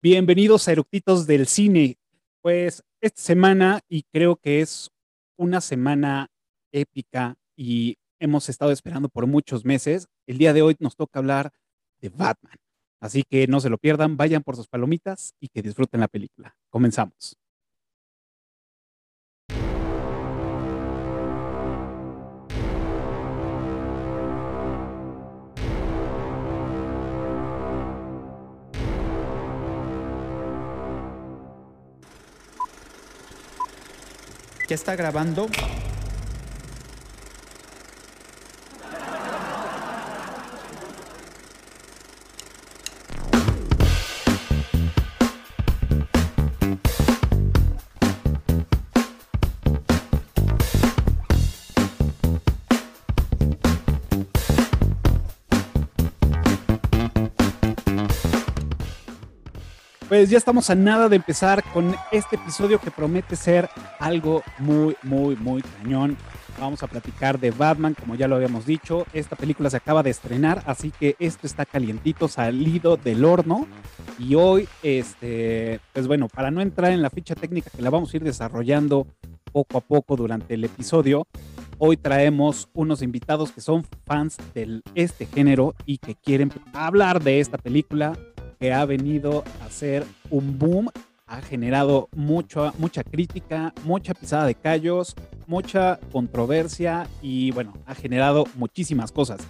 Bienvenidos a Eructitos del Cine. Pues esta semana, y creo que es una semana épica y hemos estado esperando por muchos meses, el día de hoy nos toca hablar de Batman. Así que no se lo pierdan, vayan por sus palomitas y que disfruten la película. Comenzamos. ¿Ya está grabando? Pues ya estamos a nada de empezar con este episodio que promete ser algo muy, muy, muy cañón. Vamos a platicar de Batman, como ya lo habíamos dicho. Esta película se acaba de estrenar, así que esto está calientito, salido del horno. Y hoy, este, pues bueno, para no entrar en la ficha técnica que la vamos a ir desarrollando poco a poco durante el episodio, hoy traemos unos invitados que son fans de este género y que quieren hablar de esta película, que ha venido a ser un boom, ha generado mucho, mucha crítica, mucha pisada de callos, mucha controversia y bueno, ha generado muchísimas cosas.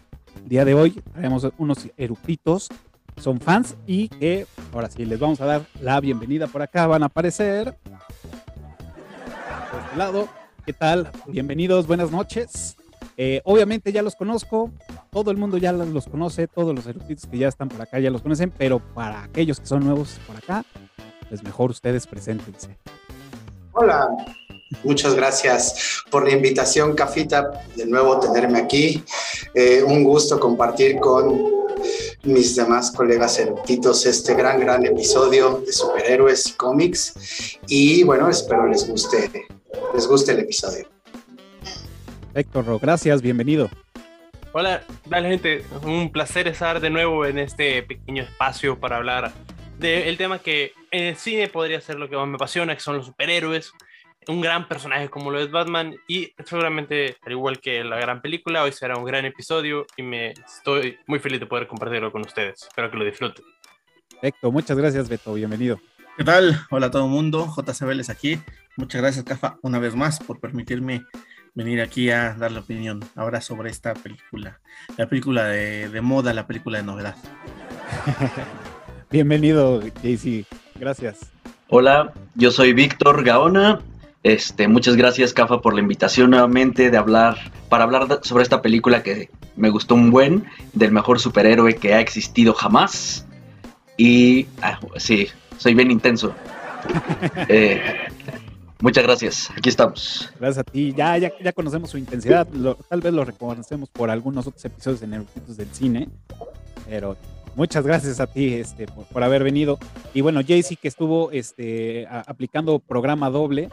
El día de hoy tenemos unos eructitos, son fans y que ahora sí les vamos a dar la bienvenida por acá, van a aparecer. Por este lado, ¿qué tal? Bienvenidos, buenas noches. Eh, obviamente ya los conozco, todo el mundo ya los conoce, todos los eructitos que ya están por acá ya los conocen, pero para aquellos que son nuevos por acá, pues mejor ustedes preséntense. Hola, muchas gracias por la invitación, Cafita, de nuevo tenerme aquí. Eh, un gusto compartir con mis demás colegas eructitos este gran, gran episodio de superhéroes y cómics. Y bueno, espero les guste, les guste el episodio. Héctor, gracias, bienvenido. Hola, dale gente, un placer estar de nuevo en este pequeño espacio para hablar del tema que en el cine podría ser lo que más me apasiona, que son los superhéroes, un gran personaje como lo es Batman y seguramente al igual que la gran película, hoy será un gran episodio y me estoy muy feliz de poder compartirlo con ustedes. Espero que lo disfruten. Perfecto, muchas gracias Beto, bienvenido. ¿Qué tal? Hola a todo el mundo, JCB es aquí. Muchas gracias, Cafa, una vez más por permitirme venir aquí a dar la opinión ahora sobre esta película, la película de, de moda, la película de novedad. Bienvenido, JC, gracias. Hola, yo soy Víctor Gaona. Este, muchas gracias, Cafa, por la invitación nuevamente de hablar, para hablar sobre esta película que me gustó un buen, del mejor superhéroe que ha existido jamás. Y ah, sí, soy bien intenso. eh, Muchas gracias, aquí estamos. Gracias a ti, ya, ya, ya conocemos su intensidad, lo, tal vez lo reconocemos por algunos otros episodios de Neurotitos del Cine, pero muchas gracias a ti este, por, haber venido. Y bueno, Jaycee que estuvo este, aplicando programa doble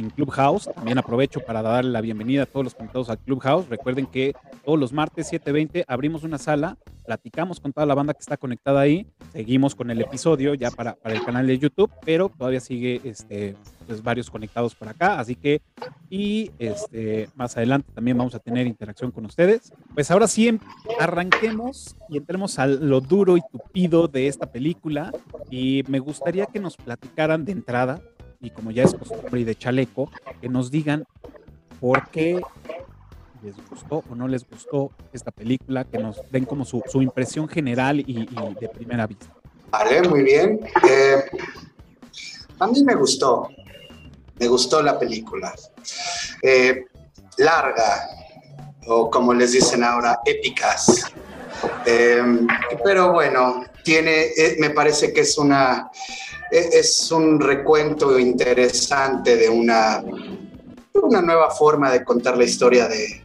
en Clubhouse, también aprovecho para darle la bienvenida a todos los conectados al Clubhouse. Recuerden que todos los martes 7.20 abrimos una sala, platicamos con toda la banda que está conectada ahí, seguimos con el episodio ya para, para el canal de YouTube, pero todavía sigue este, pues, varios conectados por acá, así que y este, más adelante también vamos a tener interacción con ustedes. Pues ahora sí, em, arranquemos y entremos a lo duro y tupido de esta película y me gustaría que nos platicaran de entrada y como ya es costumbre y de chaleco, que nos digan por qué les gustó o no les gustó esta película, que nos den como su, su impresión general y, de primera vista. Vale, muy bien. Eh, a mí me gustó, me gustó la película. Eh, larga, o como les dicen ahora, épicas. Eh, pero bueno, tiene, me parece que es una, es un recuento interesante de una, una nueva forma de contar la historia de,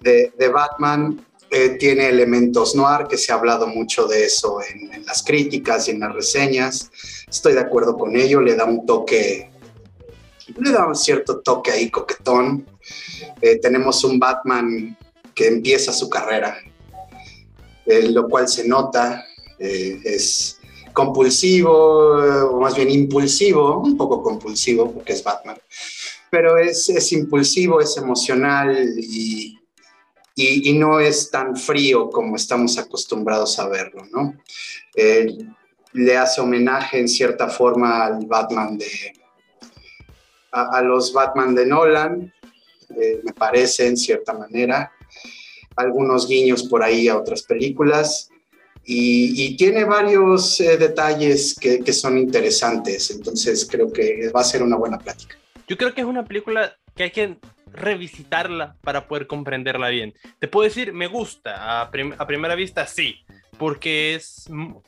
de, de Batman. Eh, tiene elementos noir, que se ha hablado mucho de eso en, en, las críticas y en las reseñas. Estoy de acuerdo con ello, le da un toque, le da un cierto toque ahí coquetón. Eh, tenemos un Batman que empieza su carrera, eh, lo cual se nota, es, compulsivo, o más bien impulsivo, un poco compulsivo porque es Batman, pero es, es impulsivo, es emocional y, y, no es tan frío como estamos acostumbrados a verlo, ¿no? Eh, le hace homenaje en cierta forma al Batman de... a, a los Batman de Nolan, eh, me parece en cierta manera, algunos guiños por ahí a otras películas, y, tiene varios eh, detalles que, son interesantes, entonces creo que va a ser una buena plática. Yo creo que es una película que hay que revisitarla para poder comprenderla bien. Te puedo decir, me gusta, a, prim a primera vista sí, porque es, un,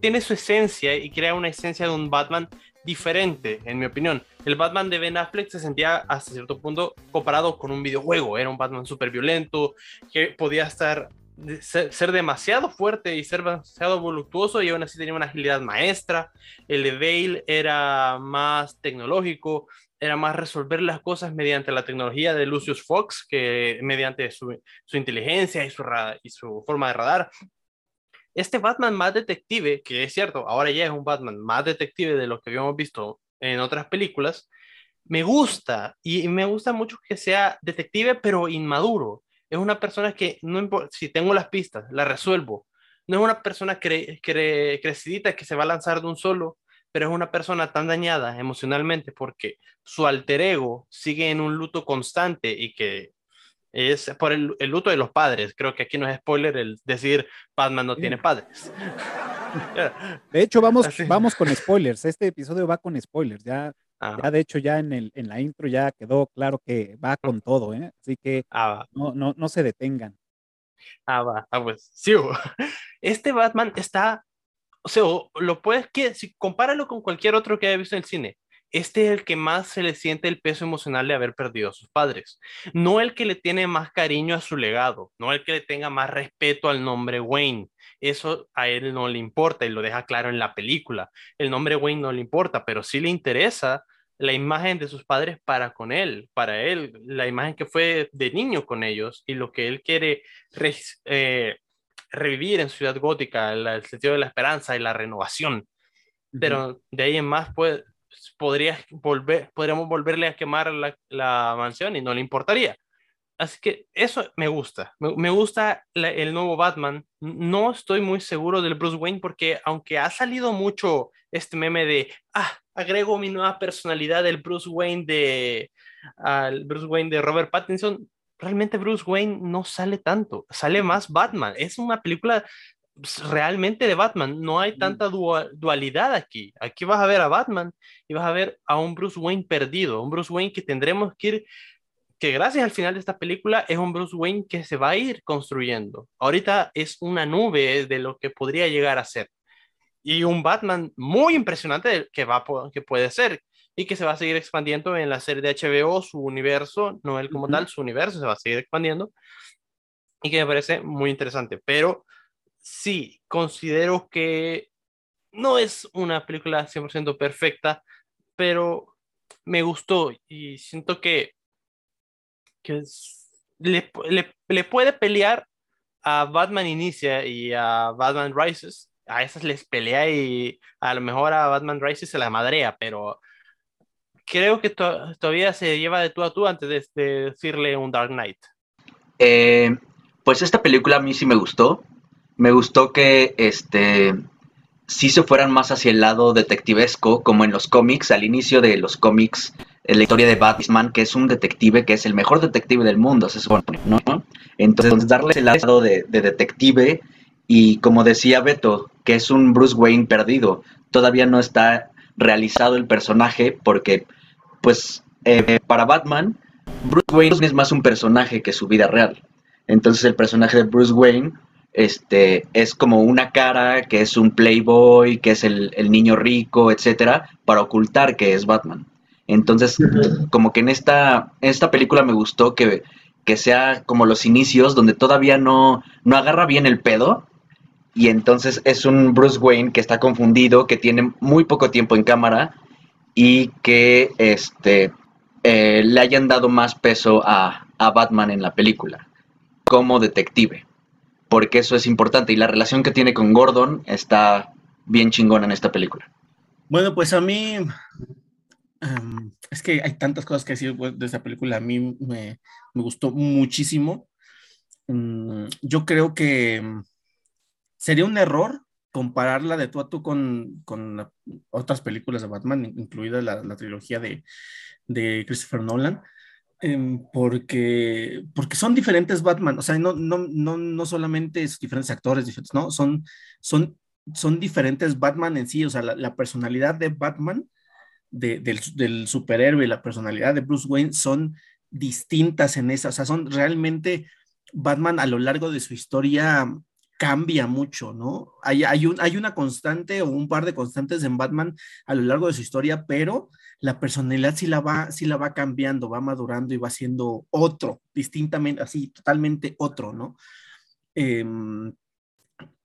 tiene su esencia y crea una esencia de un Batman diferente, en mi opinión. El Batman de Ben Affleck se sentía hasta cierto punto comparado con un videojuego. Era un Batman súper violento, que podía estar ser, demasiado fuerte y ser demasiado voluptuoso y aún así tenía una agilidad maestra. El de era más tecnológico, era más resolver las cosas mediante la tecnología de Lucius Fox que mediante su, su inteligencia y su, y su forma de radar. Este Batman más detective, que es cierto, ahora ya es un Batman más detective de lo que habíamos visto en otras películas, me gusta y me gusta mucho que sea detective pero inmaduro es una persona que no si tengo las pistas, la resuelvo. No es una persona cre, cre, crecidita que se va a lanzar de un solo, pero es una persona tan dañada emocionalmente porque su alter ego sigue en un luto constante y que es por el, el luto de los padres. Creo que aquí no es spoiler el decir Batman no sí. tiene padres. De hecho, vamos, vamos con spoilers. Este episodio va con spoilers. Ya Ah. Ya de hecho ya en, el, en la intro ya quedó claro que va con todo, ¿eh? Así que ah, no, no, no se detengan. Ah, va, ah, pues sí. Este Batman está, o sea, lo puedes que, si compáralo con cualquier otro que haya visto en el cine, este es el que más se le siente el peso emocional de haber perdido a sus padres. No el que le tiene más cariño a su legado, no el que le tenga más respeto al nombre Wayne. Eso a él no le importa y lo deja claro en la película. El nombre Wayne no le importa, pero sí le interesa la imagen de sus padres para con él, para él, la imagen que fue de niño con ellos y lo que él quiere re, eh, revivir en Ciudad Gótica, el, el, sentido de la esperanza y la renovación. Pero de ahí en más, pues, podría volver, podríamos volverle a quemar la, la, mansión y no le importaría. Así que eso me gusta. Me, me gusta la, el nuevo Batman. No estoy muy seguro del Bruce Wayne porque aunque ha salido mucho este meme de, ah, agrego mi nueva personalidad del Bruce Wayne de, al Bruce Wayne de Robert Pattinson, realmente Bruce Wayne no sale tanto. Sale más Batman. Es una película realmente de Batman. No hay tanta dualidad aquí. Aquí vas a ver a Batman y vas a ver a un Bruce Wayne perdido, un Bruce Wayne que tendremos que ir, que gracias al final de esta película es un Bruce Wayne que se va a ir construyendo. Ahorita es una nube de lo que podría llegar a ser. Y un Batman muy impresionante que, va, que puede ser y que se va a seguir expandiendo en la serie de HBO, su universo, no él como uh -huh. tal, su universo se va a seguir expandiendo y que me parece muy interesante. Pero sí, considero que no es una película 100% perfecta, pero me gustó y siento que, le, puede pelear a Batman Inicia y a Batman Rises. A esas les pelea y a lo mejor a Batman Rises se la madrea, pero creo que to todavía se lleva de tú a tú antes de, de decirle un Dark Knight. Eh, pues esta película a mí sí me gustó me gustó que este sí se fueran más hacia el lado detectivesco, como en los cómics, al inicio de los cómics, la historia de Batman, que es un detective, que es el mejor detective del mundo, se supone, ¿no? Entonces, darle el lado de, de detective y, como decía Beto, que es un Bruce Wayne perdido, todavía no está realizado el personaje porque, pues, eh, para Batman, Bruce Wayne es más un personaje que su vida real. Entonces, el personaje de Bruce Wayne este, es como una cara que es un playboy, que es el, el, niño rico, etcétera, para ocultar que es Batman. Entonces, como que en esta, esta película me gustó que, que sea como los inicios, donde todavía no, no agarra bien el pedo, y entonces es un Bruce Wayne que está confundido, que tiene muy poco tiempo en cámara, y que este, eh, le hayan dado más peso a, a Batman en la película, como detective porque eso es importante y la relación que tiene con Gordon está bien chingona en esta película. Bueno, pues a mí es que hay tantas cosas que decir de esta película. A mí me, gustó muchísimo. Um, yo creo que sería un error compararla de tú a tú con, con otras películas de Batman, incluida la, la trilogía de, de, Christopher Nolan, eh, porque, porque son diferentes Batman, o sea, no, no, no, no solamente diferentes actores, diferentes, no, son, son, son diferentes Batman en sí, o sea, la personalidad de Batman, de, del, del superhéroe y la personalidad de Bruce Wayne son distintas en esa, o sea, son realmente Batman a lo largo de su historia cambia mucho, ¿no? Hay, hay, un, hay una constante o un par de constantes en Batman a lo largo de su historia, pero la personalidad sí la va, sí la va cambiando, va madurando y va siendo otro, distintamente, así, totalmente otro, ¿no? Eh,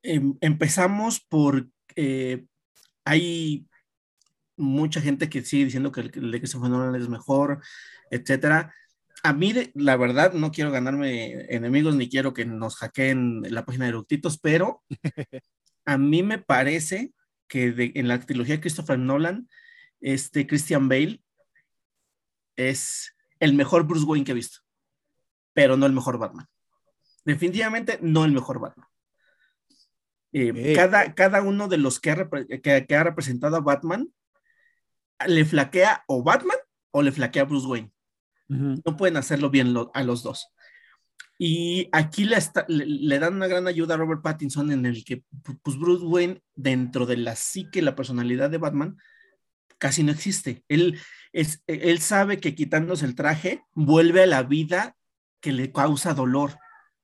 eh, empezamos por, eh, hay mucha gente que sigue diciendo que el, el de Christopher Nolan es mejor, etcétera a mí, la verdad, no quiero ganarme enemigos ni quiero que nos hackeen la página de Eructitos, pero a mí me parece que de, en la trilogía de Christopher Nolan, este Christian Bale es el mejor Bruce Wayne que he visto, pero no el mejor Batman. Definitivamente no el mejor Batman. Eh, hey. cada, cada, uno de los que ha, que, que ha representado a Batman le flaquea o Batman o le flaquea Bruce Wayne. Uh -huh. No pueden hacerlo bien lo, a los dos. Y aquí le, está, le, le, dan una gran ayuda a Robert Pattinson en el que pues Bruce Wayne, dentro de la psique, la personalidad de Batman, casi no existe. Él, es, él sabe que quitándose el traje, vuelve a la vida que le causa dolor,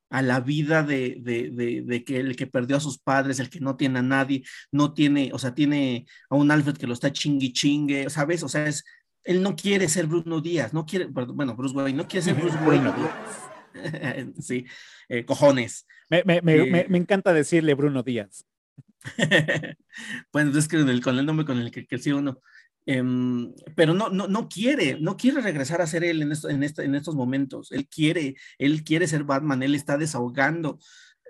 a la vida de, de, de, de, que el que perdió a sus padres, el que no tiene a nadie, no tiene, o sea, tiene a un Alfred que lo está chingui chingue, ¿sabes? O sea, es, él no quiere ser Bruno Díaz, no quiere, bueno, Bruce Wayne, no quiere ser Bruce Wayne. sí, eh, cojones. Me, me, me, eh, me, encanta decirle Bruno Díaz. bueno, es que el, con el nombre con el que creció uno. Eh, pero no, no, no quiere, no quiere regresar a ser él en, esto, en, esta, en estos momentos. Él quiere, él quiere ser Batman, él está desahogando,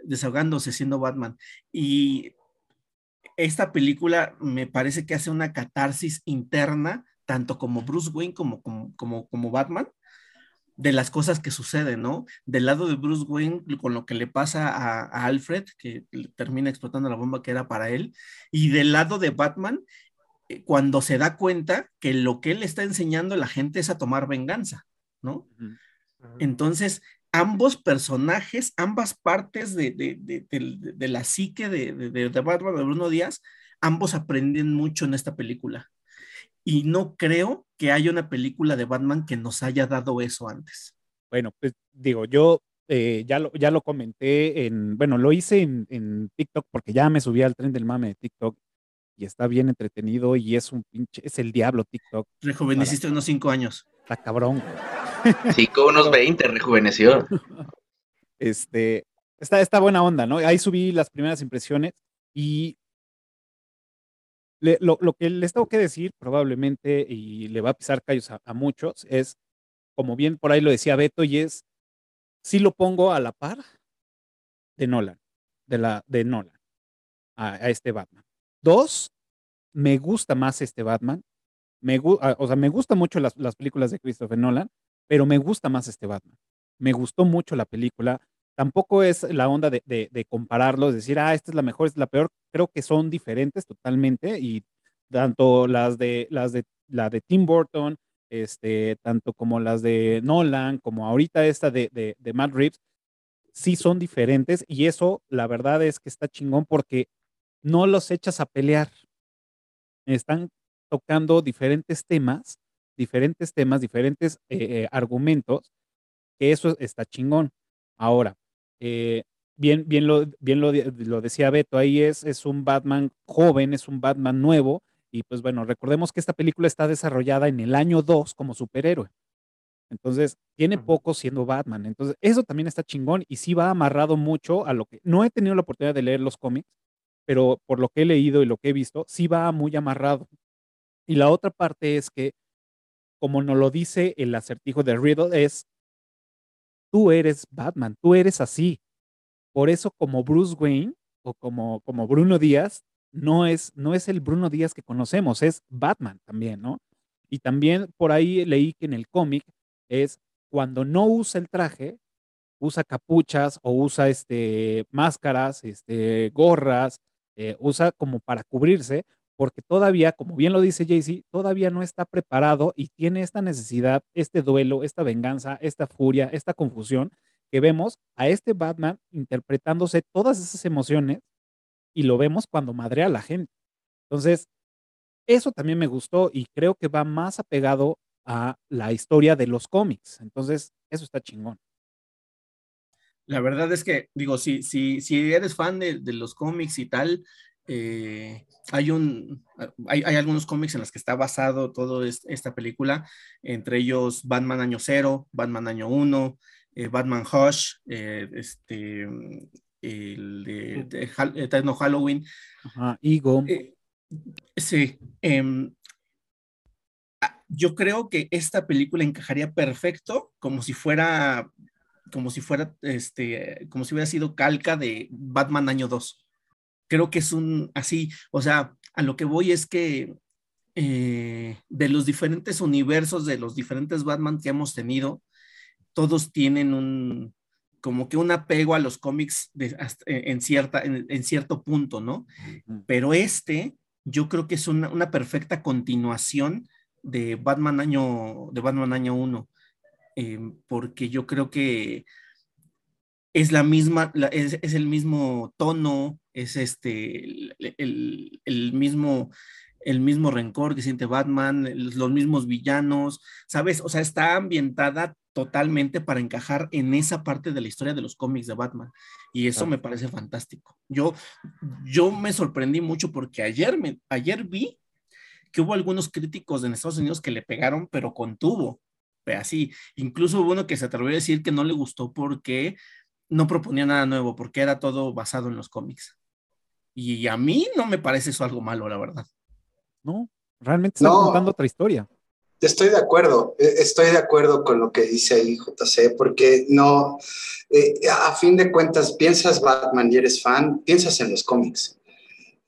desahogándose siendo Batman. Y esta película me parece que hace una catarsis interna tanto como Bruce Wayne como, como, como, Batman, de las cosas que suceden, ¿no? Del lado de Bruce Wayne, con lo que le pasa a, Alfred, que termina explotando la bomba que era para él, y del lado de Batman, cuando se da cuenta que lo que él está enseñando a la gente es a tomar venganza, ¿no? Uh -huh. Entonces, ambos personajes, ambas partes de, de, de, de la psique de, Batman, de Bruno Díaz, ambos aprenden mucho en esta película y no creo que haya una película de Batman que nos haya dado eso antes. Bueno, pues digo, yo eh, ya, lo, ya lo comenté en, bueno, lo hice en, en, TikTok porque ya me subí al tren del mame de TikTok y está bien entretenido y es un pinche, es el diablo TikTok. Rejuveneciste unos cinco años. Está cabrón. Sí, con unos 20 rejuveneció. Este, está, está buena onda, ¿no? Ahí subí las primeras impresiones y le, lo, lo, que les tengo que decir probablemente y le va a pisar callos a, a, muchos es, como bien por ahí lo decía Beto, y es, si lo pongo a la par de Nolan, de, la, de Nolan, a, a este Batman. Dos, me gusta más este Batman, me, o sea, me gustan mucho las, las películas de Christopher Nolan, pero me gusta más este Batman. Me gustó mucho la película, tampoco es la onda de, de, de, compararlos, decir, ah, esta es la mejor, esta es la peor. Creo que son diferentes totalmente y tanto las de, las de, la de Tim Burton, este, tanto como las de Nolan, como ahorita esta de, de, de Matt Reeves, sí son diferentes y eso, la verdad es que está chingón porque no los echas a pelear. Están tocando diferentes temas, diferentes temas, diferentes eh, eh, argumentos, que eso está chingón. Ahora, eh, bien, bien, lo, bien lo, lo, decía Beto, ahí es, es un Batman joven, es un Batman nuevo, y pues bueno, recordemos que esta película está desarrollada en el año 2 como superhéroe. Entonces, tiene poco siendo Batman. Entonces, eso también está chingón y sí va amarrado mucho a lo que... No he tenido la oportunidad de leer los cómics, pero por lo que he leído y lo que he visto, sí va muy amarrado. Y la otra parte es que, como nos lo dice el acertijo de Riddle, es tú eres Batman, tú eres así. Por eso como Bruce Wayne o como, como Bruno Díaz, no es, no es el Bruno Díaz que conocemos, es Batman también, ¿no? Y también por ahí leí que en el cómic es cuando no usa el traje, usa capuchas o usa este, máscaras, este, gorras, eh, usa como para cubrirse, porque todavía, como bien lo dice Jaycee, todavía no está preparado y tiene esta necesidad, este duelo, esta venganza, esta furia, esta confusión, que vemos a este Batman interpretándose todas esas emociones y lo vemos cuando madrea a la gente. Entonces, eso también me gustó y creo que va más apegado a la historia de los cómics. Entonces, eso está chingón. La verdad es que, digo, si, si, si eres fan de, los cómics y tal, eh, hay, un, hay, algunos cómics en los que está basado toda esta película, entre ellos Batman Año Cero, Batman Año Uno, eh, Batman Hush, eh, este, el de, Eterno Halloween. Ajá, Ego. sí. Em, yo creo que esta película encajaría perfecto como si fuera como si fuera este como si hubiera sido calca de Batman año 2. Creo que es un así, o sea, a lo que voy es que eh, de los diferentes universos, de los diferentes Batman que hemos tenido, todos tienen un como que un apego a los cómics en, cierta, en, cierto punto, ¿no? Pero este, yo creo que es una, una perfecta continuación de Batman año, de Batman año 1, em, porque yo creo que es la misma, es, el mismo tono, es este, el, mismo, el mismo rencor que siente Batman, los mismos villanos, ¿sabes? O sea, está ambientada totalmente para encajar en esa parte de la historia de los cómics de Batman. Y eso me parece fantástico. Yo, yo me sorprendí mucho porque ayer, me, ayer vi que hubo algunos críticos en Estados Unidos que le pegaron, pero contuvo, así. Incluso hubo uno que se atrevió a decir que no le gustó porque no proponía nada nuevo, porque era todo basado en los cómics. Y a mí no me parece eso algo malo, la verdad. No, realmente está contando otra historia. Estoy de acuerdo, e, estoy de acuerdo con lo que dice ahí JC, porque no, eh, a fin de cuentas, piensas Batman y eres fan, piensas en los cómics.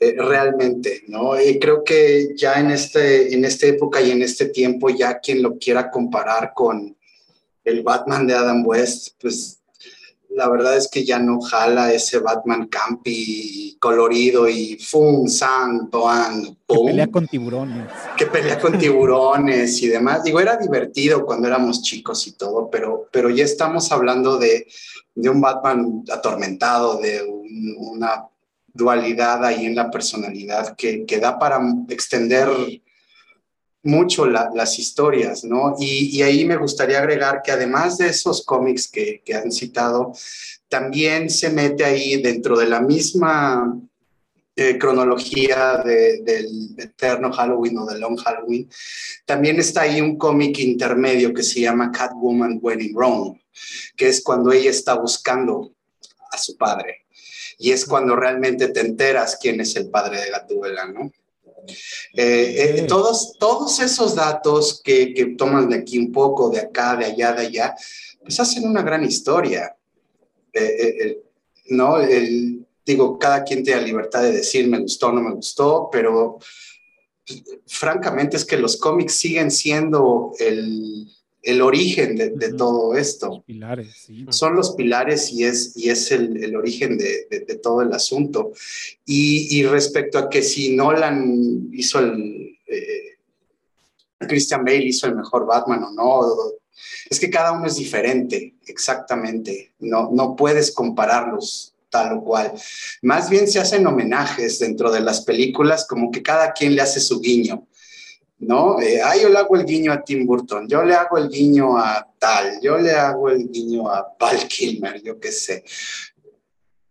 Eh, realmente, ¿no? Y creo que ya en, este, en esta época y en este tiempo, ya quien lo quiera comparar con el Batman de Adam West, pues la verdad es que ya no jala ese Batman campi colorido y fum, sang, boang, Que pelea con tiburones. Que pelea con tiburones y demás. Digo, era divertido cuando éramos chicos y todo, pero, pero ya estamos hablando de, de un Batman atormentado, de una dualidad ahí en la personalidad que, que da para extender mucho las historias, ¿no? Y, ahí me gustaría agregar que además de esos cómics que, que, han citado, también se mete ahí dentro de la misma eh, cronología del eterno Halloween o del Long Halloween, también está ahí un cómic intermedio que se llama Catwoman When in que es cuando ella está buscando a su padre y es cuando realmente te enteras quién es el padre de Gatúbela, ¿no? Eh, eh, todos, todos esos datos que, que, toman de aquí un poco, de acá, de allá, de allá, pues hacen una gran historia. Eh, ¿No? El, digo, cada quien tiene la libertad de decir me gustó, no me gustó, pero pues, francamente es que los cómics siguen siendo el, el origen de, todo esto. pilares, Son los pilares y es, y es el, origen de, todo el asunto. Y, respecto a que si Nolan hizo el... Eh, Christian Bale hizo el mejor Batman o no, es que cada uno es diferente, exactamente. No, no puedes compararlos tal o cual. Más bien se hacen homenajes dentro de las películas, como que cada quien le hace su guiño. ¿No? Eh, ah, yo le hago el guiño a Tim Burton, yo le hago el guiño a tal, yo le hago el guiño a Val Kilmer, yo qué sé.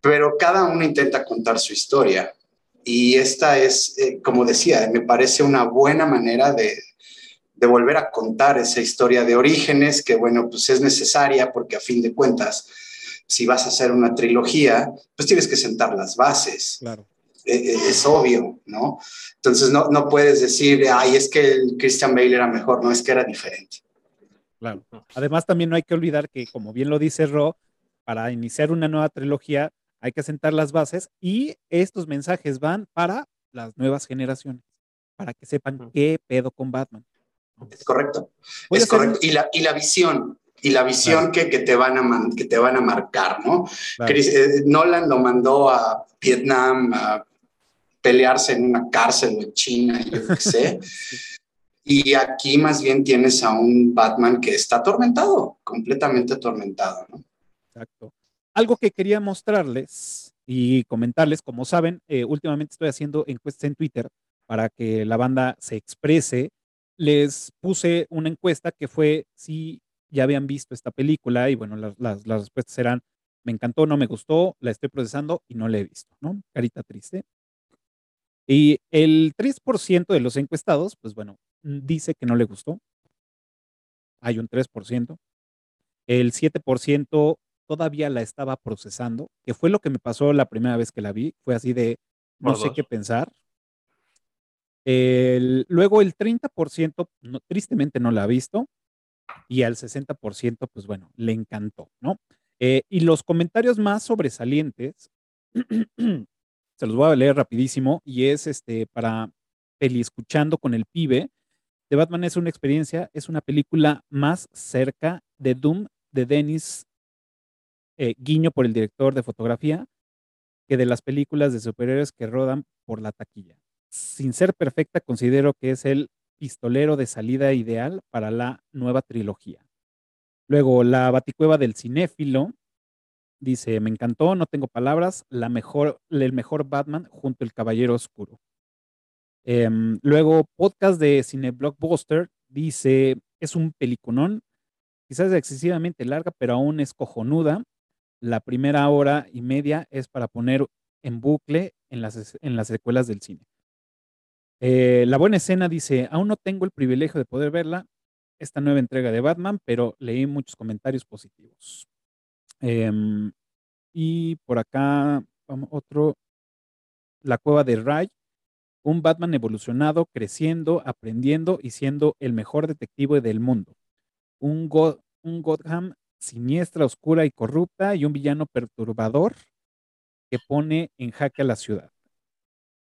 Pero cada uno intenta contar su historia. Y esta es, eh, como decía, me parece una buena manera de, de volver a contar esa historia de orígenes, que bueno, pues es necesaria porque a fin de cuentas, si vas a hacer una trilogía, pues tienes que sentar las bases. Claro. E, e, es obvio, ¿no? Entonces no, no puedes decir, ay, es que el Christian Bale era mejor, no, es que era diferente. Claro. Además, también no hay que olvidar que, como bien lo dice Ro, para iniciar una nueva trilogía hay que sentar las bases y estos mensajes van para las nuevas generaciones para que sepan qué pedo con Batman. Es correcto. Es correcto. Y la, y la visión, y la visión que, que te van a man- que te van a marcar, ¿no? Claro. Chris- eh, Nolan lo mandó a Vietnam a pelearse en una cárcel o en China, yo qué sé. Y aquí más bien tienes a un Batman que está atormentado, completamente atormentado, ¿no? Exacto. Algo que quería mostrarles y comentarles, como saben, eh, últimamente estoy haciendo encuestas en Twitter para que la banda se exprese. Les puse una encuesta que fue si ya habían visto esta película y bueno, las, las- las respuestas eran, me encantó, no me gustó, la estoy procesando y no la he visto, ¿no? Carita triste. Y el 3% de los encuestados, pues bueno, mm, dice que no le gustó. Hay un 3%. El 7% todavía la estaba procesando, que fue lo que me pasó la primera vez que la vi. Fue así de, no Por sé dos. qué pensar. El- luego el 30%, no- tristemente no la ha visto, y al 60%, pues bueno, le encantó, ¿no? Eh, y los comentarios más sobresalientes, se los voy a leer rapidísimo, y es este para Peli Escuchando con el Pibe. The Batman es una experiencia, es una película más cerca de Doom de Dennis eh, Guiño por el director de fotografía que de las películas de superhéroes que rodan por la taquilla. Sin ser perfecta, considero que es el pistolero de salida ideal para la nueva trilogía. Luego, la Baticueva del cinéfilo dice, me encantó, no tengo palabras, la mejor, el mejor Batman junto al Caballero Oscuro. Em, luego, podcast de Cine Blockbuster dice, es un peliconón, quizás excesivamente larga, pero aún es cojonuda. La primera hora y media es para poner en bucle en las, en las secuelas del cine. Eh, la buena escena dice, aún no tengo el privilegio de poder verla, esta nueva entrega de Batman, pero leí muchos comentarios positivos. Em, y por acá, otro, La Cueva de Ray, un Batman evolucionado, creciendo, aprendiendo y siendo el mejor detective del mundo. Un, Go- un Gotham siniestra, oscura y corrupta y un villano perturbador que pone en jaque a la ciudad.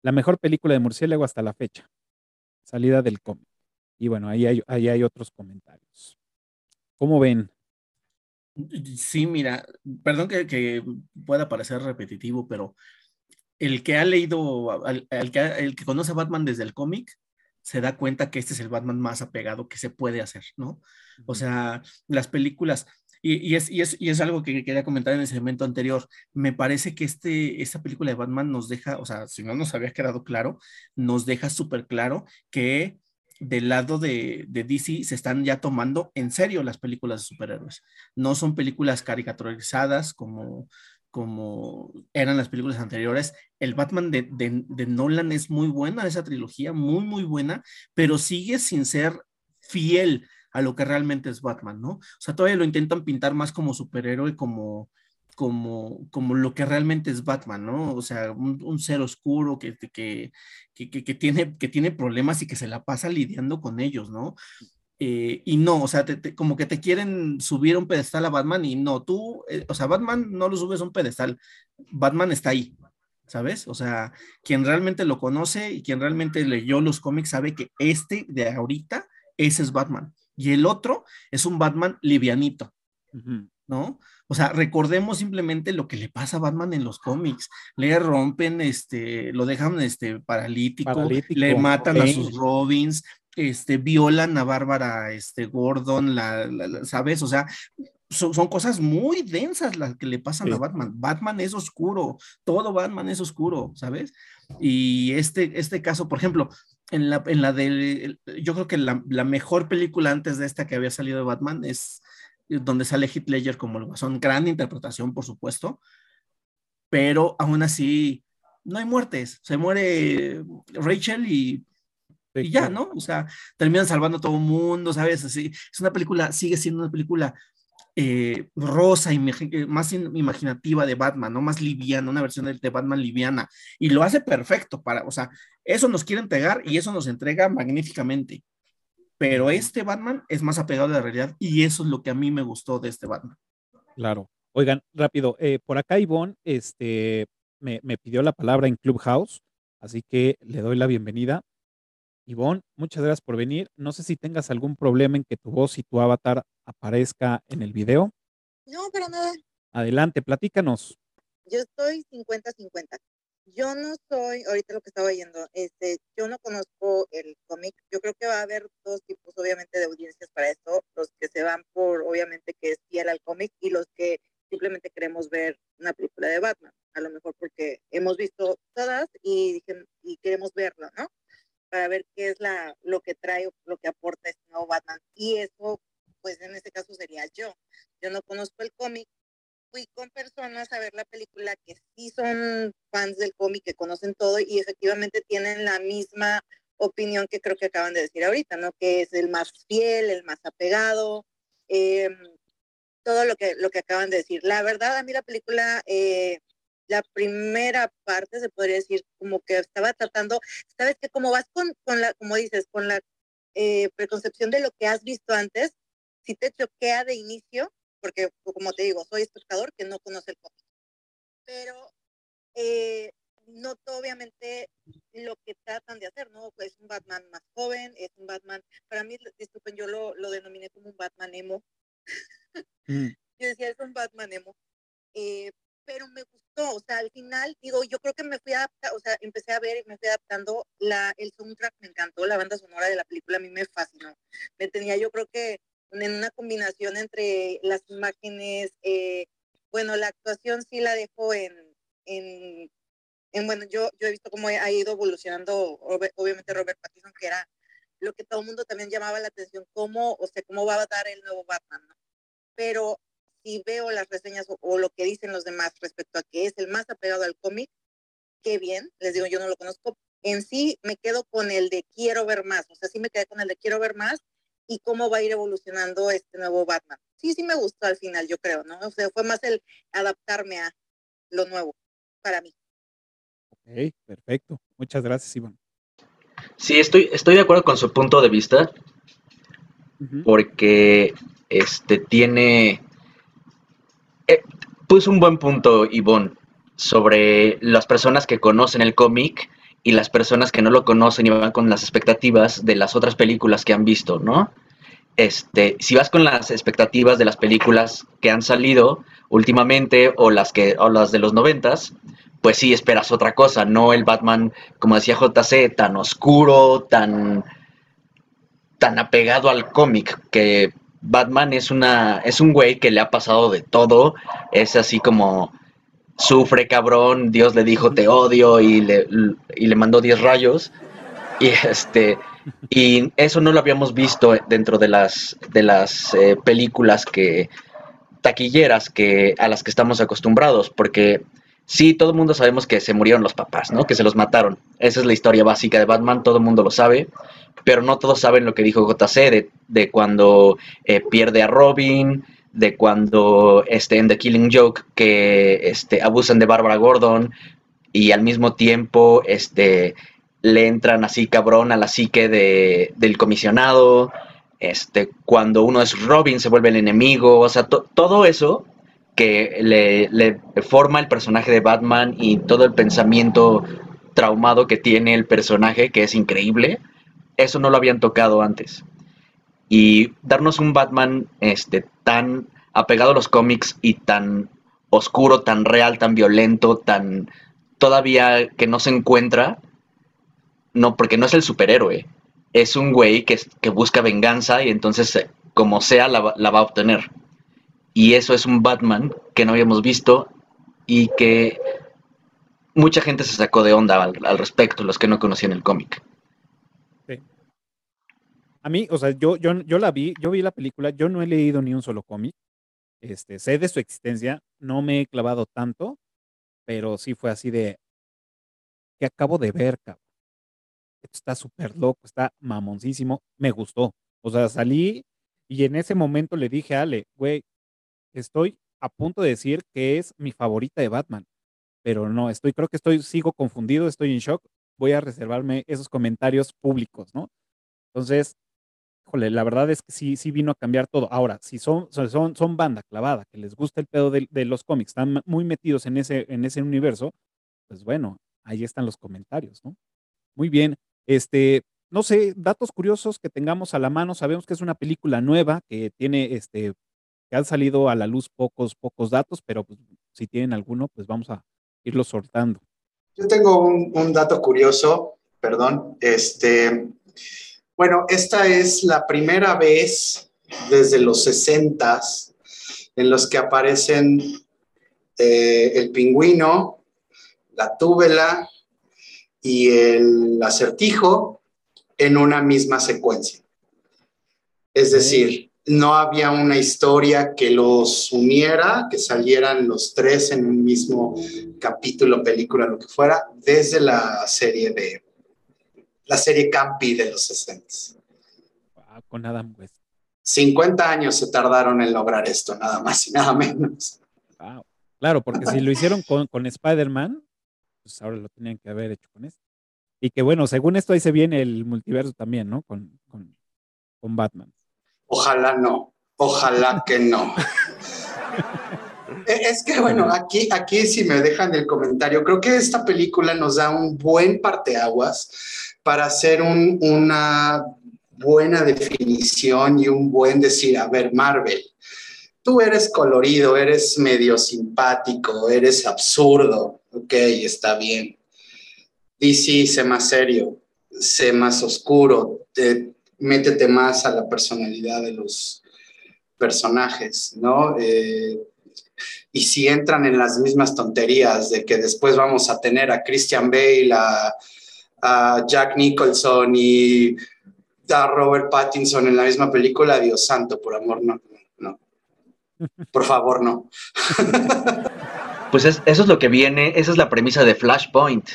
La mejor película de murciélago hasta la fecha. Salida del cómic. Y bueno, ahí hay, ahí hay otros comentarios. ¿Cómo ven? Sí, mira, perdón que, que pueda parecer repetitivo, pero el que ha leído, al- el, que, ha- el que conoce a Batman desde el cómic, se da cuenta que este es el Batman más apegado que se puede hacer, ¿no? O sea, las películas, y, y es, y, es, y es algo que quería comentar en el segmento anterior, me parece que este, esta película de Batman nos deja, o sea, si no nos había quedado claro, nos deja súper claro que del lado de, de DC se están ya tomando en serio las películas de superhéroes. No son películas caricaturizadas como, como eran las películas anteriores. El Batman de, de, de Nolan es muy buena, esa trilogía, muy, muy buena, pero sigue sin ser fiel a lo que realmente es Batman, ¿no? O sea, todavía lo intentan pintar más como superhéroe, como, como, como lo que realmente es Batman, ¿no? O sea, un, un ser oscuro que, que, que, que, tiene, que tiene problemas y que se la pasa lidiando con ellos, ¿no? Eh, y no, o sea, te, te, como que te quieren subir a un pedestal a Batman y no, tú, eh, o sea, Batman no lo subes a un pedestal, Batman está ahí, ¿sabes? O sea, quien realmente lo conoce y quien realmente leyó los cómics sabe que este de ahorita, ese es Batman. Y el otro es un Batman livianito, uh -huh. ¿No? O sea, recordemos simplemente lo que le pasa a Batman en los cómics. Le rompen, este, lo dejan este, paralítico, paralítico le matan okay. a sus Robins, este, violan a Bárbara este, Gordon, la, la, la, ¿sabes? O sea, son, son, cosas muy densas las que le pasan sí. a Batman. Batman es oscuro, todo Batman es oscuro, ¿sabes? Y este, este caso, por ejemplo, en la, en la de, yo creo que la, la, mejor película antes de esta que había salido de Batman es donde sale Heath Ledger como el Guasón, gran interpretación, por supuesto, pero aún así no hay muertes, se muere Rachel y, ya. ¿no? O sea, terminan salvando a todo el mundo, ¿sabes? Así, es una película, sigue siendo una película eh, rosa, imag más imaginativa de Batman, ¿no? Más liviana, una versión de, de, Batman liviana. Y lo hace perfecto para, o sea, eso nos quiere entregar y eso nos entrega magníficamente. Pero este Batman es más apegado a la realidad y eso es lo que a mí me gustó de este Batman. Claro. Oigan, rápido, eh, por acá Ivonne este, me, me, pidió la palabra en Clubhouse. Así que le doy la bienvenida. Ivonne, muchas gracias por venir. No sé si tengas algún problema en que tu voz y tu avatar aparezca en el video. No, pero nada. Adelante, platícanos. Yo estoy 50-50. Yo no soy, ahorita lo que estaba oyendo, este, yo no conozco el cómic. Yo creo que va a haber dos tipos, obviamente, de audiencias para esto. Los que se van por, obviamente, que es fiel al cómic y los que simplemente queremos ver una película de Batman. A lo mejor porque hemos visto todas y, y queremos verlo, ¿no? Para ver qué es la, lo que trae, lo que aporta este nuevo Batman. Y eso, pues en este caso sería yo. Yo no conozco el cómic, fui con personas a ver la película que sí son fans del cómic, que conocen todo y efectivamente tienen la misma opinión que creo que acaban de decir ahorita, ¿no? Que es el más fiel, el más apegado, em, todo lo que, lo que acaban de decir. La verdad, a mí la película, eh, la primera parte, se podría decir, como que estaba tratando, sabes que como vas con, con la, como dices, con la eh, preconcepción de lo que has visto antes, si te choquea de inicio, porque como te digo, soy espectador que no conoce el cómic. Pero eh, noto obviamente lo que tratan de hacer, ¿no? Es un Batman más joven, es un Batman, para mí, disculpen, yo lo, lo denominé como un Batman emo. Mm. Yo decía, es un Batman emo. Eh, pero me gustó, o sea, al final, digo, yo creo que me fui a o sea, empecé a ver y me fui adaptando, la, el soundtrack me encantó, la banda sonora de la película a mí me fascinó. Me tenía, yo creo que en una combinación entre las imágenes, eh, bueno, la actuación sí la dejo en, en, en, bueno, yo, yo he visto cómo ha ido evolucionando, obviamente Robert Pattinson, que era lo que todo el mundo también llamaba la atención, cómo, o sea, cómo va a dar el nuevo Batman. Pero si veo las reseñas o, o, lo que dicen los demás respecto a que es el más apegado al cómic, qué bien, les digo, yo no lo conozco. En sí me quedo con el de quiero ver más, o sea, sí me quedé con el de quiero ver más y cómo va a ir evolucionando este nuevo Batman. Sí, sí me gustó al final, yo creo, ¿no? O sea, fue más el adaptarme a lo nuevo para mí. Ok, perfecto. Muchas gracias, Iván. Sí, estoy, estoy de acuerdo con su punto de vista, porque este tiene... Eh, puso un buen punto, Ivonne, sobre las personas que conocen el cómic y las personas que no lo conocen y van con las expectativas de las otras películas que han visto, ¿no? Este, si vas con las expectativas de las películas que han salido últimamente o las que o las de los noventas, pues sí esperas otra cosa, no el Batman, como decía JC, tan oscuro, tan tan apegado al cómic que Batman es una es un güey que le ha pasado de todo, es así como sufre cabrón, Dios le dijo te odio y le, y le mandó 10 rayos. Y este y eso no lo habíamos visto dentro de las de las eh, películas que taquilleras que a las que estamos acostumbrados, porque sí, todo el mundo sabemos que se murieron los papás, ¿no? Que se los mataron. Esa es la historia básica de Batman, todo el mundo lo sabe, pero no todos saben lo que dijo JC de, cuando eh, pierde a Robin, de cuando este, en The Killing Joke que este, abusan de Barbara Gordon y al mismo tiempo este, le entran así cabrón a la psique de, del comisionado, este, cuando uno es Robin se vuelve el enemigo, o sea, todo eso que le, le, forma el personaje de Batman y todo el pensamiento traumado que tiene el personaje, que es increíble, eso no lo habían tocado antes. Y darnos un Batman este, tan apegado a los cómics y tan oscuro, tan real, tan violento, tan todavía que no se encuentra, no, porque no es el superhéroe, es un güey que, busca venganza y entonces eh, como sea la, va a obtener. Y eso es un Batman que no habíamos visto y que mucha gente se sacó de onda al respecto, los que no conocían el cómic. A mí, o sea, yo, yo, yo la vi, yo vi la película, yo no he leído ni un solo cómic. Este, sé de su existencia, no me he clavado tanto, pero sí fue así de que acabo de ver, cabrón. Está súper loco, está mamoncísimo, me gustó. O sea, salí y en ese momento le dije a Ale, güey, estoy a punto de decir que es mi favorita de Batman, pero no, estoy, creo que estoy, sigo confundido, estoy en shock, voy a reservarme esos comentarios públicos, ¿no? Entonces, la verdad es que sí, sí vino a cambiar todo. Ahora, si son, son, son banda clavada, que les gusta el pedo de, los cómics, están muy metidos en ese, en ese universo, pues bueno, ahí están los comentarios, ¿no? Muy bien. Este, no sé, datos curiosos que tengamos a la mano. Sabemos que es una película nueva que tiene, este, que han salido a la luz pocos, pocos datos, pero pues, si tienen alguno, pues vamos a irlo soltando. Yo tengo un, un dato curioso, perdón. Este, bueno, esta es la primera vez desde los 60 en los que aparecen eh, el pingüino, la túbela y el acertijo en una misma secuencia. Es decir, no había una historia que los uniera, que salieran los tres en un mismo capítulo, película, lo que fuera, desde la serie de la serie Campi de los 60. Ah, con Adam West. 50 años se tardaron en lograr esto, nada más y nada menos. Wow. Claro, porque si lo hicieron con, con Spider-Man, pues ahora lo tenían que haber hecho con esto. Y que bueno, según esto ahí se viene el multiverso también, ¿no? Con, con, con Batman. Ojalá no, ojalá que no. E, es que bueno, aquí, aquí si me dejan el comentario, creo que esta película nos da un buen parteaguas para hacer un, una buena definición y un buen decir, a ver, Marvel, tú eres colorido, eres medio simpático, eres absurdo, ok, está bien. DC, sé más serio, sé más oscuro, te, métete más a la personalidad de los personajes, ¿no? Eh, y si entran en las mismas tonterías de que después vamos a tener a Christian Bale, a, a Jack Nicholson y a Robert Pattinson en la misma película, Dios santo, por amor, no, no. Por favor, no. Pues es- eso es lo que viene, esa es la premisa de Flashpoint,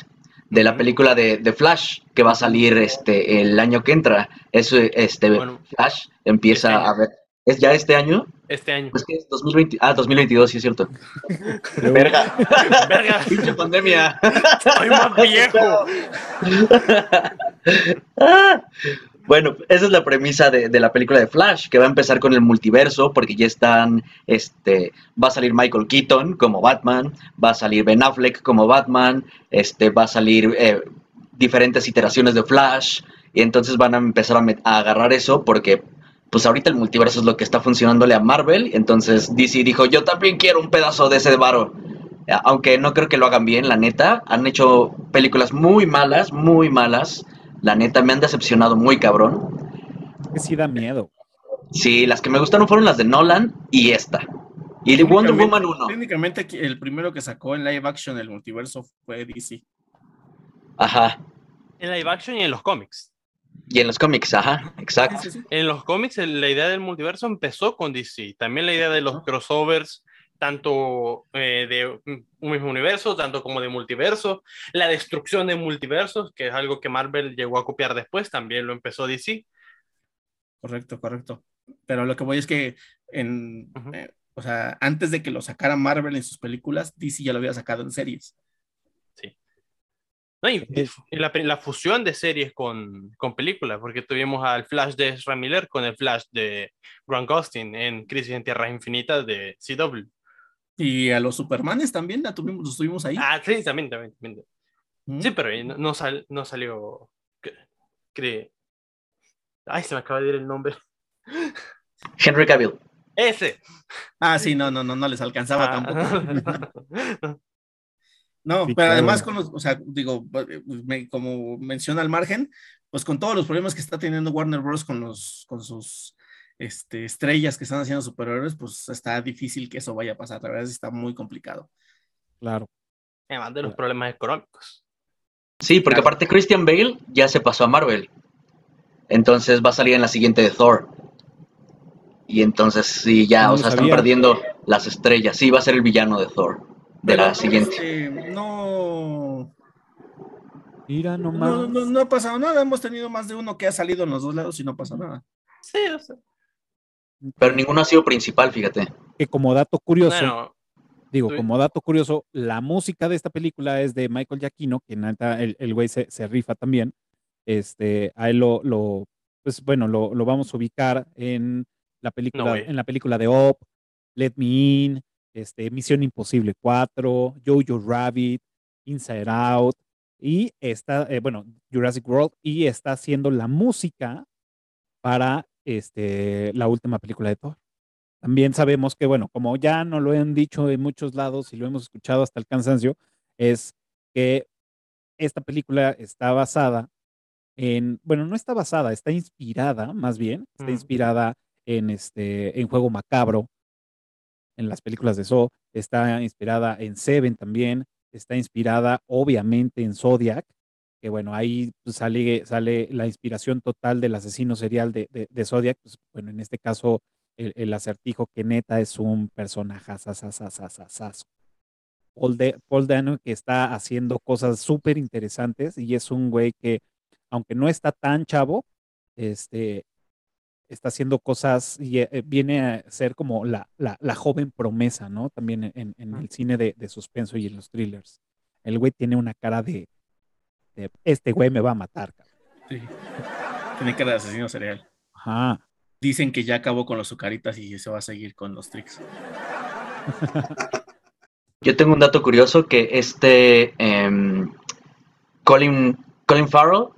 de la película de, de Flash, que va a salir este el año que entra. Eso, este, Bueno, Flash empieza este año. a ver. ¿Es ya este año? Este año. Pues que es 2020, ah, 2022, sí es cierto. Verga. Verga, Pinche pandemia. soy más viejo. Bueno, esa es la premisa de, de la película de Flash, que va a empezar con el multiverso, porque ya están, este, va a salir Michael Keaton como Batman, va a salir Ben Affleck como Batman, este, va a salir eh, diferentes iteraciones de Flash, y entonces van a empezar a, a agarrar eso, porque pues ahorita el multiverso es lo que está funcionándole a Marvel, entonces DC dijo, yo también quiero un pedazo de ese varo. Eh, Aunque no creo que lo hagan bien, la neta, han hecho películas muy malas, muy malas. La neta, me han decepcionado muy cabrón. Que sí da miedo. Sí, las que me gustaron fueron las de Nolan y esta. Y de Wonder Woman 1. Técnicamente el primero que sacó en live action el multiverso fue DC. Ajá. En live action y en los cómics. Y en los cómics, ajá, exacto. Sí, sí, sí. En los cómics la idea del multiverso empezó con DC. También la idea de los crossovers, tanto eh, de un mismo universo, tanto como de multiverso. La destrucción de multiversos, que es algo que Marvel llegó a copiar después, también lo empezó DC. Correcto, correcto. Pero lo que voy es que en, eh, o sea, antes de que lo sacara Marvel en sus películas, DC ya lo había sacado en series. No, y, la, la fusión de series con, con películas, porque tuvimos al Flash de Ezra Miller con el Flash de Grant Gustin en Crisis en Tierras Infinitas de CW. Y a los Supermanes también la tuvimos, los tuvimos ahí. Ah, sí, también, también. también. ¿Mm? Sí, pero no, no, sal- no salió. Ay, se me acaba de ir el nombre. Henry Cavill. Ese. Ah, sí, no, no, no, no les alcanzaba tampoco. Ah. No, Sí, pero claro. además con los, o sea, digo, eh, me- como menciona al margen, pues con todos los problemas que está teniendo Warner Bros. con los, con sus este, estrellas que están haciendo superhéroes, pues está difícil que eso vaya a pasar. La verdad es que está muy complicado. Claro. Además de los problemas económicos. Sí, porque aparte Christian Bale ya se pasó a Marvel. Entonces va a salir en la siguiente de Thor. Y entonces sí, ya, No o sea, están perdiendo las estrellas. Sí, va a ser el villano de Thor. De Pero la no, siguiente. este, no, Mira no, nomás. no, no ha pasado nada. Hemos tenido más de uno que ha salido en los dos lados y no pasa nada. Sí, o sea. Pero ninguno ha sido principal, fíjate. Que como dato curioso, Bueno, digo, como dato curioso, la música de esta película es de Michael Giacchino, que neta, el, el güey se, se rifa también. Este, a él lo, lo pues bueno, lo, lo vamos a ubicar en la película, en la película de Op, Let Me In, este, Misión Imposible 4, Jojo Rabbit, Inside Out, y está, eh, bueno, Jurassic World, y está haciendo la música para este, la última película de Thor. También sabemos que, bueno, como ya no lo han dicho en muchos lados y lo hemos escuchado hasta el cansancio, es que esta película está basada en, bueno, no está basada, está inspirada, más bien, está Mm. inspirada en este, en Juego Macabro, en las películas de Saw, está inspirada en Seven también, está inspirada obviamente en Zodiac, que bueno, ahí pues, sale, sale la inspiración total del asesino serial de, de, Zodiac, pues, bueno, en este caso el, acertijo que neta es un personaje Paul, de, Paul Dano que está haciendo cosas súper interesantes y es un güey que, aunque no está tan chavo, este, está haciendo cosas y eh, viene a ser como la, la, la, joven promesa, ¿no? También en, en el cine de, de, suspenso y en los thrillers. El güey tiene una cara de, de este güey me va a matar. Cabrón. Sí. Tiene cara de asesino serial. Ajá. Dicen que ya acabó con los sucaritas y se va a seguir con los tricks. Yo tengo un dato curioso que este eh, Colin, Colin Farrell,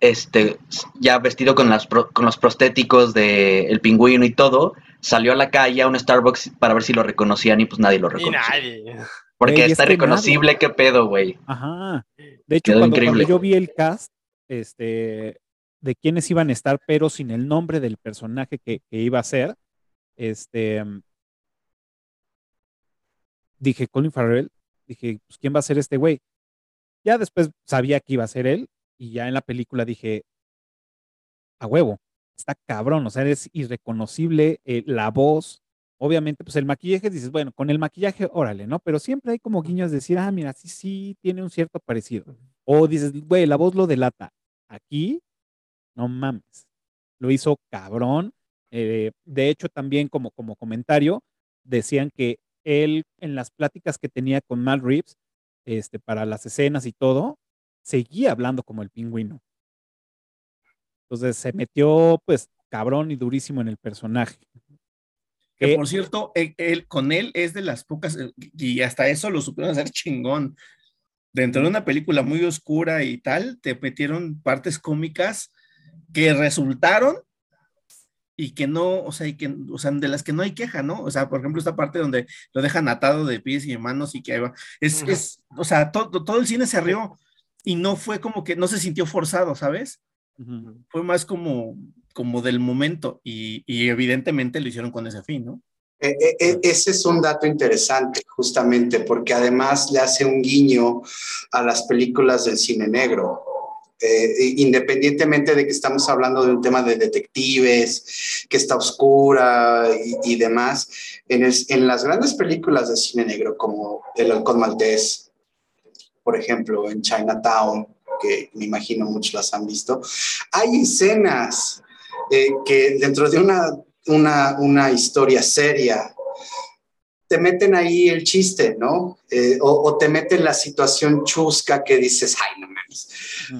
este, ya vestido con, las, con los prostéticos del de pingüino y todo, salió a la calle a un Starbucks para ver si lo reconocían y pues nadie lo reconoció. Y nadie. Porque está es reconocible, nadie. qué pedo, güey. Ajá. De hecho, cuando, cuando, yo vi el cast, este, de quiénes iban a estar, pero sin el nombre del personaje que, que iba a ser, este, dije, Colin Farrell, dije, pues, ¿quién va a ser este güey? Ya después sabía que iba a ser él, y ya en la película dije, a huevo, está cabrón, o sea, es irreconocible eh, la voz. Obviamente, pues el maquillaje, dices, bueno, con el maquillaje, órale, ¿no? Pero siempre hay como guiños de decir, ah, mira, sí, sí, tiene un cierto parecido. O dices, güey, la voz lo delata. Aquí, no mames, lo hizo cabrón. Eh, de hecho, también como, como comentario, decían que él en las pláticas que tenía con Mal Reeves, este, para las escenas y todo, seguía hablando como el pingüino. Entonces se metió, pues, cabrón y durísimo en el personaje. Que por cierto, él, él, con él es de las pocas, eh, y hasta eso lo supieron hacer chingón. Dentro de una película muy oscura y tal, te metieron partes cómicas que resultaron y que no, o sea, y que, o sea, de las que no hay queja, ¿no? O sea, por ejemplo, esta parte donde lo dejan atado de pies y de manos y que ahí va. Es, uh -huh. es o sea, todo, todo el cine se rió y no fue como que no se sintió forzado, ¿sabes? Uh -huh. Fue más como, como del momento y, y, evidentemente lo hicieron con ese fin, ¿no? Eh, eh, ese es un dato interesante, justamente, porque además le hace un guiño a las películas del cine negro. Eh, independientemente de que estamos hablando de un tema de detectives, que está oscura y, y demás, en, el, en, las grandes películas de cine negro, como El Halcón Maltés, por ejemplo, en Chinatown, que me imagino muchos las han visto, hay escenas eh, que dentro de una, una, una historia seria te meten ahí el chiste, ¿no? Eh, o, o, te meten la situación chusca que dices, ay, no mames,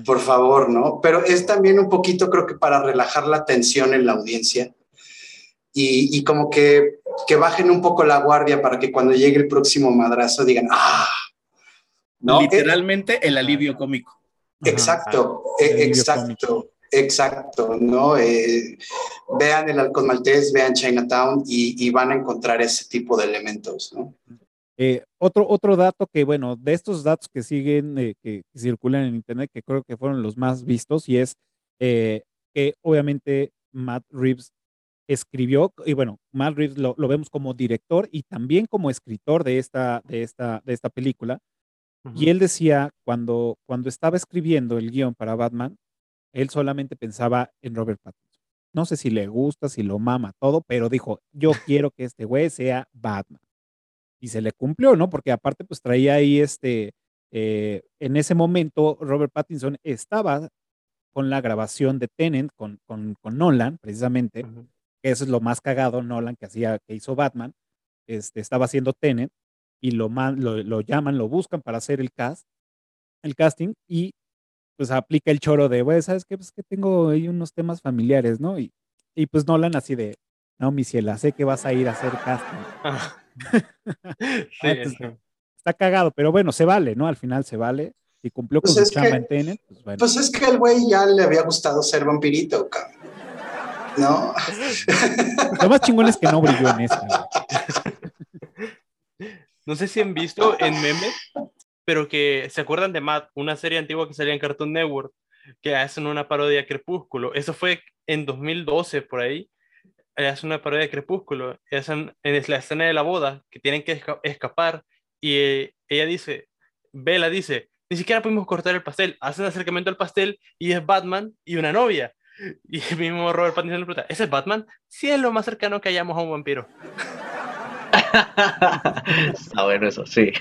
por favor, ¿no? Pero es también un poquito, creo que para relajar la tensión en la audiencia y, y como que, que, bajen un poco la guardia para que cuando llegue el próximo madrazo digan, ah, ¿no? Literalmente el alivio cómico. Exacto, eh, exacto. Cómico. Exacto, ¿no? Eh, vean el Halcón Maltés, vean Chinatown y, y, van a encontrar ese tipo de elementos, ¿no? Eh, otro, otro dato que, bueno, de estos datos que siguen, eh, que, que, circulan en Internet, que creo que fueron los más vistos, y es eh, que obviamente Matt Reeves escribió, y bueno, Matt Reeves lo, lo, vemos como director y también como escritor de esta, de esta, de esta película. Uh -huh. Y él decía, cuando, cuando estaba escribiendo el guion para Batman, él solamente pensaba en Robert Pattinson. No sé si le gusta, si lo mama, todo, pero dijo, yo quiero que este güey sea Batman. Y se le cumplió, ¿no? Porque aparte, pues traía ahí este, eh, en ese momento, Robert Pattinson estaba con la grabación de Tenant, con, con, con Nolan, precisamente, uh -huh. que eso es lo más cagado, Nolan, que hacía, que hizo Batman, este, estaba haciendo Tenant, y lo, lo, lo llaman, lo buscan para hacer el cast, el casting, y pues aplica el choro de, güey, ¿sabes qué? Pues que tengo ahí unos temas familiares, ¿no? Y, y pues Nolan así de, no, mi ciela, sé que vas a ir a hacer casting. Ah. sí, Entonces, está cagado, pero bueno, se vale, ¿no? Al final se vale. Si cumplió con Pues su es chamba que- en Tenet, pues bueno. Pues es que al güey ya le había gustado ser vampirito, cabrón. ¿No? Lo más chingón es que no brilló en esta. güey. No sé si han visto en memes, pero que se acuerdan de Matt, una serie antigua que salía en Cartoon Network, que hacen una parodia a Crepúsculo. Eso fue en 2012, por ahí. eh, Hacen una parodia de Crepúsculo. Hacen en la escena de la boda, que tienen que esca- escapar. Y eh, ella dice, Bella dice, ni siquiera pudimos cortar el pastel. Hacen acercamiento al pastel y es Batman y una novia. Y el mismo Robert Pattinson le pregunta, ¿ese es Batman? Sí, es lo más cercano que hayamos a un vampiro. Está bueno eso, sí.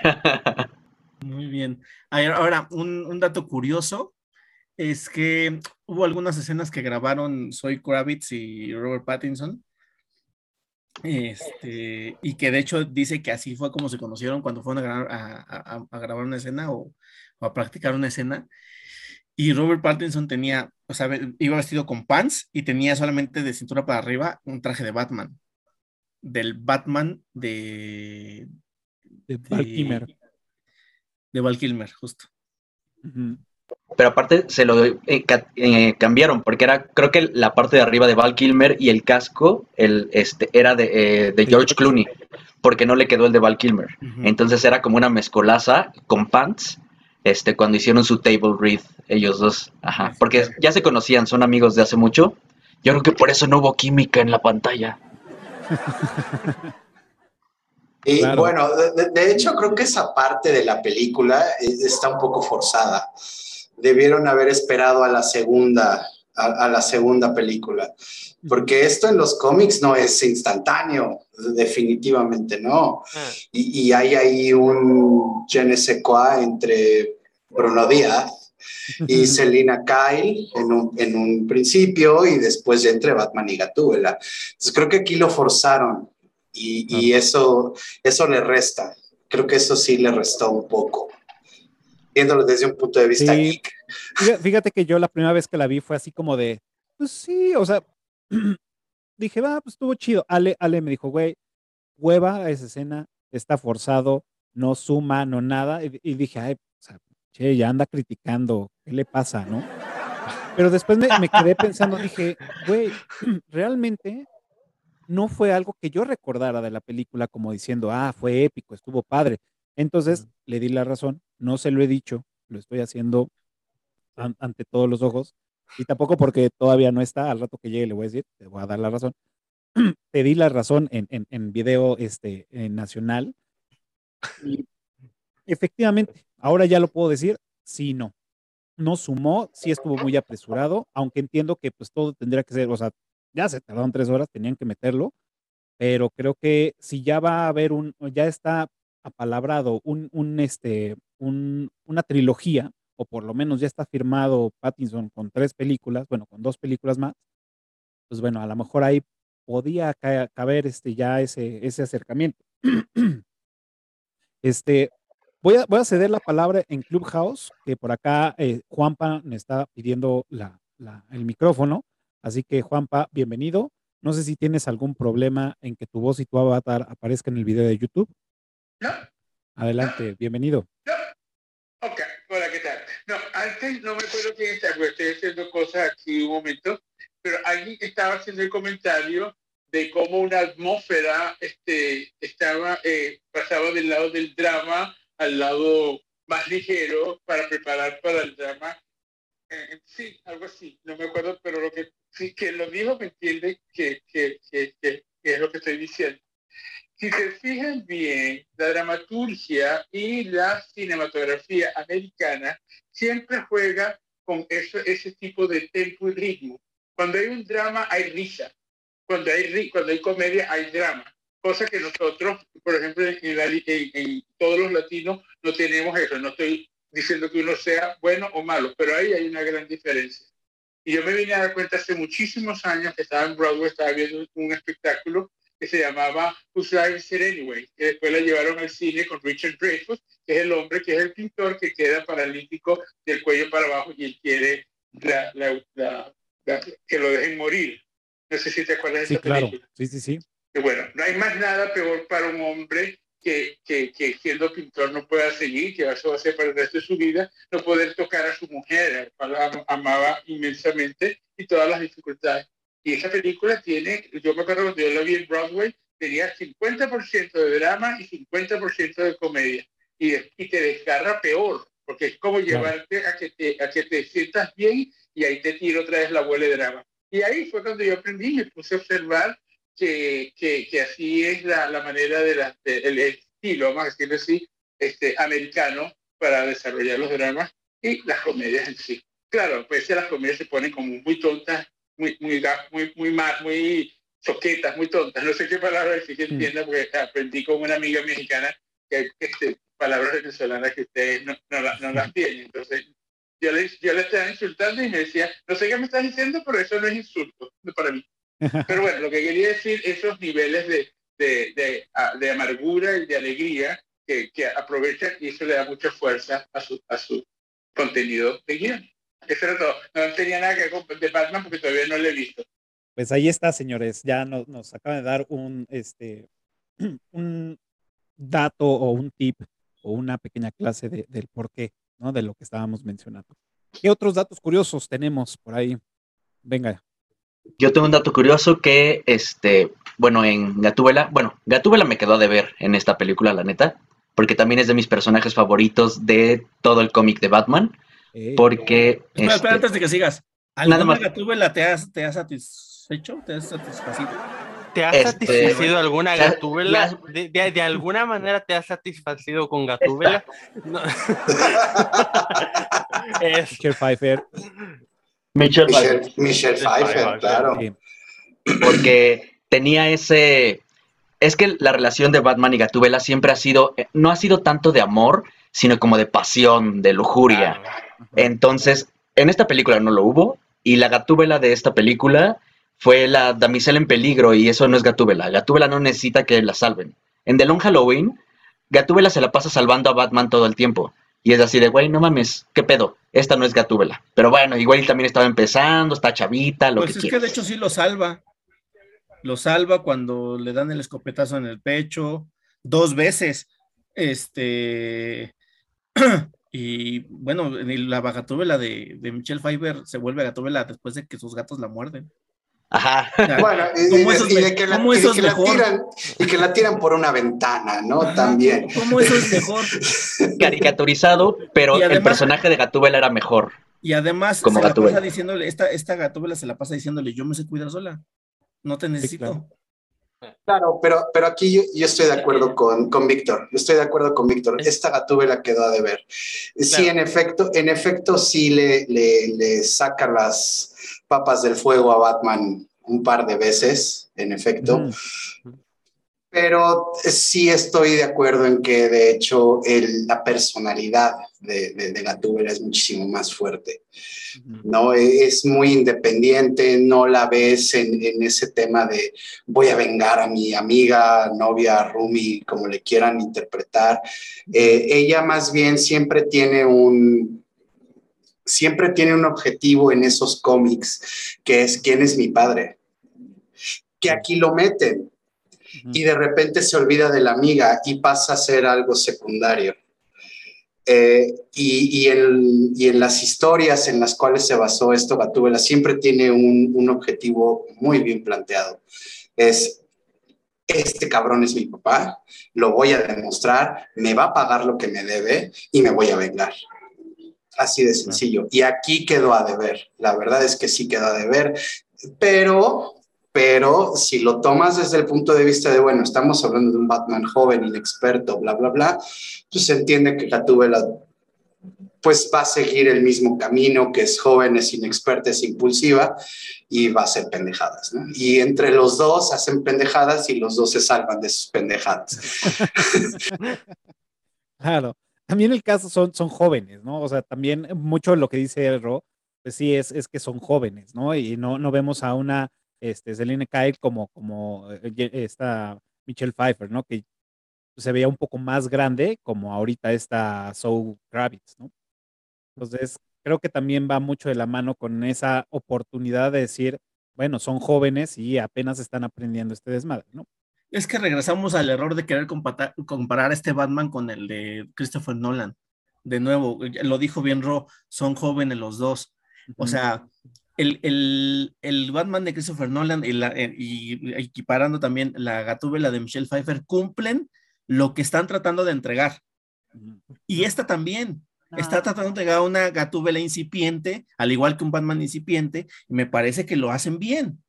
Muy bien. Ahora, un, dato curioso es que hubo algunas escenas que grabaron Zoe Kravitz y Robert Pattinson. Este, y que de hecho dice que así fue como se conocieron cuando fueron a grabar, una escena o, o a practicar una escena. Y Robert Pattinson tenía, o sea, iba vestido con pants y tenía solamente de cintura para arriba un traje de Batman. Del Batman de. De Val Kilmer. De Val Kilmer, justo. Pero aparte se lo eh, ca- eh, cambiaron, porque era, creo que la parte de arriba de Val Kilmer y el casco el, este, era de, eh, de George Clooney, porque no le quedó el de Val Kilmer. Entonces era como una mezcolaza con pants, este, cuando hicieron su table read, ellos dos. Ajá, porque ya se conocían, son amigos de hace mucho. Yo creo que por eso no hubo química en la pantalla. Y Claro. bueno, de, hecho creo que esa parte de la película eh, está un poco forzada. Debieron haber esperado a la segunda, a, a la segunda película, porque esto en los cómics no es instantáneo, definitivamente no. Ah, Y, y hay ahí un je ne sais quoi entre Bruno Díaz y Selina Kyle en un, en un principio y después ya entre Batman y Gatúbela. Entonces creo que aquí lo forzaron y, y eso, eso le resta. Creo que eso sí le restó un poco. Viéndolo desde un punto de vista Sí. geek. Fíjate- que yo la primera vez que la vi fue así como de, pues sí, o sea, dije, va, pues estuvo chido. Ale, Ale me dijo, güey, hueva esa escena, está forzado, no suma, no nada. Y, y dije, ay, che, ya anda criticando, ¿qué le pasa, no? Pero después me, me quedé pensando, dije, güey, realmente no fue algo que yo recordara de la película como diciendo, ah, fue épico, estuvo padre. Entonces le di la razón, no se lo he dicho, lo estoy haciendo an- ante todos los ojos. Y tampoco porque todavía no está, al rato que llegue le voy a decir, te voy a dar la razón. Te di la razón en, en, en video este, en nacional. Y efectivamente, ahora ya lo puedo decir, sí, no. No sumó, sí estuvo muy apresurado, aunque entiendo que pues todo tendría que ser, o sea, ya se tardaron tres horas, tenían que meterlo, pero creo que si ya va a haber un, ya está apalabrado un, un, este, un, una trilogía, o por lo menos ya está firmado Pattinson con tres películas, bueno, con dos películas más, pues bueno, a lo mejor ahí podía ca- caber este, ya ese, ese acercamiento. este, voy a, voy a ceder la palabra en Clubhouse, que por acá eh, Juanpa me está pidiendo la, la- el micrófono, así que Juanpa, bienvenido. No sé si tienes algún problema en que tu voz y tu avatar aparezcan en el video de YouTube. No, Adelante, bienvenido. no. Ok, hola, ¿qué tal? No, antes no me acuerdo quién está, porque estoy haciendo cosas aquí un momento, pero alguien estaba haciendo el comentario de cómo una atmósfera este, estaba, eh, pasaba del lado del drama al lado más ligero para preparar para el drama. Eh, sí, algo así, no me acuerdo, pero lo que sí que lo dijo me entiende que, que, que, que- es lo que estoy diciendo. Si se fijan bien, la dramaturgia y la cinematografía americana siempre juega con eso, ese tipo de tempo y ritmo. Cuando hay un drama hay risa, cuando hay, cuando hay comedia hay drama, cosa que nosotros, por ejemplo, en, la en- en todos los latinos no tenemos eso. No estoy diciendo que uno sea bueno o malo, pero ahí hay una gran diferencia. Y yo me vine a dar cuenta hace muchísimos años que estaba en Broadway, estaba viendo un espectáculo que se llamaba Whose Line Is It Anyway, que después la llevaron al cine con Richard Dreyfuss, que es el hombre, que es el pintor que queda paralítico del cuello para abajo y él quiere la- la- la- que lo dejen morir. No sé si te acuerdas de Sí, esa claro. película. Sí, sí, sí. Que bueno, no hay más nada peor para un hombre que que, que, siendo pintor no pueda seguir, que eso va a ser para el resto de su vida, no poder tocar a su mujer, a la amaba inmensamente y todas las dificultades. Y esa película tiene, yo me acuerdo cuando yo la vi en Broadway, tenía 50% de drama y 50% de comedia. Y, y te desgarra peor, porque es como llevarte a que, te, a que te sientas bien y ahí te tiro otra vez la bola de drama. Y ahí fue cuando yo aprendí, me puse a observar que, que, que así es la, la manera de la, el estilo, más decirlo así, este, americano para desarrollar los dramas y las comedias en sí. Claro, pues las comedias se ponen como muy tontas, muy, muy, muy, muy, muy, muy choquetas, muy tontas. No sé qué palabra decir que entienda, porque aprendí con una amiga mexicana que este, palabras venezolanas que ustedes no, no, no las tienen. Entonces, yo le, yo le estaba insultando y me decía, no sé qué me estás diciendo, pero eso no es insulto para mí. Pero bueno, lo que quería decir, esos niveles de, de, de, amargura y de alegría que, que, aprovechan y eso le da mucha fuerza a su, a su contenido de guion. Eso era todo. No tenía nada que ver de Batman porque todavía no lo he visto. Pues ahí está, señores. Ya nos, nos acaban de dar un, este, un dato o un tip o una pequeña clase de, del por qué, ¿no? De lo que estábamos mencionando. ¿Qué otros datos curiosos tenemos por ahí? Venga. Yo tengo un dato curioso que, este, bueno, en Gatúbela, bueno, Gatúbela me quedó de ver en esta película, la neta, porque también es de mis personajes favoritos de todo el cómic de Batman, eh, porque... Espera, este, antes de que sigas. ¿Alguna nada más. Gatúbela te has, te has satisfecho? ¿Te has satisfacido? ¿Te ha este, satisfacido alguna Gatúbela? De, de, de, alguna manera te ha satisfacido con Gatúbela? No. es... Pfeiffer. Michelle, Michelle, Michelle Pfeiffer, claro. Porque tenía ese... Es que la relación de Batman y Gatúbela siempre ha sido, no ha sido tanto de amor, sino como de pasión, de lujuria. Entonces, en esta película no lo hubo, y la Gatúbela de esta película fue la damisela en peligro y eso no es Gatúbela. Gatúbela no necesita que la salven. En The Long Halloween, Gatúbela se la pasa salvando a Batman todo el tiempo. Y es así de, güey, no mames, ¿qué pedo? Esta no es Gatúbela. Pero bueno, igual también estaba empezando, está chavita, lo pues que es que de hecho sí lo salva. Lo salva cuando le dan el escopetazo en el pecho, dos veces. Este. y bueno, la Gatúbela de, de Michelle Pfeiffer se vuelve Gatúbela después de que sus gatos la muerden. Ajá. Bueno, y, de que, la, tiran, y que la tiran por una ventana, ¿no? También. ¿Cómo eso es mejor? Caricaturizado, pero el personaje de Gatúbela era mejor. Y además como se la pasa diciéndole, esta, esta Gatúbela se la pasa diciéndole, yo me sé cuidar sola, no te necesito. claro. pero, pero aquí yo, yo, estoy de acuerdo con, con Víctor, yo estoy de acuerdo con Víctor, esta Gatúbela quedó a deber. Sí, en efecto, en efecto sí le, le, le saca las papas del fuego a Batman un par de veces, en efecto. Mm. Pero sí estoy de acuerdo en que de hecho el, la personalidad de, de, de Gatúbela es muchísimo más fuerte. ¿no? Es muy independiente, no la ves en, en, ese tema de voy a vengar a mi amiga, novia, Rumi, como le quieran interpretar. Eh, ella más bien siempre tiene un, siempre tiene un objetivo en esos cómics, que es quién es mi padre. Que aquí lo meten y de repente se olvida de la amiga y pasa a ser algo secundario. Eh, y, y, en, y, en, las historias en las cuales se basó esto, Gatúbela siempre tiene un, un objetivo muy bien planteado. Es, este cabrón es mi papá, lo voy a demostrar, me va a pagar lo que me debe y me voy a vengar. Así de sencillo. Y aquí quedó a deber. La verdad es que sí quedó a deber. Pero, pero si lo tomas desde el punto de vista de, bueno, estamos hablando de un Batman joven, inexperto, bla, bla, bla, pues se entiende que Gatúbela pues va a seguir el mismo camino, que es joven, es inexperta, es impulsiva y va a hacer pendejadas. ¿no? Y entre los dos hacen pendejadas y los dos se salvan de sus pendejadas. claro también el caso son, son jóvenes, ¿no? O sea, también mucho de lo que dice Ro, pues sí, es, es que son jóvenes, ¿no? Y no, no vemos a una este, Selene Kyle como, como eh, esta Michelle Pfeiffer, ¿no? Que se veía un poco más grande, como ahorita esta Zoe Kravitz, ¿no? Entonces, creo que también va mucho de la mano con esa oportunidad de decir, bueno, son jóvenes y apenas están aprendiendo este desmadre, ¿no? Es que regresamos al error de querer comparar, comparar este Batman con el de Christopher Nolan. De nuevo, lo dijo bien Ro, son jóvenes los dos. O sea, el, el, el, Batman de Christopher Nolan y, la, eh, y, equiparando también la gatúbela de Michelle Pfeiffer cumplen lo que están tratando de entregar. Y esta también. Está tratando de entregar una gatúbela incipiente, al igual que un Batman incipiente, y me parece que lo hacen bien.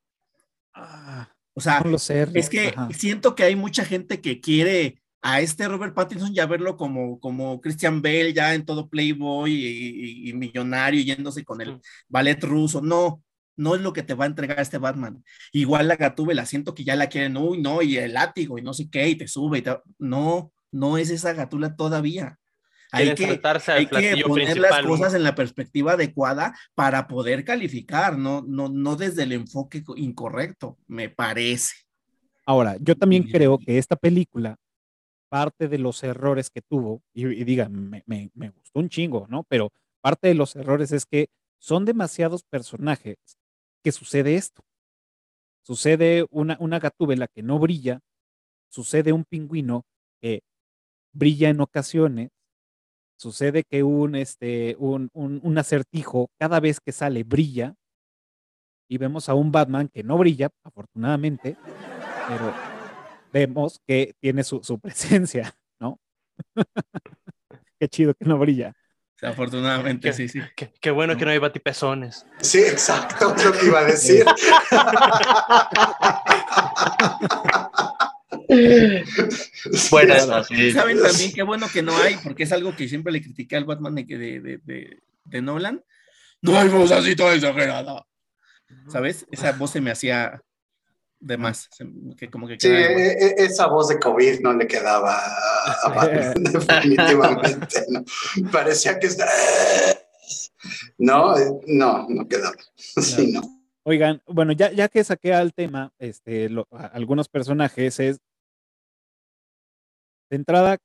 Ah, o sea, no lo sé, es que ajá. siento que hay mucha gente que quiere a este Robert Pattinson ya verlo como, como Christian Bale ya en todo Playboy y, y, y millonario yéndose con el ballet ruso. No, no es lo que te va a entregar este Batman. Igual la Gatúbela, siento que ya la quieren, uy, no, y el látigo y no sé qué, y te sube y te... No, no es esa Gatula todavía. Hay que, hay que poner principal, las cosas en la perspectiva adecuada para poder calificar, no, no, no desde el enfoque incorrecto, me parece. Ahora, yo también creo que esta película, parte de los errores que tuvo, y, y diga, me, me, me, gustó un chingo, ¿no? Pero parte de los errores es que son demasiados personajes que sucede esto. Sucede una, una gatúbela que no brilla, sucede un pingüino que brilla en ocasiones, sucede que un, este, un, un, un, acertijo cada vez que sale brilla y vemos a un Batman que no brilla, afortunadamente, pero vemos que tiene su, su presencia, ¿no? Qué chido que no brilla. Afortunadamente, qué, sí, sí. Qué, qué bueno que no hay batipezones. Sí, exacto, es lo que iba a decir. bueno, sí. Saben también qué bueno que no hay, porque es algo que siempre le critiqué al Batman de, de, de, de Nolan. No hay voz así toda exagerada. ¿Sabes? Esa voz se me hacía de más. Que como que sí, e, esa voz de COVID no le quedaba a Batman, definitivamente. ¿no? Parecía que está... No, no, no quedaba. Sí, no. Oigan, bueno, ya, ya que saqué al tema, este, lo, algunos personajes es de entrada,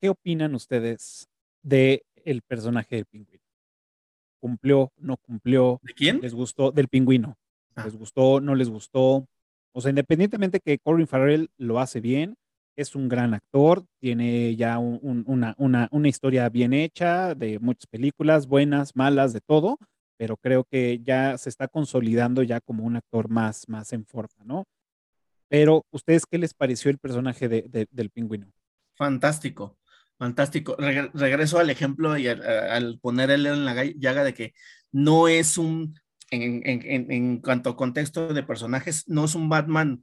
¿qué opinan ustedes de el personaje del pingüino? ¿Cumplió, no cumplió? ¿De quién? ¿Les gustó? Del pingüino. Ah. ¿Les gustó, no les gustó? O sea, independientemente que Corin Farrell lo hace bien, es un gran actor, tiene ya un, un, una, una, una, historia bien hecha, de muchas películas, buenas, malas, de todo, pero creo que ya se está consolidando ya como un actor más, más en forma, ¿no? Pero, ¿ustedes qué les pareció el personaje de, de, del pingüino? Fantástico, fantástico. Re regreso al ejemplo y al, al poner el en la llaga de que no es un en, en, en, cuanto a contexto de personajes, no es un Batman,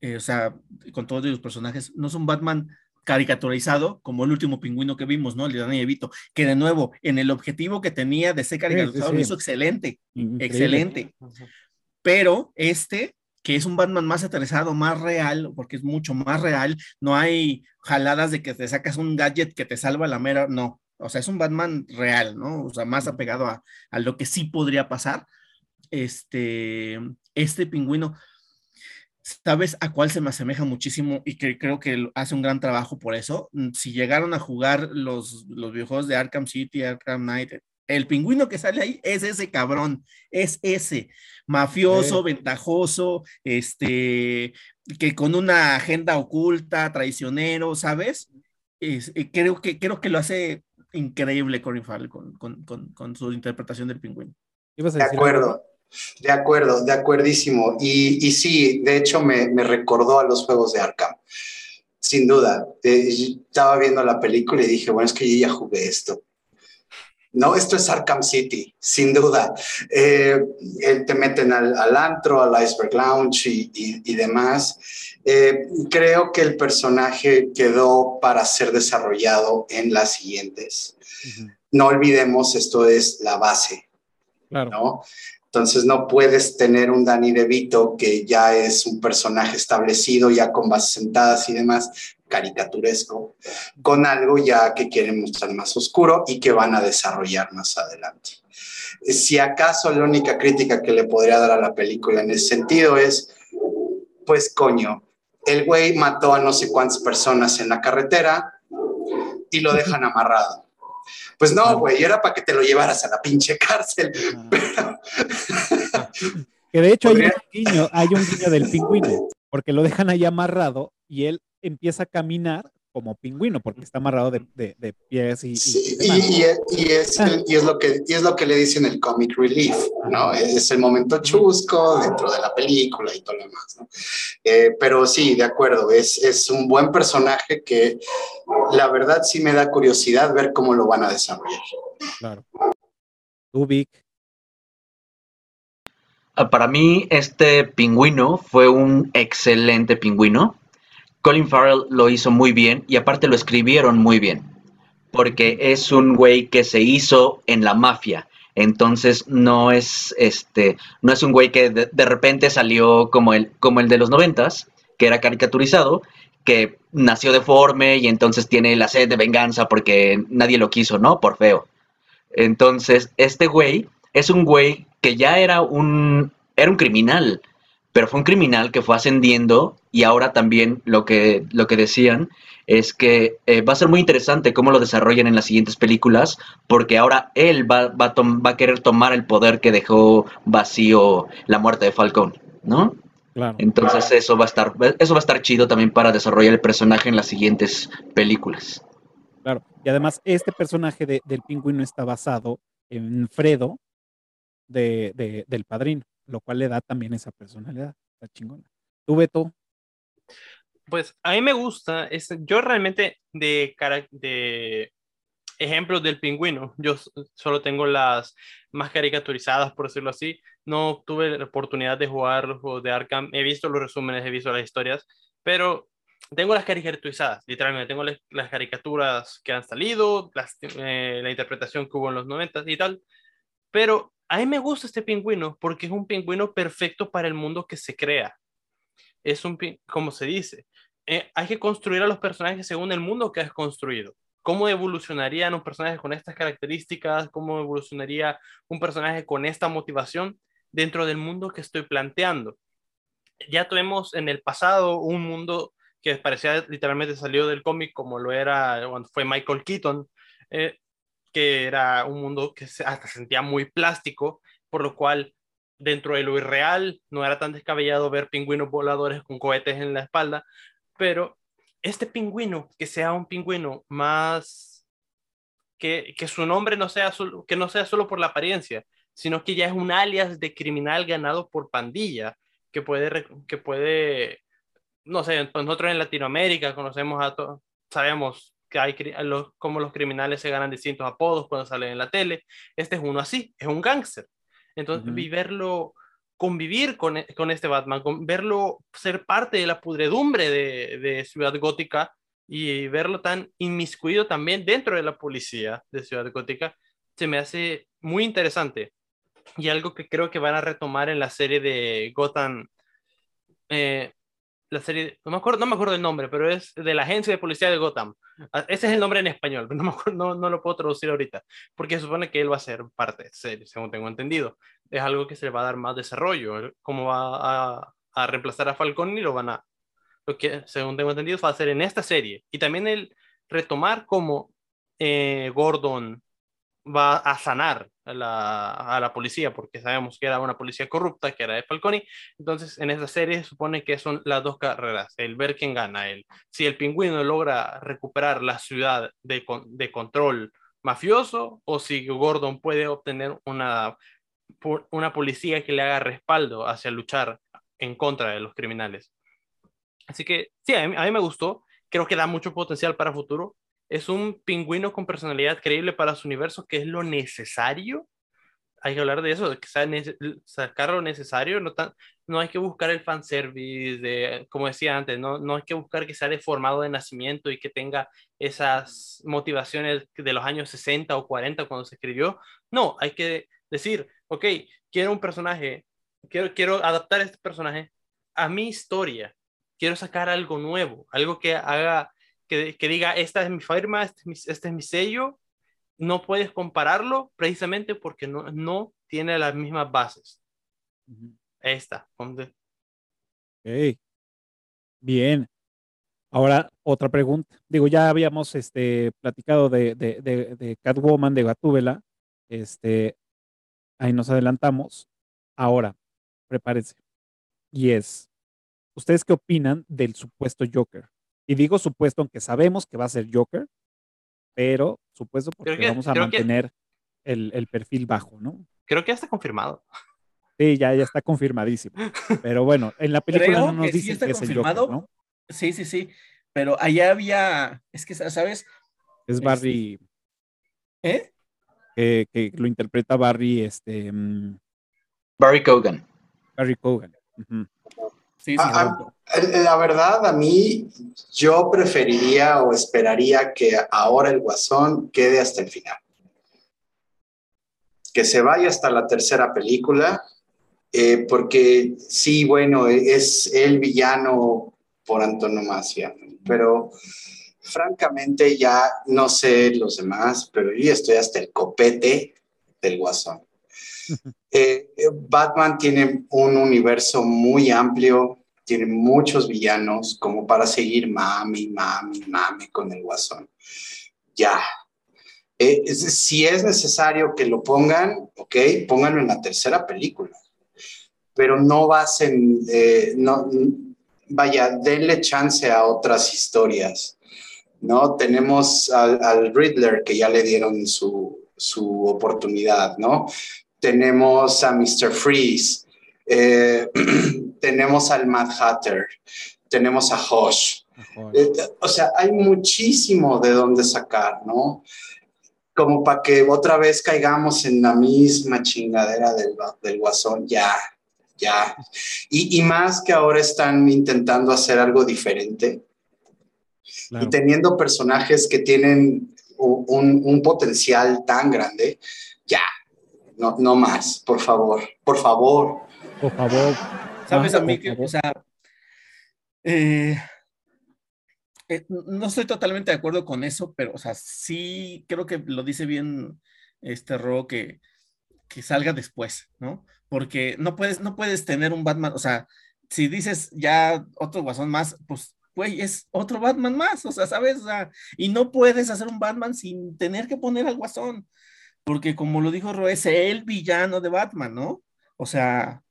eh, o sea, con todos los personajes, no es un Batman caricaturizado como el último pingüino que vimos, ¿no? El de Danny Evito, que de nuevo, en el objetivo que tenía de ser caricaturizado, sí, sí, sí. lo hizo excelente, Increíble. excelente. Pero este, que es un Batman más aterrizado, más real, porque es mucho más real, no hay jaladas de que te sacas un gadget que te salva la mera, no. O sea, es un Batman real, ¿no? O sea, más apegado a, a lo que sí podría pasar este, este pingüino, ¿sabes a cuál se me asemeja muchísimo y que creo que hace un gran trabajo por eso? Mm, si llegaron a jugar los, los videojuegos de Arkham City, Arkham Knight, el pingüino que sale ahí es ese cabrón, es ese mafioso, sí. ventajoso, este, que con una agenda oculta, traicionero, ¿sabes? Es, eh, creo, que, creo que lo hace increíble Corin Farrell con, con, con, con su interpretación del pingüino. De acuerdo. De acuerdo, de acuerdísimo. Y, y sí, de hecho me, me, recordó a los juegos de Arkham. Sin duda. Eh, estaba viendo la película y dije, bueno, es que yo ya jugué esto. No, esto es Arkham City, sin duda. Eh, te meten al, al, antro, al Iceberg Lounge y, y, y demás. Eh, creo que el personaje quedó para ser desarrollado en las siguientes. Uh -huh. No olvidemos, esto es la base. Claro. ¿no? Entonces no puedes tener un Danny DeVito que ya es un personaje establecido, ya con bases sentadas y demás, caricaturesco, con algo ya que quieren mostrar más oscuro y que van a desarrollar más adelante. Si acaso la única crítica que le podría dar a la película en ese sentido es, pues coño, el güey mató a no sé cuántas personas en la carretera y lo dejan amarrado. Pues no, güey, era para que te lo llevaras a la pinche cárcel. Pero... Que de hecho hay un guiño, hay un guiño del pingüino. porque lo dejan ahí amarrado y él empieza a caminar como pingüino, porque está amarrado de, de- de pies y, y Sí, y, es, y es el- y es lo que, y es lo que le dicen el comic relief, ¿no? Es el momento chusco dentro de la película y todo lo demás, ¿no? Eh, pero sí, de acuerdo, es, es un buen personaje que la verdad sí me da curiosidad ver cómo lo van a desarrollar. Claro. Tú, Vic, Ah, Para mí, este pingüino fue un excelente pingüino. Colin Farrell lo hizo muy bien y aparte lo escribieron muy bien. Porque es un güey que se hizo en la mafia. Entonces no es este. No es un güey que de, repente salió como el, como el de los noventas, que era caricaturizado, que nació deforme y entonces tiene la sed de venganza porque nadie lo quiso, ¿no? Por feo. Entonces, este güey es un güey que ya era un, era un criminal, pero fue un criminal que fue ascendiendo y ahora también lo que, lo que decían es que eh, va a ser muy interesante cómo lo desarrollan en las siguientes películas, porque ahora él va, va, a, va a querer tomar el poder que dejó vacío la muerte de Falcón, ¿no? claro. Entonces eso va a estar, eso va a estar chido también para desarrollar el personaje en las siguientes películas. Claro. Y además, este personaje de- del pingüino está basado en Fredo de, de- del padrino, lo cual le da también esa personalidad. Está chingona. Tú, Beto, Pues a mí me gusta, es, yo realmente de, de ejemplos del pingüino, yo solo tengo las más caricaturizadas, por decirlo así. No tuve la oportunidad de jugar los juegos de Arkham, he visto los resúmenes, he visto las historias, pero tengo las caricaturizadas, literalmente, tengo las, caricaturas que han salido, eh, la interpretación que hubo en los 90 y tal, pero a mí me gusta este pingüino porque es un pingüino perfecto para el mundo que se crea. Es un, como se dice, eh, hay que construir a los personajes según el mundo que has construido. ¿Cómo evolucionarían un personaje con estas características? ¿Cómo evolucionaría un personaje con esta motivación dentro del mundo que estoy planteando? Ya tuvimos en el pasado un mundo que parecía literalmente salió del cómic como lo era cuando fue Michael Keaton, eh, que era un mundo que hasta sentía muy plástico, por lo cual dentro de lo irreal no era tan descabellado ver pingüinos voladores con cohetes en la espalda, pero este pingüino, que sea un pingüino más, que, que su nombre no sea, solo, que no sea solo por la apariencia, sino que ya es un alias de criminal ganado por pandilla, que puede, que puede no sé, nosotros en Latinoamérica conocemos a todos, sabemos que hay los, como los criminales se ganan distintos apodos cuando salen en la tele. Este es uno así, es un gángster. Entonces, y verlo, convivir con, e- con este Batman, con, verlo ser parte de la pudredumbre de, Ciudad Gótica y verlo tan inmiscuido también dentro de la policía de Ciudad Gótica, se me hace muy interesante. Y algo que creo que van a retomar en la serie de Gotham, eh, la serie, no me, acuerdo, no me acuerdo el nombre, pero es de la agencia de policía de Gotham. Ah, Ese es el nombre en español, no, me acuerdo, no, no lo puedo traducir ahorita, porque supone que él va a ser parte de serie, según tengo entendido. Es algo que se le va a dar más desarrollo, cómo va a, reemplazar a Falcón y lo van a, lo que según tengo entendido, va a hacer en esta serie. Y también el retomar cómo eh, Gordon va a sanar a la, a la policía, porque sabemos que era una policía corrupta, que era de Falcone. Entonces, en esta serie se supone que son las dos carreras, el ver quién gana, el, si el pingüino logra recuperar la ciudad de, de control mafioso o si Gordon puede obtener una, po- una policía que le haga respaldo hacia luchar en contra de los criminales. Así que sí, a mí, me gustó, creo que da mucho potencial para futuro. Es un pingüino con personalidad creíble para su universo, que es lo necesario. Hay que hablar de eso, de sacar lo necesario, no, tan, no hay que buscar el fanservice, de, como decía antes, no, no hay que buscar que sea deformado de nacimiento y que tenga esas motivaciones de los años 60 o 40 cuando se escribió. No, hay que decir, ok, quiero un personaje, quiero, quiero adaptar este personaje a mi historia, quiero sacar algo nuevo, algo que haga, que, que diga, esta es mi firma, este es mi, este es mi sello, no puedes compararlo precisamente porque no, no tiene las mismas bases. Ujú. Ahí está. donde- Ok. Bien. Ahora, otra pregunta. Digo, ya habíamos este, platicado de, de, de, de Catwoman, de Gatúbela. Este, ahí nos adelantamos. Ahora, prepárense. Y es, ¿ustedes qué opinan del supuesto Joker? Y digo supuesto, aunque sabemos que va a ser Joker, pero supuesto porque que- vamos a que- mantener el, el perfil bajo, ¿no? Creo que ya está confirmado. Sí, ya, ya está confirmadísimo. Pero bueno, en la película Creo no nos que sí está que es el confirmado. Joker, ¿no? Sí, sí, sí. Pero allá había, es que, ¿sabes? Es Barry, ¿Eh? Que, que lo interpreta Barry, este, mm, Barry Cogan. Barry Cogan. Ujú. Sí, sí. Ah, no. Eh, La verdad, a mí, yo preferiría o esperaría que ahora el Guasón quede hasta el final. Que se vaya hasta la tercera película, eh, porque sí, bueno, es el villano por antonomasia, ¿no? pero francamente ya no sé los demás, pero yo ya estoy hasta el copete del Guasón. Eh, eh, Batman tiene un universo muy amplio, tiene muchos villanos como para seguir mami, mami, mami con el guasón. Ya. Eh, es- si es necesario que lo pongan, ok, pónganlo en la tercera película. Pero no basen, eh, no, vaya, denle chance a otras historias. ¿No? Tenemos al, al Riddler que ya le dieron su, su oportunidad, ¿no? Tenemos a Mr. Freeze, eh, tenemos al Mad Hatter, tenemos a Hosh. Eh, o sea, hay muchísimo de dónde sacar, ¿no? Como para que otra vez caigamos en la misma chingadera del, del guasón, ya, ya. Y, y más que ahora están intentando hacer algo diferente Claro. y teniendo personajes que tienen un, un potencial tan grande, ya, no, no más, por favor, por favor. Por favor. ¿Sabes a mí que, o sea, eh, eh, no estoy totalmente de acuerdo con eso, pero, o sea, sí creo que lo dice bien este Ro que, que salga después, ¿no? Porque no puedes, no puedes tener un Batman, o sea, si dices ya otro guasón más, pues, güey, es otro Batman más, o sea, ¿sabes? O sea, y no puedes hacer un Batman sin tener que poner al guasón, porque como lo dijo Ro, es el villano de Batman, ¿no? O sea,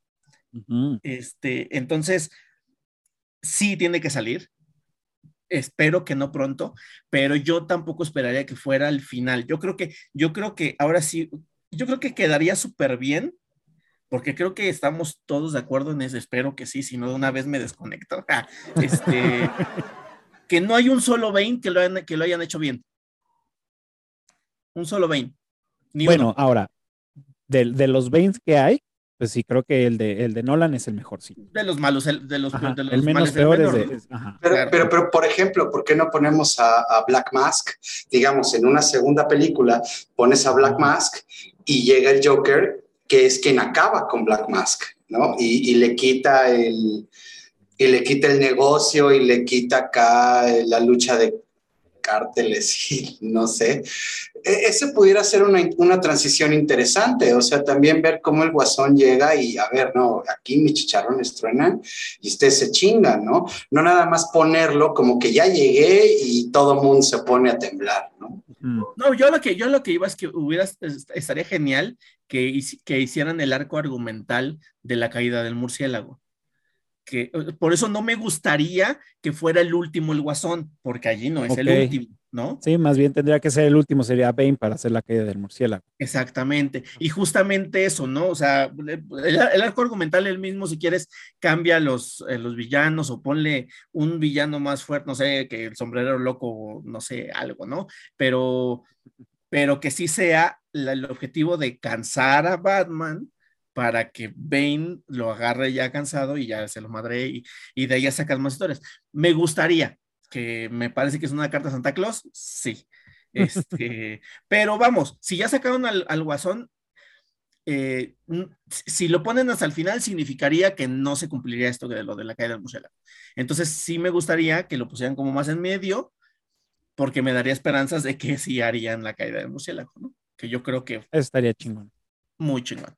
este, entonces, sí tiene que salir. Espero que no pronto, pero yo tampoco esperaría que fuera el final. Yo creo que, yo creo que ahora sí, yo creo que quedaría súper bien, porque creo que estamos todos de acuerdo en eso. Espero que sí, si no de una vez me desconecto. Este, que no hay un solo Bane que lo, hayan, que lo hayan hecho bien. Un solo Bane. Ni Bueno, uno. ahora, de, de los Banes que hay, pues sí, creo que el de, el de Nolan es el mejor, sí. de los malos, el- de los, Ajá, de los el menos males del peor es menor, de. ¿no? es- ajá. Pero, Claro. pero, pero, por ejemplo, ¿por qué no ponemos a, a Black Mask? Digamos, en una segunda película pones a Black Mask y llega el Joker, que es quien acaba con Black Mask, ¿no? Y, le quita el y le quita el negocio y le quita acá eh, la lucha de cárteles y no sé. E- Ese pudiera ser una, una transición interesante, o sea, también ver cómo el guasón llega y, a ver, no, aquí mis chicharrones truenan y ustedes se chingan, ¿no? No nada más ponerlo como que ya llegué y todo mundo se pone a temblar, ¿no? Ujú. No, yo lo que yo lo que iba es que hubieras est- estaría genial que, que hicieran el arco argumental de la caída del murciélago. Que eh, por eso no me gustaría que fuera el último el guasón, porque allí no es el último, ¿no? Sí, más bien tendría que ser el último, sería Bane para hacer la caída del murciélago. Exactamente. Y justamente eso, ¿no? O sea, el, el arco argumental el mismo, si quieres, cambia los, eh, los villanos o ponle un villano más fuerte, no sé, que el sombrero loco, no sé, algo, ¿no? Pero, pero que sí sea la- el objetivo de cansar a Batman para que Bane lo agarre ya cansado y ya se lo madre y, y de ahí ya sacas más historias. Me gustaría, que me parece que es una carta a Santa Claus, sí. Este, pero vamos, si ya sacaron al, al Guasón, eh, si lo ponen hasta el final, significaría que no se cumpliría esto de lo de la caída del murciélago. Entonces, sí me gustaría que lo pusieran como más en medio, porque me daría esperanzas de que sí harían la caída del murciélago, ¿no? Que yo creo que estaría chingón. muy chingón.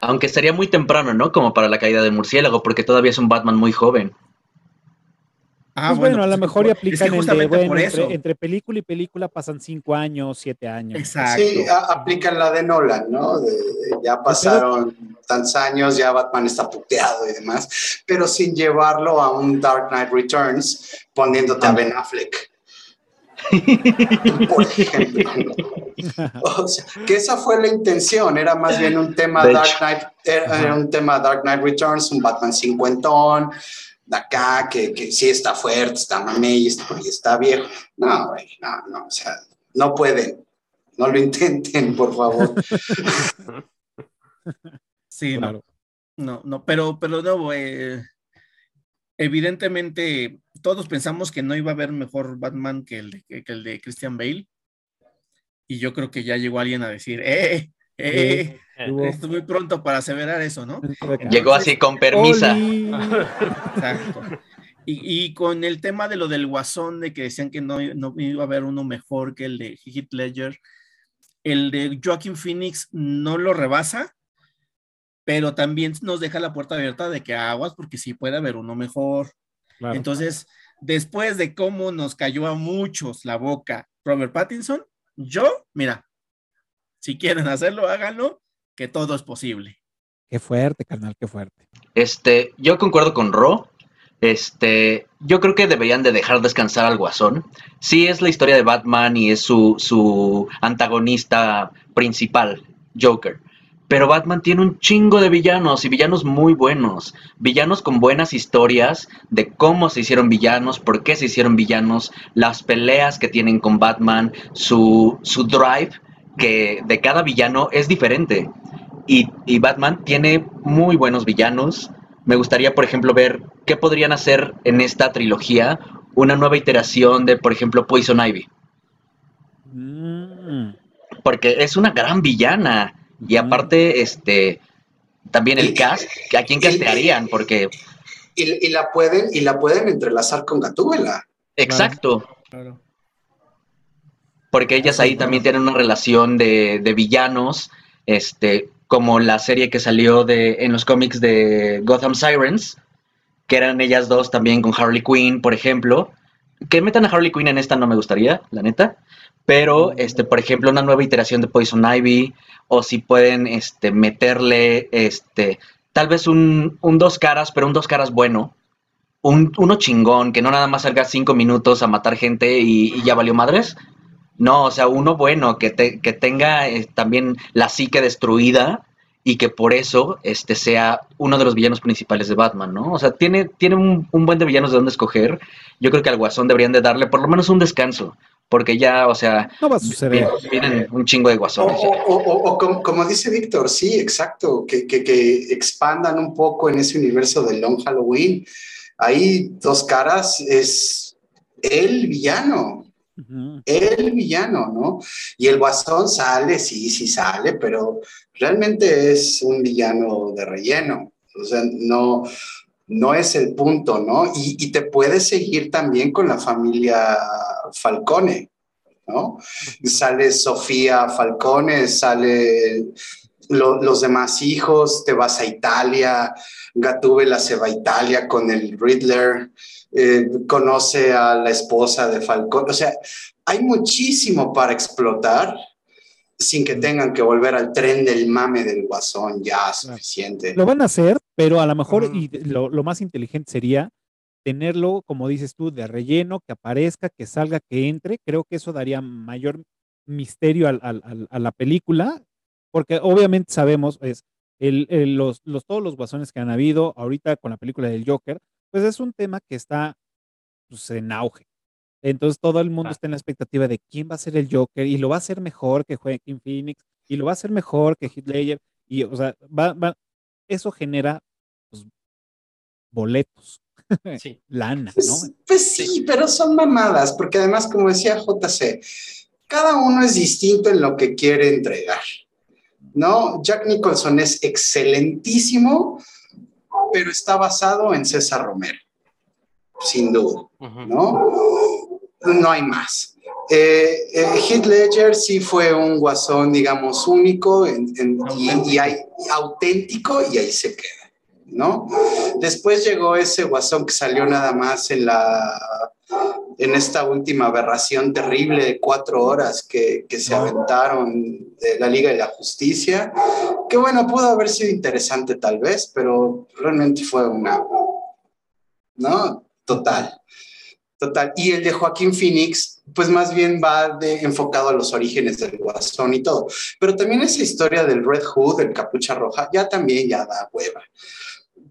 Aunque estaría muy temprano, ¿no? Como para la caída del murciélago, porque todavía es un Batman muy joven. Ah, pues bueno, a lo pues, mejor y es que aplican el de, justamente bueno, por eso. entre, entre película y película pasan cinco años, siete años. Exacto. Sí, a- aplican la de Nolan, ¿no? De- ya pasaron tantos años, ya Batman está puteado y demás, pero sin llevarlo a un Dark Knight Returns poniéndote a Ben Affleck. Por ejemplo. O sea, que esa fue la intención, era más bien un tema Dark. Knight, era, era un tema Dark Knight Returns, un Batman cincuentón, de acá, que, que sí está fuerte, está mamey, está, está viejo. No, güey, no, no, o sea, no pueden. No lo intenten, por favor. Sí, no. Claro. No, no, pero, pero de nuevo, eh, evidentemente todos pensamos que no iba a haber mejor Batman que el de, que el de Christian Bale. Y yo creo que ya llegó alguien a decir, ¡eh! ¡Eh! Hubo- Es muy pronto para aseverar eso, ¿no? Llegó así con permisa. Exacto. Y, y con el tema de lo del guasón, de que decían que no, no iba a haber uno mejor que el de Heath Ledger, el de Joaquin Phoenix no lo rebasa, pero también nos deja la puerta abierta de que aguas, porque sí puede haber uno mejor. Claro. Entonces, después de cómo nos cayó a muchos la boca Robert Pattinson, yo, mira, si quieren hacerlo, háganlo, que todo es posible. Qué fuerte, carnal, qué fuerte. Este, yo concuerdo con Ro. Este, yo creo que deberían de dejar descansar al Guasón. Sí es la historia de Batman y es su, su antagonista principal, Joker. Pero Batman tiene un chingo de villanos y villanos muy buenos. Villanos con buenas historias de cómo se hicieron villanos, por qué se hicieron villanos, las peleas que tienen con Batman, su, su drive que de cada villano es diferente. Y, y Batman tiene muy buenos villanos. Me gustaría, por ejemplo, ver qué podrían hacer en esta trilogía una nueva iteración de, por ejemplo, Poison Ivy. Mm, Porque es una gran villana. Y aparte, este, también el cast, ¿a quién castearían? Porque, Y, y la pueden, y la pueden entrelazar con Gatúbela. exacto, Claro. Porque ellas ahí también tienen una relación de, villanos, este, como la serie que salió de, en los cómics de Gotham Sirens, que eran ellas dos también con Harley Quinn, por ejemplo. Que metan a Harley Quinn en esta no me gustaría, la neta. Pero, este, por ejemplo, una nueva iteración de Poison Ivy, o si pueden este, meterle este, tal vez un, un dos caras, pero un dos caras bueno. Un, uno chingón, que no nada más salga cinco minutos a matar gente y ya valió madres. No, o sea, uno bueno, que, te- que tenga eh, también la psique destruida y que por eso este sea uno de los villanos principales de Batman, ¿no? O sea, tiene, tiene un, un buen de villanos de dónde escoger. Yo creo que al Guasón deberían de darle por lo menos un descanso, porque ya, o sea, no va a suceder. vienen un chingo de O, Guasones. ya. o- o- o como, como dice Víctor, sí, exacto, que, que- que expandan un poco en ese universo del Long Halloween. Ahí dos caras es el villano, El villano, ¿no? Y el guasón sale, sí, sí sale, pero realmente es un villano de relleno. O sea, no, no es el punto, ¿no? Y, y te puedes seguir también con la familia Falcone, ¿no? Sale Sofía Falcone, sale lo- los demás hijos, te vas a Italia, Gatúbela se va a Italia con el Riddler, eh, conoce a la esposa de Falcone, o sea, hay muchísimo para explotar sin que tengan que volver al tren del mame del guasón, ya suficiente. Lo van a hacer, pero a lo mejor y lo, lo más inteligente sería tenerlo, como dices tú, de relleno, que aparezca, que salga, que entre. Creo que eso daría mayor misterio al- al- al- a la película, porque obviamente sabemos, es el, el- los, los, todos los guasones que han habido ahorita con la película del Joker, pues es un tema que está pues, en auge. Entonces todo el mundo Ah. está en la expectativa de quién va a ser el Joker y lo va a hacer mejor que Joaquin Phoenix y lo va a hacer mejor que Heath Ledger y o sea, va, va, eso genera pues, boletos, Sí. lana, ¿no? Pues, pues sí, pero son mamadas, porque además, como decía JC, cada uno es distinto en lo que quiere entregar. ¿No? Jack Nicholson es excelentísimo, pero está basado en César Romero, sin duda. ¿no? No hay más. Eh, eh, Heath Ledger sí fue un guasón, digamos, único en- en- y, y hay, auténtico y ahí se queda. ¿no? Después llegó ese guasón que salió nada más en la en esta última aberración terrible de cuatro horas que, que se aventaron de la Liga de la Justicia, que bueno, pudo haber sido interesante tal vez, pero realmente fue una, ¿no? Total. Total. Y el de Joaquín Phoenix, pues más bien va de, enfocado a los orígenes del guasón y todo. Pero también esa historia del Red Hood, del capucha roja, ya también ya da hueva.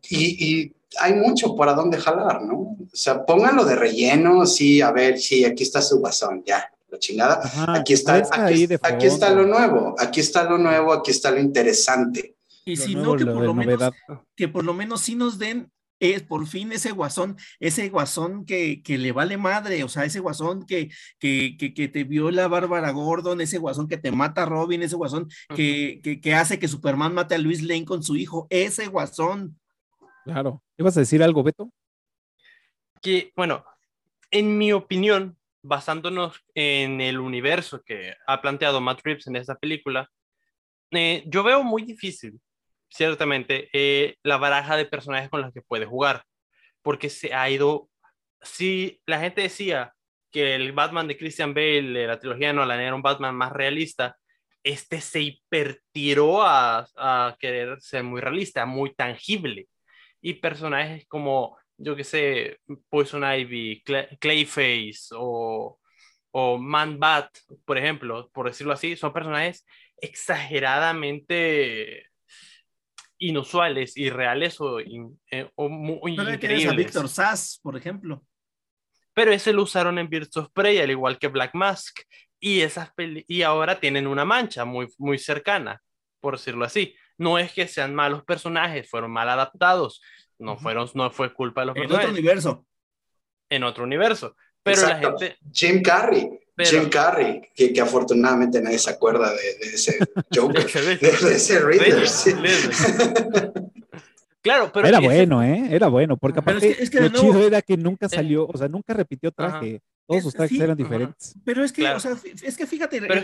Y, y hay mucho para dónde jalar, ¿no? O sea, pónganlo de relleno, sí, a ver, sí, aquí está su guasón, ya, la chingada. Ajá, aquí está, aquí, está lo nuevo, aquí está lo nuevo, aquí está lo interesante. Y si no, que lo por lo menos que por lo menos sí nos den es por fin ese guasón, ese guasón que, que le vale madre, o sea, ese guasón que, que, que, que te viola Bárbara Gordon, ese guasón que te mata a Robin, ese guasón que, que, que hace que Superman mate a Luis Lane con su hijo, ese guasón. Claro. ¿Ibas a decir algo, Beto? que, bueno, en mi opinión, basándonos en el universo que ha planteado Matt Reeves en esta película, eh, yo veo muy difícil, ciertamente, eh, la baraja de personajes con los que puede jugar, porque se ha ido, si la gente decía que el Batman de Christian Bale de la trilogía de Nolan era un Batman más realista, este se hipertiró a, a querer ser muy realista, muy tangible, y personajes como yo que sé, Poison Ivy, Cla- Clayface o, o Man Bat, por ejemplo, por decirlo así, son personajes exageradamente inusuales, irreales o, in- eh, o muy Todavía tienes a increíbles. Víctor Sass, por ejemplo. Pero ese lo usaron en Birds of Prey, al igual que Black Mask, y, esas y ahora tienen una mancha muy, muy cercana, por decirlo así. No es que sean malos personajes, fueron mal adaptados, no, fueron, no fue culpa de los En otro personajes universo. en otro universo. Pero Exacto. la gente, Jim Carrey, Pero- Jim Carrey, que, que afortunadamente nadie se acuerda de, de ese Joker, de, de ese Riddler. sí. claro, pero era ese- bueno, ¿eh? Era bueno, porque Pero es aparte que- es que lo nuevo- chido era que nunca salió, o sea, nunca repitió traje. Todos Es- sus trajes sí, eran ajá. diferentes. Pero es que, Claro. o sea, es que fíjate, Pero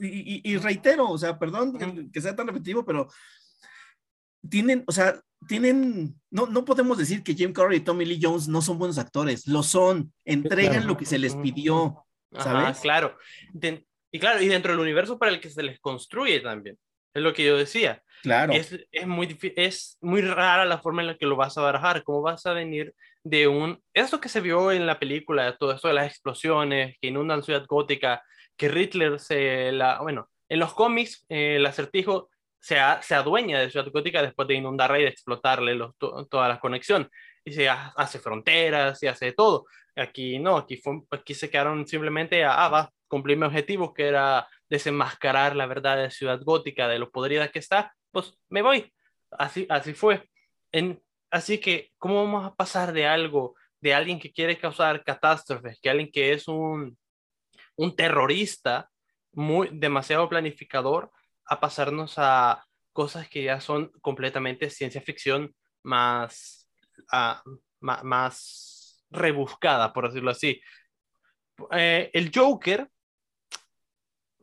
y, y- y reitero, o sea, perdón que, que sea tan repetitivo, pero tienen, o sea, tienen, no, no podemos decir que Jim Carrey y Tommy Lee Jones no son buenos actores, lo son, entregan claro. lo que se les pidió, Ajá, ¿sabes? claro. Y claro, y dentro del universo para el que se les construye también. Es lo que yo decía. claro. Es, es, muy, es muy rara la forma en la que lo vas a barajar. ¿Cómo vas a venir de un... Esto que se vio en la película, todo esto de las explosiones que inundan Ciudad Gótica, que Riddler se la... Bueno, en los cómics eh, el acertijo se, a- se adueña de Ciudad Gótica después de inundarla y de explotarle los, to- toda la conexión. Y se ha- hace fronteras y hace todo. Aquí no, aquí, aquí se quedaron simplemente a, ah, va, cumplir mi objetivo, que era desenmascarar la verdad de Ciudad Gótica, de lo podrida que está, pues me voy. Así, así fue. Así que, ¿cómo vamos a pasar de algo, de alguien que quiere causar catástrofes, que alguien que es un, un terrorista muy demasiado planificador, a pasarnos a cosas que ya son completamente ciencia ficción más, ah, más rebuscada, por decirlo así. Eh, el Joker,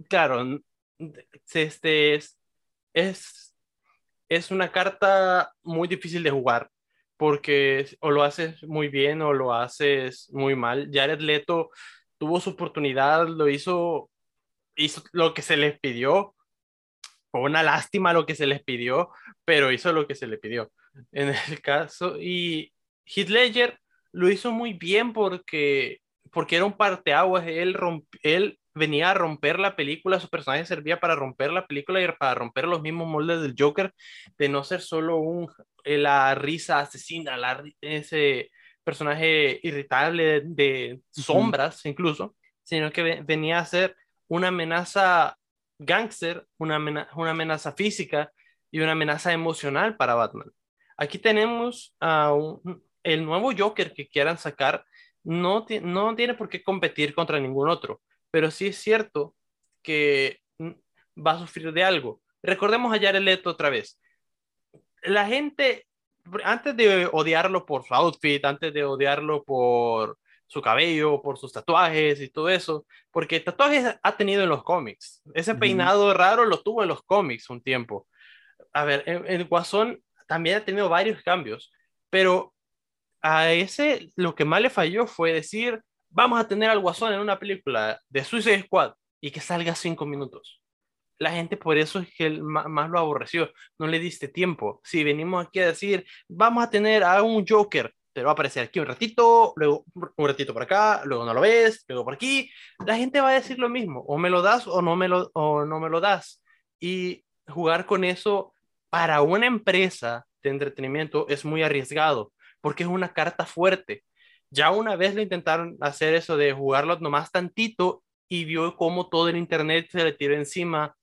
claro, este es, es, es una carta muy difícil de jugar porque o lo haces muy bien o lo haces muy mal. Jared Leto tuvo su oportunidad, lo hizo, hizo lo que se les pidió. Fue una lástima lo que se les pidió, pero hizo lo que se le pidió. En el caso, y Heath Ledger lo hizo muy bien porque, porque era un parteaguas. Él, romp, él venía a romper la película, su personaje servía para romper la película y para romper los mismos moldes del Joker, de no ser solo un, eh, la risa asesina, la, ese personaje irritable de, sombras incluso, sino que ve- venía a ser una amenaza gángster, una, amena- una amenaza física y una amenaza emocional para Batman. Aquí tenemos a el nuevo Joker que quieran sacar, no, no tiene por qué competir contra ningún otro, pero sí es cierto que va a sufrir de algo. Recordemos a Jared Leto otra vez. La gente, antes de odiarlo por su outfit, antes de odiarlo por su cabello, por sus tatuajes y todo eso, porque tatuajes ha tenido en los cómics. Ese peinado raro lo tuvo en los cómics un tiempo. A ver, el, el Guasón también ha tenido varios cambios, pero a ese lo que más le falló fue decir, vamos a tener al Guasón en una película de Suicide Squad y que salga cinco minutos. La gente por eso es que más lo aborreció, no le diste tiempo. Si venimos aquí a decir, vamos a tener a un Joker, te va a aparecer aquí un ratito, luego un ratito por acá, luego no lo ves, luego por aquí, la gente va a decir lo mismo, o me lo das o no me lo, o no me lo das. Y jugar con eso para una empresa de entretenimiento es muy arriesgado, porque es una carta fuerte. Ya una vez lo intentaron hacer eso de jugarlo nomás tantito y vio cómo todo el internet se le tiró encima,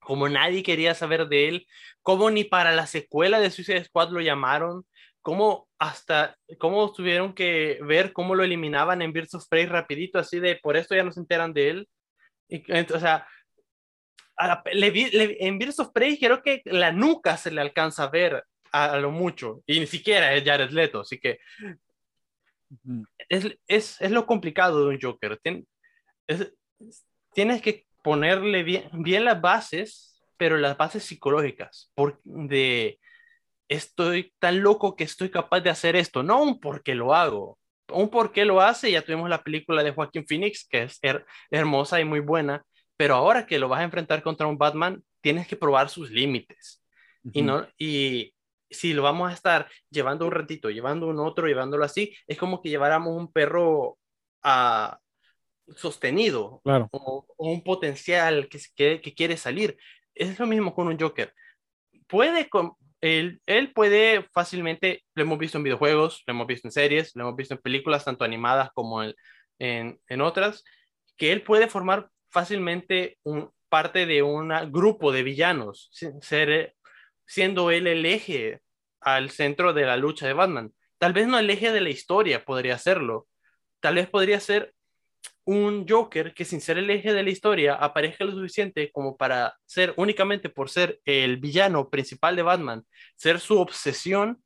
como nadie quería saber de él, como ni para la secuela de Suicide Squad lo llamaron, como hasta, cómo tuvieron que ver cómo lo eliminaban en Birds of Prey rapidito, así de, por esto ya no se enteran de él. Y, o sea, en Birds of Prey creo que la nuca se le alcanza a ver a, lo mucho, y ni siquiera es Jared Leto, así que es, es, es, lo complicado de un Joker. tienes que ponerle bien, bien las bases, pero las bases psicológicas, por, de estoy tan loco que estoy capaz de hacer esto, no un por qué lo hago, un por qué lo hace, ya tuvimos la película de Joaquín Phoenix, que es hermosa y muy buena, pero ahora que lo vas a enfrentar contra un Batman, tienes que probar sus límites. Y no y si lo vamos a estar llevando un ratito, llevando un otro, llevándolo así, es como que lleváramos un perro a sostenido claro. o, un potencial que, que, que, quiere salir. Es lo mismo con un Joker. Puede, él, puede fácilmente, lo hemos visto en videojuegos, lo hemos visto en series, lo hemos visto en películas, tanto animadas como en, en, en otras, que él puede formar fácilmente un, parte de un grupo de villanos, ser, siendo él el eje al centro de la lucha de Batman. Tal vez no el eje de la historia podría serlo. Tal vez podría ser un Joker que sin ser el eje de la historia aparezca lo suficiente como para ser únicamente por ser el villano principal de Batman, ser su obsesión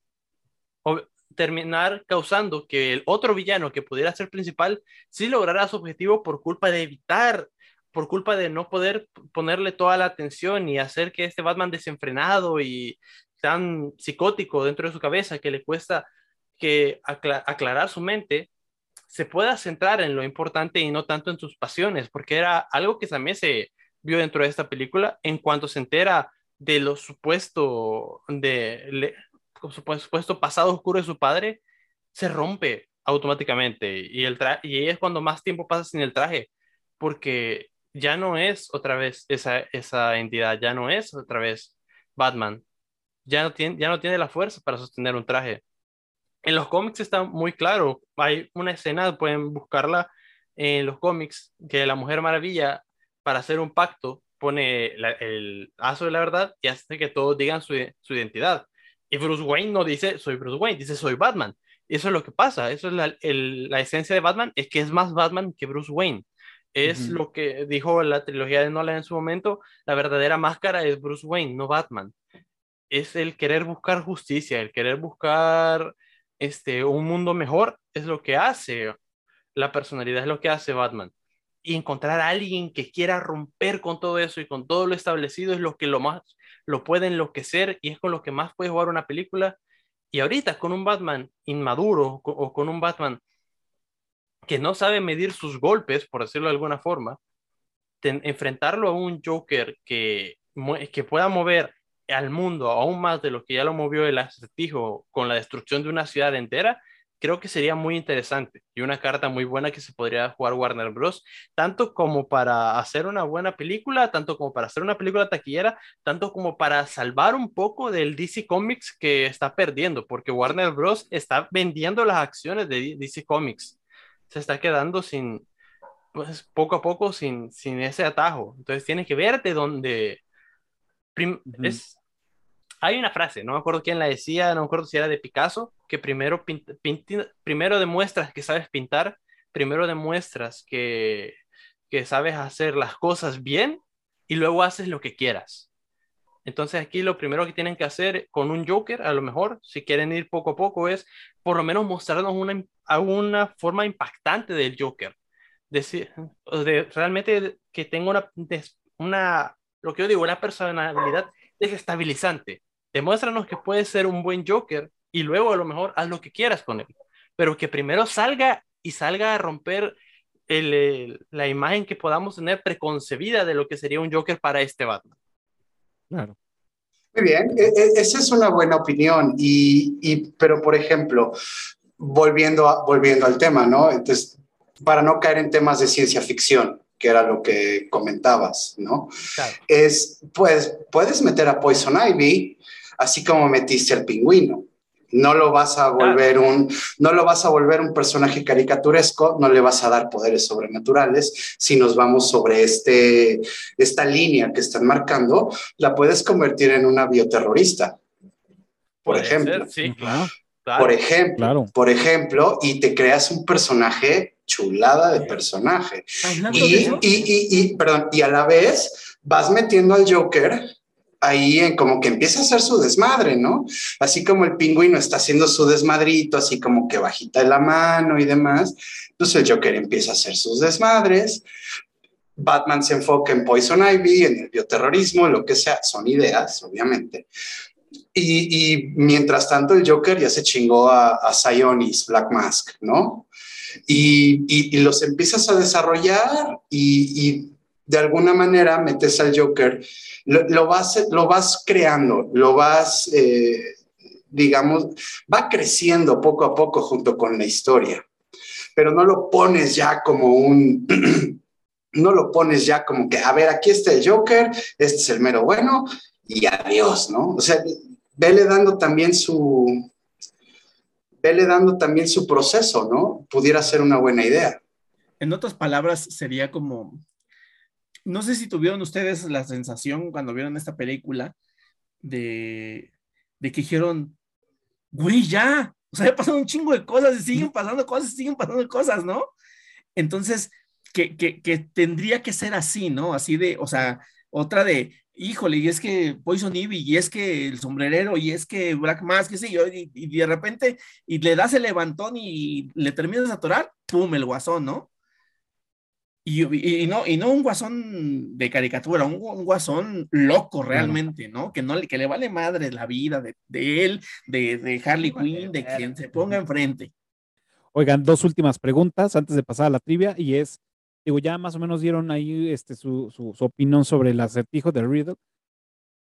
o terminar causando que el otro villano que pudiera ser principal sí lograra su objetivo por culpa de evitar por culpa de no poder ponerle toda la atención y hacer que este Batman desenfrenado y tan psicótico dentro de su cabeza que le cuesta que aclarar su mente, se pueda centrar en lo importante y no tanto en sus pasiones, porque era algo que también se vio dentro de esta película en cuanto se entera de lo supuesto de supuesto pasado oscuro de su padre, se rompe automáticamente y el y es cuando más tiempo pasa sin el traje, porque ya no es otra vez esa, esa entidad, ya no es otra vez Batman. Ya no, tiene, ya no tiene la fuerza para sostener un traje. En los cómics está muy claro. Hay una escena, pueden buscarla en los cómics, que la Mujer Maravilla, para hacer un pacto, pone el aso de la verdad y hace que todos digan su, su, identidad. Y Bruce Wayne no dice soy Bruce Wayne, dice soy Batman. Y eso es lo que pasa. Eso es la, el, la esencia de Batman, es que es más Batman que Bruce Wayne. Es lo que dijo la trilogía de Nolan en su momento, la verdadera máscara es Bruce Wayne, no Batman. Es el querer buscar justicia, el querer buscar este, un mundo mejor, es lo que hace la personalidad, es lo que hace Batman. Y encontrar a alguien que quiera romper con todo eso y con todo lo establecido es lo que lo más lo puede enloquecer y es con lo que más puede jugar una película. Y ahorita con un Batman inmaduro o con un Batman que no sabe medir sus golpes, por decirlo de alguna forma, enfrentarlo a un Joker que, que pueda mover al mundo aún más de lo que ya lo movió el acertijo con la destrucción de una ciudad entera, creo que sería muy interesante y una carta muy buena que se podría jugar Warner Bros. Tanto como para hacer una buena película, tanto como para hacer una película taquillera, tanto como para salvar un poco del DC Comics que está perdiendo, porque Warner Bros. está vendiendo las acciones de DC Comics se está quedando sin, pues poco a poco sin, sin ese atajo. Entonces tiene que verte donde... es, hay una frase, no me acuerdo quién la decía, no me acuerdo si era de Picasso, que primero, primero demuestras que sabes pintar, primero demuestras que, que sabes hacer las cosas bien y luego haces lo que quieras. Entonces aquí lo primero que tienen que hacer con un Joker, a lo mejor, si quieren ir poco a poco, es por lo menos mostrarnos una, una forma impactante del Joker. Decir, de, realmente que tenga una, una, lo que yo digo, una personalidad desestabilizante. Demuéstranos que puedes ser un buen Joker y luego a lo mejor haz lo que quieras con él. Pero que primero salga y salga a romper el, el- la imagen que podamos tener preconcebida de lo que sería un Joker para este Batman. Claro. Muy bien, e- e- esa es una buena opinión. Y, y- pero, por ejemplo, volviendo, a- volviendo al tema, ¿no? Entonces, para no caer en temas de ciencia ficción, que era lo que comentabas, ¿no? Claro. Es, pues, puedes meter a Poison Ivy, así como metiste al pingüino. No lo vas a volver un, no lo vas a volver un personaje caricaturesco, no le vas a dar poderes sobrenaturales. Si nos vamos sobre este, esta línea que están marcando, la puedes convertir en una bioterrorista, por Puede ejemplo. ser, sí, Ujú. claro. claro. Por ejemplo, Claro. por ejemplo, y te creas un personaje chulada de personaje. Y, y, y, y, perdón, y a la vez vas metiendo al Joker ahí en como que empieza a hacer su desmadre, ¿no? Así como el pingüino está haciendo su desmadrito, así como que bajita la mano y demás, pues el Joker empieza a hacer sus desmadres. Batman se enfoca en Poison Ivy, en el bioterrorismo, lo que sea, son ideas, obviamente. Y, mientras tanto, el Joker ya se chingó a, a Black Mask, ¿no? Y, y- los empiezas a desarrollar y de alguna manera metes al Joker, lo, lo vas, lo vas creando, lo vas, eh, digamos, va creciendo poco a poco junto con la historia, pero no lo pones ya como un... No lo pones ya como que, a ver, aquí está el Joker, este es el mero bueno y adiós, ¿no? O sea, vele dando también su, vele dando también su proceso, ¿no? Pudiera ser una buena idea. en otras palabras, sería como, no sé si tuvieron ustedes la sensación cuando vieron esta película de, de que dijeron, güey, ya, o sea, ya pasaron un chingo de cosas y siguen pasando cosas, y siguen pasando cosas, ¿no? Entonces, que, que, que tendría que ser así, ¿no? Así de, o sea, otra de, híjole, y es que Poison Ivy, y es que el sombrerero, y es que Black Mask, qué sé yo, y, y de repente, y le das el levantón y le terminas de atorar, ¡pum! el guasón, ¿no? Y, y- y no, y no un guasón de caricatura, un, un guasón loco realmente, ¿no? Que, no le, que le vale madre la vida de, de él, de, de Harley Quinn, de quien se ponga enfrente. Oigan, dos últimas preguntas antes de pasar a la trivia y es, digo, ya más o menos dieron ahí este, su, su, su opinión sobre el acertijo de Riddle.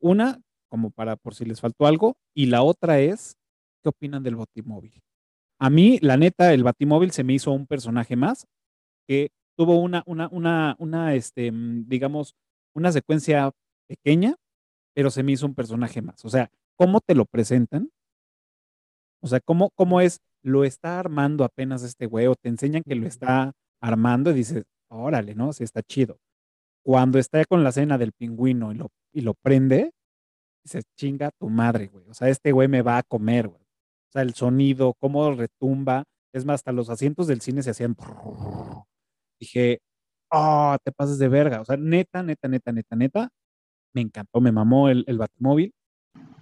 Una, como para por si les faltó algo, y la otra es, ¿qué opinan del Batimóvil? A mí, la neta, el Batimóvil se me hizo un personaje más que tuvo una, una, una, una, este, mm, digamos, una secuencia pequeña, pero se me hizo un personaje más. O sea, ¿cómo te lo presentan? O sea, ¿cómo, cómo es? Lo está armando apenas este güey, o te enseñan que lo está armando y dices, órale, ¿no? Sí, está chido. Cuando está con la cena del pingüino y lo, y lo prende, dices, chinga tu madre, güey. O sea, este güey me va a comer, güey. O sea, el sonido, cómo retumba. Es más, hasta los asientos del cine se hacían. Dije, oh, te pases de verga. O sea, neta, neta, neta, neta, neta. Me encantó, me mamó el, el Batimóvil.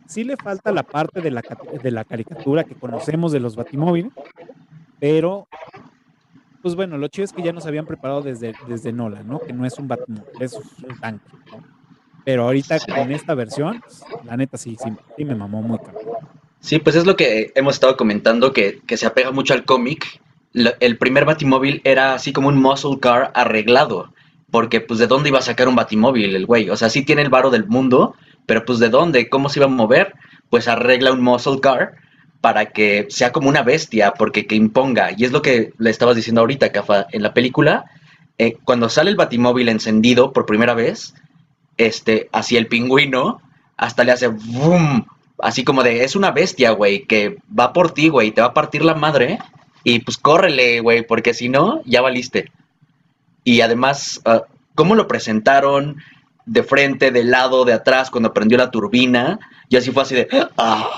Sí le falta la parte de la, de la caricatura que conocemos de los Batimóviles, pero, pues bueno, lo chido es que ya nos habían preparado desde, desde Nolan, ¿no? Que no es un Batimóvil, es un tanque, ¿no? Pero ahorita con esta versión, la neta sí, sí, sí me mamó muy cabrón. Sí, pues es lo que hemos estado comentando, que, que se apega mucho al cómic. El primer Batimóvil era así como un muscle car arreglado, porque pues de dónde iba a sacar un Batimóvil el güey. O sea, sí tiene el varo del mundo, pero pues de dónde, cómo se iba a mover, pues arregla un muscle car para que sea como una bestia, porque que imponga. Y es lo que le estabas diciendo ahorita, Cafa, en la película, eh, cuando sale el Batimóvil encendido por primera vez, este, hacia el pingüino, hasta le hace boom, así como de, es una bestia, güey, que va por ti, güey, te va a partir la madre, y pues córrele, güey, porque si no, ya valiste. Y además, ah, ¿cómo lo presentaron? De frente, de lado, de atrás, cuando prendió la turbina, y así fue así de, ah,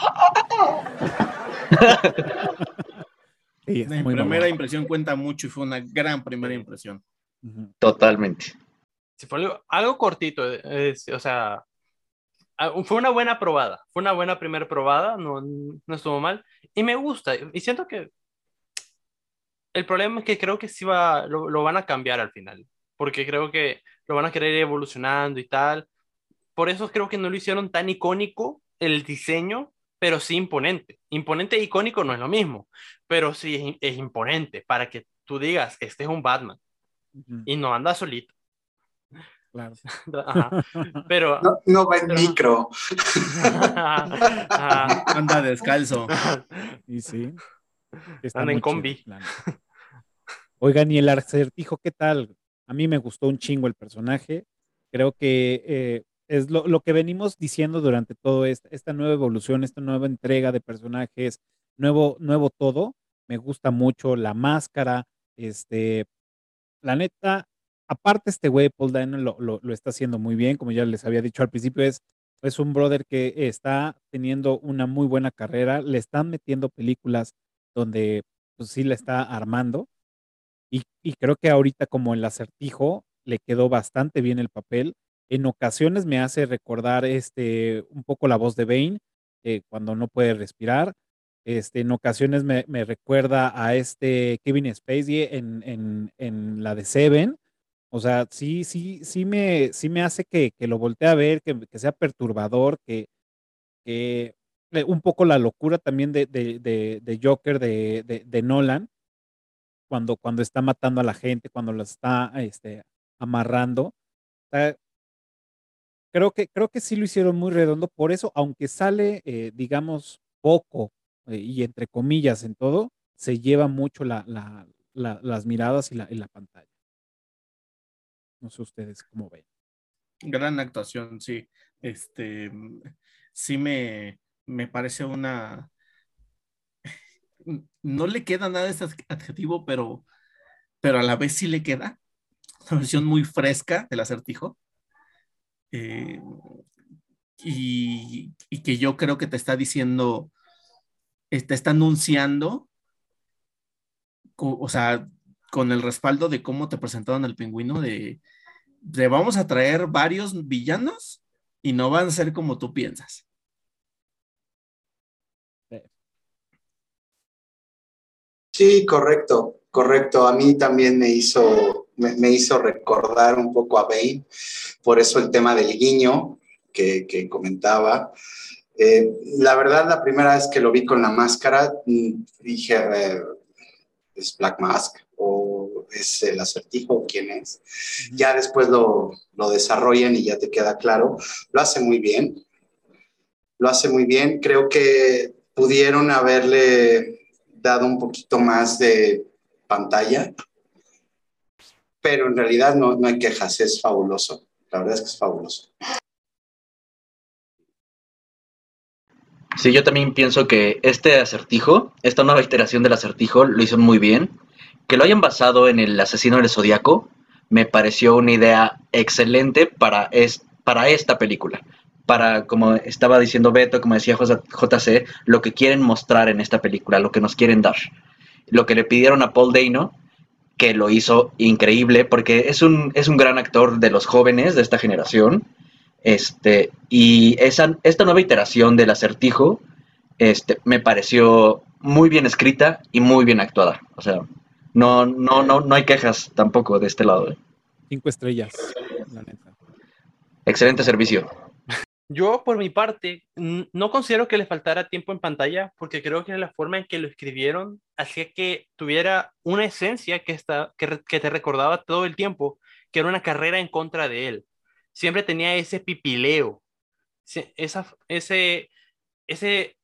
Sí, La muy primera impresión cuenta mucho y fue una gran primera impresión. Totalmente. Fue algo, algo cortito, eh, es- o sea, ah, fue una buena probada, fue una buena primera probada, no, no estuvo mal, y me gusta, y siento que el problema es que creo que sí va, lo, lo van a cambiar al final, porque creo que lo van a querer ir evolucionando y tal, por eso creo que no lo hicieron tan icónico el diseño, pero sí imponente. Imponente e icónico no es lo mismo, pero sí es, es imponente para que tú digas, este es un Batman Ujú, y no anda solito. Claro. Ajá. Pero... No, no va en Pero- micro. Ajá. Anda descalzo. Y sí. Está Anda en chido, combi. neta. Oigan, y el acertijo, ¿qué tal? A mí me gustó un chingo el personaje. Creo que eh, es lo, que venimos diciendo durante todo esta, esta nueva evolución, esta nueva entrega de personajes, nuevo, nuevo todo. Me gusta mucho la máscara. Este, la neta, aparte este güey, Paul Dano lo, lo, lo está haciendo muy bien, como ya les había dicho al principio, es, es un brother que está teniendo una muy buena carrera, le están metiendo películas donde pues sí la está armando y, creo que ahorita como el acertijo le quedó bastante bien el papel. En ocasiones me hace recordar este un poco la voz de Bane eh, cuando no puede respirar. Este, en ocasiones me, recuerda a este Kevin Spacey en, en, en la de Seven. O sea, sí, sí, sí me, sí me hace que, que lo voltee a ver, que, que sea perturbador, que, que eh, un poco la locura también de, de, de, de Joker de, de Nolan, cuando, cuando está matando a la gente, cuando la está este, amarrando. Sea, creo, que, creo que sí lo hicieron muy redondo, por eso, aunque sale, eh, digamos, poco eh, y entre comillas en todo, se lleva mucho la, la, la- las miradas y la, y la pantalla. No sé ustedes cómo ven. Gran actuación, sí. Este, sí me, me parece una... No le queda nada ese adjetivo, pero, pero a la vez sí le queda. Una versión muy fresca del acertijo. Eh, y, que yo creo que te está diciendo, eh, te está anunciando, o sea, con el respaldo de cómo te presentaron al pingüino, de, de vamos a traer varios villanos y no van a ser como tú piensas. Sí, correcto, correcto. A mí también me hizo, me, me hizo recordar un poco a Bane, por eso el tema del guiño que, que comentaba. Eh, la verdad, la primera vez que lo vi con la máscara, mm, dije, eh, ¿es Black Mask o es el acertijo? ¿Quién es? Ya después lo, lo desarrollan y ya te queda claro. Lo hace muy bien. Lo hace muy bien. Creo que pudieron haberle dado un poquito más de pantalla, pero en realidad no, no hay quejas, es fabuloso. La verdad es que es fabuloso. Sí, yo también pienso que este acertijo, esta nueva iteración del acertijo, lo hizo muy bien. Que lo hayan basado en el asesino del zodiaco me pareció una idea excelente para, es, para esta película. Para, como estaba diciendo Beto, como decía JC, lo que quieren mostrar en esta película, lo que nos quieren dar. Lo que le pidieron a Paul Dano, que lo hizo increíble, porque es un, es un gran actor de los jóvenes de esta generación. Este, y esa, esta nueva iteración del acertijo este, me pareció muy bien escrita y muy bien actuada. O sea, no, no, no, no hay quejas tampoco de este lado. ¿eh? Cinco estrellas, la neta. Excelente servicio. Yo, por mi parte, no considero que le faltara tiempo en pantalla, porque creo que la forma en que lo escribieron hacía que tuviera una esencia que, está, que, que te recordaba todo el tiempo, que era una carrera en contra de él. Siempre tenía ese pipileo, esa, ese, ese,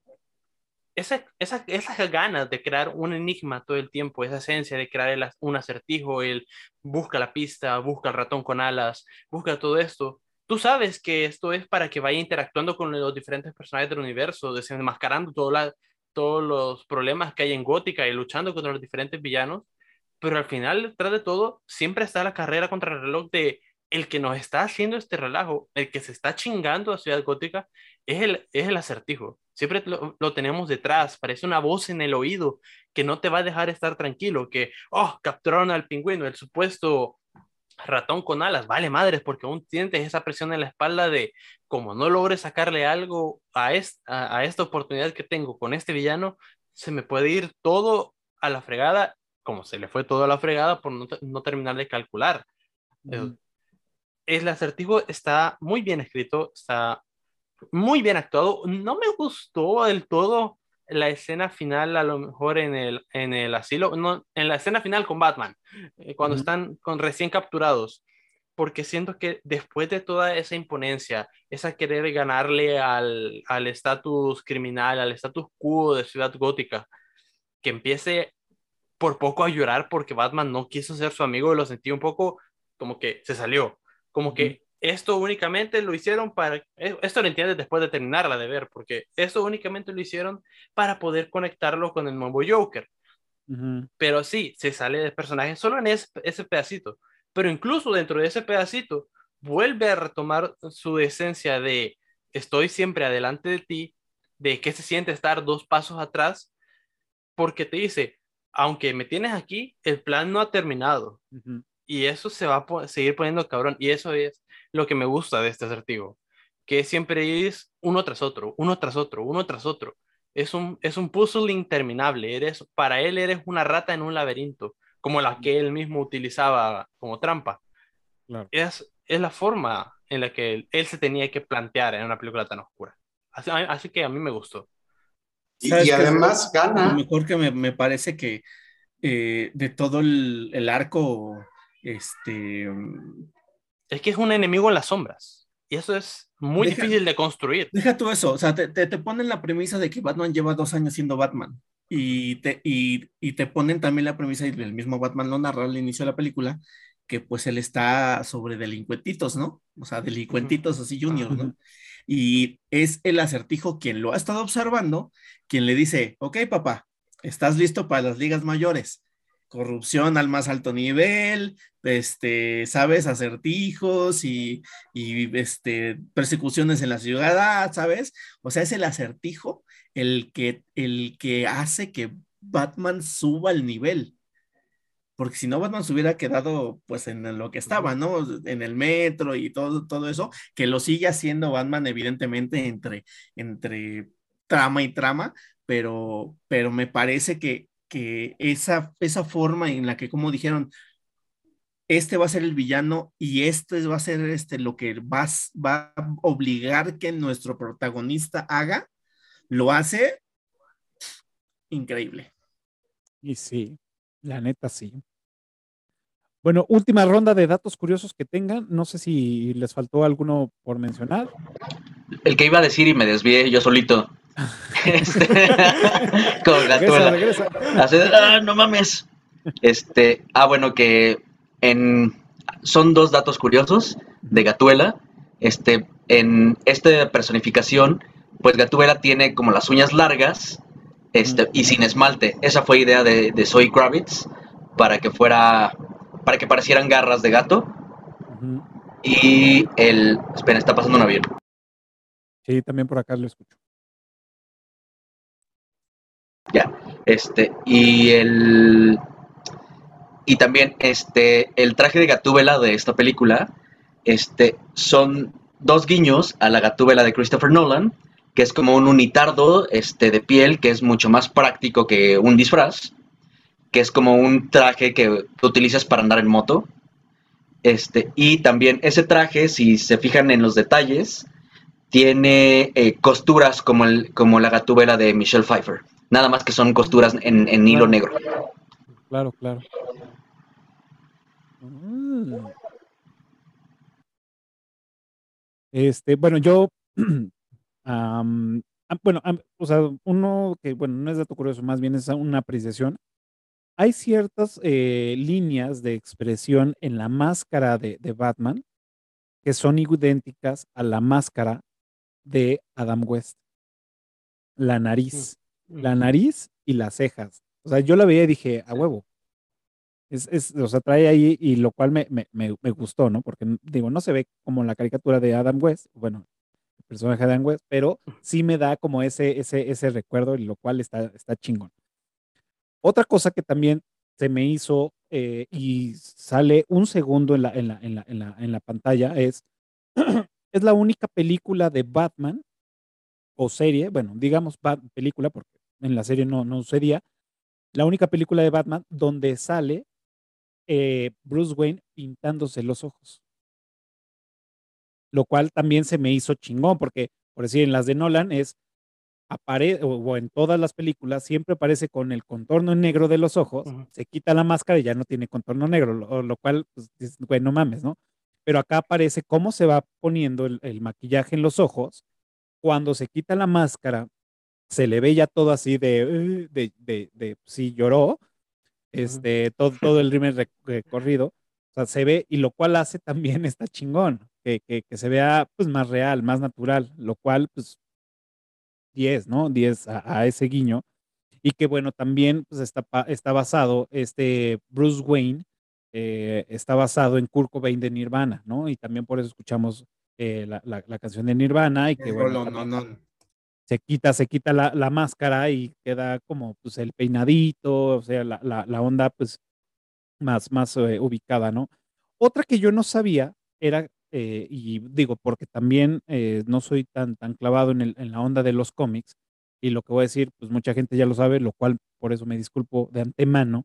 esa, esa, esas ganas de crear un enigma todo el tiempo, esa esencia de crear el- un acertijo, el busca la pista, busca el ratón con alas, busca todo esto tú sabes que esto es para que vaya interactuando con los diferentes personajes del universo, desenmascarando todo la- todos los problemas que hay en Gótica y luchando contra los diferentes villanos, pero al final, detrás de todo, siempre está la carrera contra el reloj de el que nos está haciendo este relajo, el que se está chingando a Ciudad Gótica, es el, es el acertijo. Siempre lo, lo tenemos detrás, parece una voz en el oído que no te va a dejar estar tranquilo, que, oh, capturaron al pingüino, el supuesto ratón con alas, vale madres, porque aún sientes esa presión en la espalda de como no logre sacarle algo a, es- a, a esta oportunidad que tengo con este villano, se me puede ir todo a la fregada, como se le fue todo a la fregada por no, no terminar de calcular. Eh, Ujú. El acertijo está muy bien escrito, está muy bien actuado. No me gustó del todo la escena final, a lo mejor en el, en el asilo, no, en la escena final con Batman, eh, cuando están con recién capturados, porque siento que después de toda esa imponencia, esa querer ganarle al al estatus criminal, al status quo de Ciudad Gótica, que empiece por poco a llorar porque Batman no quiso ser su amigo, lo sentí un poco como que se salió, como que esto únicamente lo hicieron para, e- esto lo entiendes después de terminarla de ver, porque esto únicamente lo hicieron para poder conectarlo con el nuevo Joker, Ujú. pero sí, se sale del personaje solo en ese, ese pedacito, pero incluso dentro de ese pedacito vuelve a retomar su esencia de estoy siempre adelante de ti, de qué se siente estar dos pasos atrás, porque te dice, aunque me tienes aquí, el plan no ha terminado. Ujú. Y eso se va a po- seguir poniendo cabrón. Y eso es lo que me gusta de este acertijo. Que siempre es uno tras otro, uno tras otro, uno tras otro. Es un, es un puzzle interminable. Eres, para él eres una rata en un laberinto, como la que él mismo utilizaba como trampa. Claro. Es, es la forma en la que él, él se tenía que plantear en una película tan oscura. Así, así que a mí me gustó. Y, además Lo gana. mejor que me, me parece que eh, de todo el, el arco, este, mm, Es que es un enemigo en las sombras. Y eso es muy Deja- difícil de construir. deja tú eso, o sea, te, te, te ponen la premisa de que Batman lleva dos años siendo Batman y te, y, y te ponen también la premisa, y el mismo Batman lo narra al inicio de la película, que pues él está sobre delincuentitos, ¿no? O sea, delincuentitos así juniors, ¿no? Y es el acertijo quien lo ha estado observando, quien le dice, ok, papá, estás listo para las ligas mayores. Corrupción al más alto nivel, este, sabes, acertijos y, y este, persecuciones en la ciudad, ¿sabes? O sea, es el acertijo el que, el que hace que Batman suba el nivel. Porque si no, Batman se hubiera quedado pues en lo que estaba, ¿no? En el metro y todo, todo eso, que lo sigue haciendo Batman, evidentemente, entre, entre trama y trama, pero, pero me parece que, que esa, esa forma en la que, como dijeron, este va a ser el villano y este va a ser este, lo que va, a s- va a obligar que nuestro protagonista haga, lo hace increíble. Y sí, la neta sí. Bueno, última ronda de datos curiosos que tengan. No sé si les faltó alguno por mencionar. El que iba a decir y me desvié yo solito. Este, con Regresa, Gatuela. regresa. Así de, "Ah, no mames. Este, ah, bueno, que en son dos datos curiosos de Gatuela. Este, en esta personificación, pues Gatuela tiene como las uñas largas, este, y sin esmalte. Esa fue idea de, de Zoe Kravitz para que fuera, para que parecieran garras de gato. Y el, espera, está pasando un avión. Sí, también por acá lo escucho. Ya, este, y el. Y también, este, el traje de Gatúbela de esta película, este, son dos guiños a la Gatúbela de Christopher Nolan, que es como un unitardo, este, de piel, que es mucho más práctico que un disfraz, que es como un traje que, utilizas para andar en moto. Este, y también ese traje, si se fijan en los detalles, tiene eh, costuras como, el, como la Gatúbela de Michelle Pfeiffer. Nada más que son costuras en, en hilo negro. Claro, claro. Mm. Este, bueno, yo, bueno, o sea, uno que, bueno, no es dato curioso, más bien es una apreciación. Hay ciertas eh, líneas de expresión en la máscara de, de Batman que son idénticas a la máscara de Adam West. La nariz, la nariz y las cejas. O sea, yo la veía y dije, a huevo. Es, es, o sea, trae ahí, y lo cual me, me, me, me gustó, ¿no? Porque, digo, no se ve como la caricatura de Adam West, bueno, el personaje de Adam West, pero sí me da como ese, ese, ese recuerdo, y lo cual está, está chingón. Otra cosa que también se me hizo eh, y sale un segundo en la, en la, en la, en la, en la pantalla es, es la única película de Batman o serie, bueno, digamos película, porque en la serie no, no sucedía, la única película de Batman donde sale eh, Bruce Wayne pintándose los ojos. Lo cual también se me hizo chingón, porque por decir, en las de Nolan es, apare o, o en todas las películas, siempre aparece con el contorno en negro de los ojos, se quita la máscara y ya no tiene contorno negro, lo, lo cual, pues, güey, no mames, ¿no? Pero acá aparece cómo se va poniendo el, el maquillaje en los ojos. Cuando se quita la máscara, se le ve ya todo así de, "Eh", de, de, de sí lloró, este, todo, todo el ritmo recorrido, o sea, se ve, y lo cual hace también está chingón, que, que, que se vea pues más real, más natural, lo cual pues 10, ¿no? 10 a, a ese guiño. Y que bueno, también pues está, está basado, este Bruce Wayne eh, está basado en Kurt Cobain de Nirvana, ¿no? Y también por eso escuchamos eh, la, la- la canción de Nirvana y que bueno, Rolón, no, no. Se quita, se quita la, la máscara y queda como pues el peinadito, o sea, la, la, la onda pues más, más eh, ubicada, ¿no? Otra que yo no sabía era, eh, y digo, porque también eh, no soy tan, tan clavado en, el- en la onda de los cómics, y lo que voy a decir, pues mucha gente ya lo sabe, lo cual por eso me disculpo de antemano,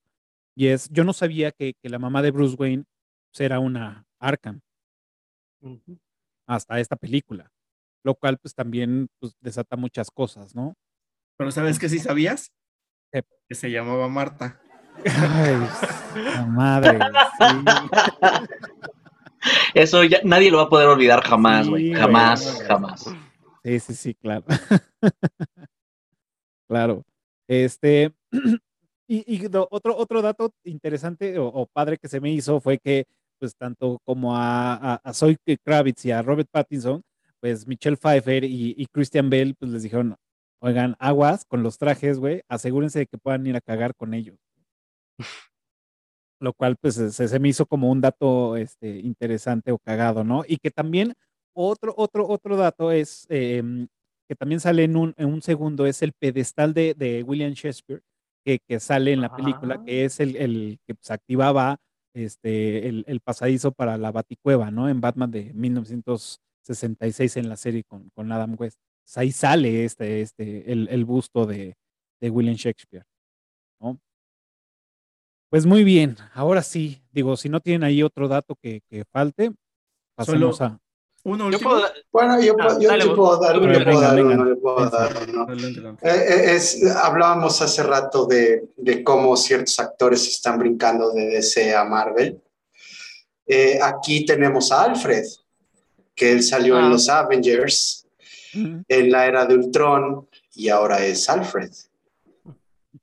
y es, yo no sabía que, que la mamá de Bruce Wayne pues, era una Arkham. Hasta esta película, lo cual pues también pues, desata muchas cosas, ¿no? Pero ¿sabes qué sí sabías? ¿Qué? Que se llamaba Marta. Ay, la madre, sí. Eso ya nadie lo va a poder olvidar jamás, güey. Jamás, jamás. Sí, sí, sí, claro. claro. Este, y, otro, otro dato interesante o, o padre que se me hizo fue que, pues, tanto como a, a, a Zoe Kravitz y a Robert Pattinson, pues Michelle Pfeiffer y, y Christian Bale, pues les dijeron, oigan, aguas con los trajes, güey, asegúrense de que puedan ir a cagar con ellos. Lo cual, pues, se, se me hizo como un dato este, interesante o cagado, ¿no? Y que también otro, otro, otro dato es em, que también sale en un, en un segundo, es el pedestal de, de William Shakespeare, que, que sale en la película, que es el, el que pues, activaba este, el, el pasadizo para la Baticueva, ¿no? En Batman de 1966 en la serie con, con Adam West. Pues ahí sale este, este, el, el busto de, de William Shakespeare, ¿no? Pues muy bien, ahora sí, digo, si no tienen ahí otro dato que, que falte, pasemos Solo- a... Uno Yo último. puedo, Bueno, yo, Ah, yo, dale, puedo dar, yo puedo dar Venga, uno, yo puedo dar uno. Eh, eh, es, hablábamos hace rato de, de cómo ciertos actores están brincando de DC a Marvel. Eh, aquí tenemos a Alfred, que él salió Ah. en los Avengers, Mm, en la era de Ultron, y ahora es Alfred.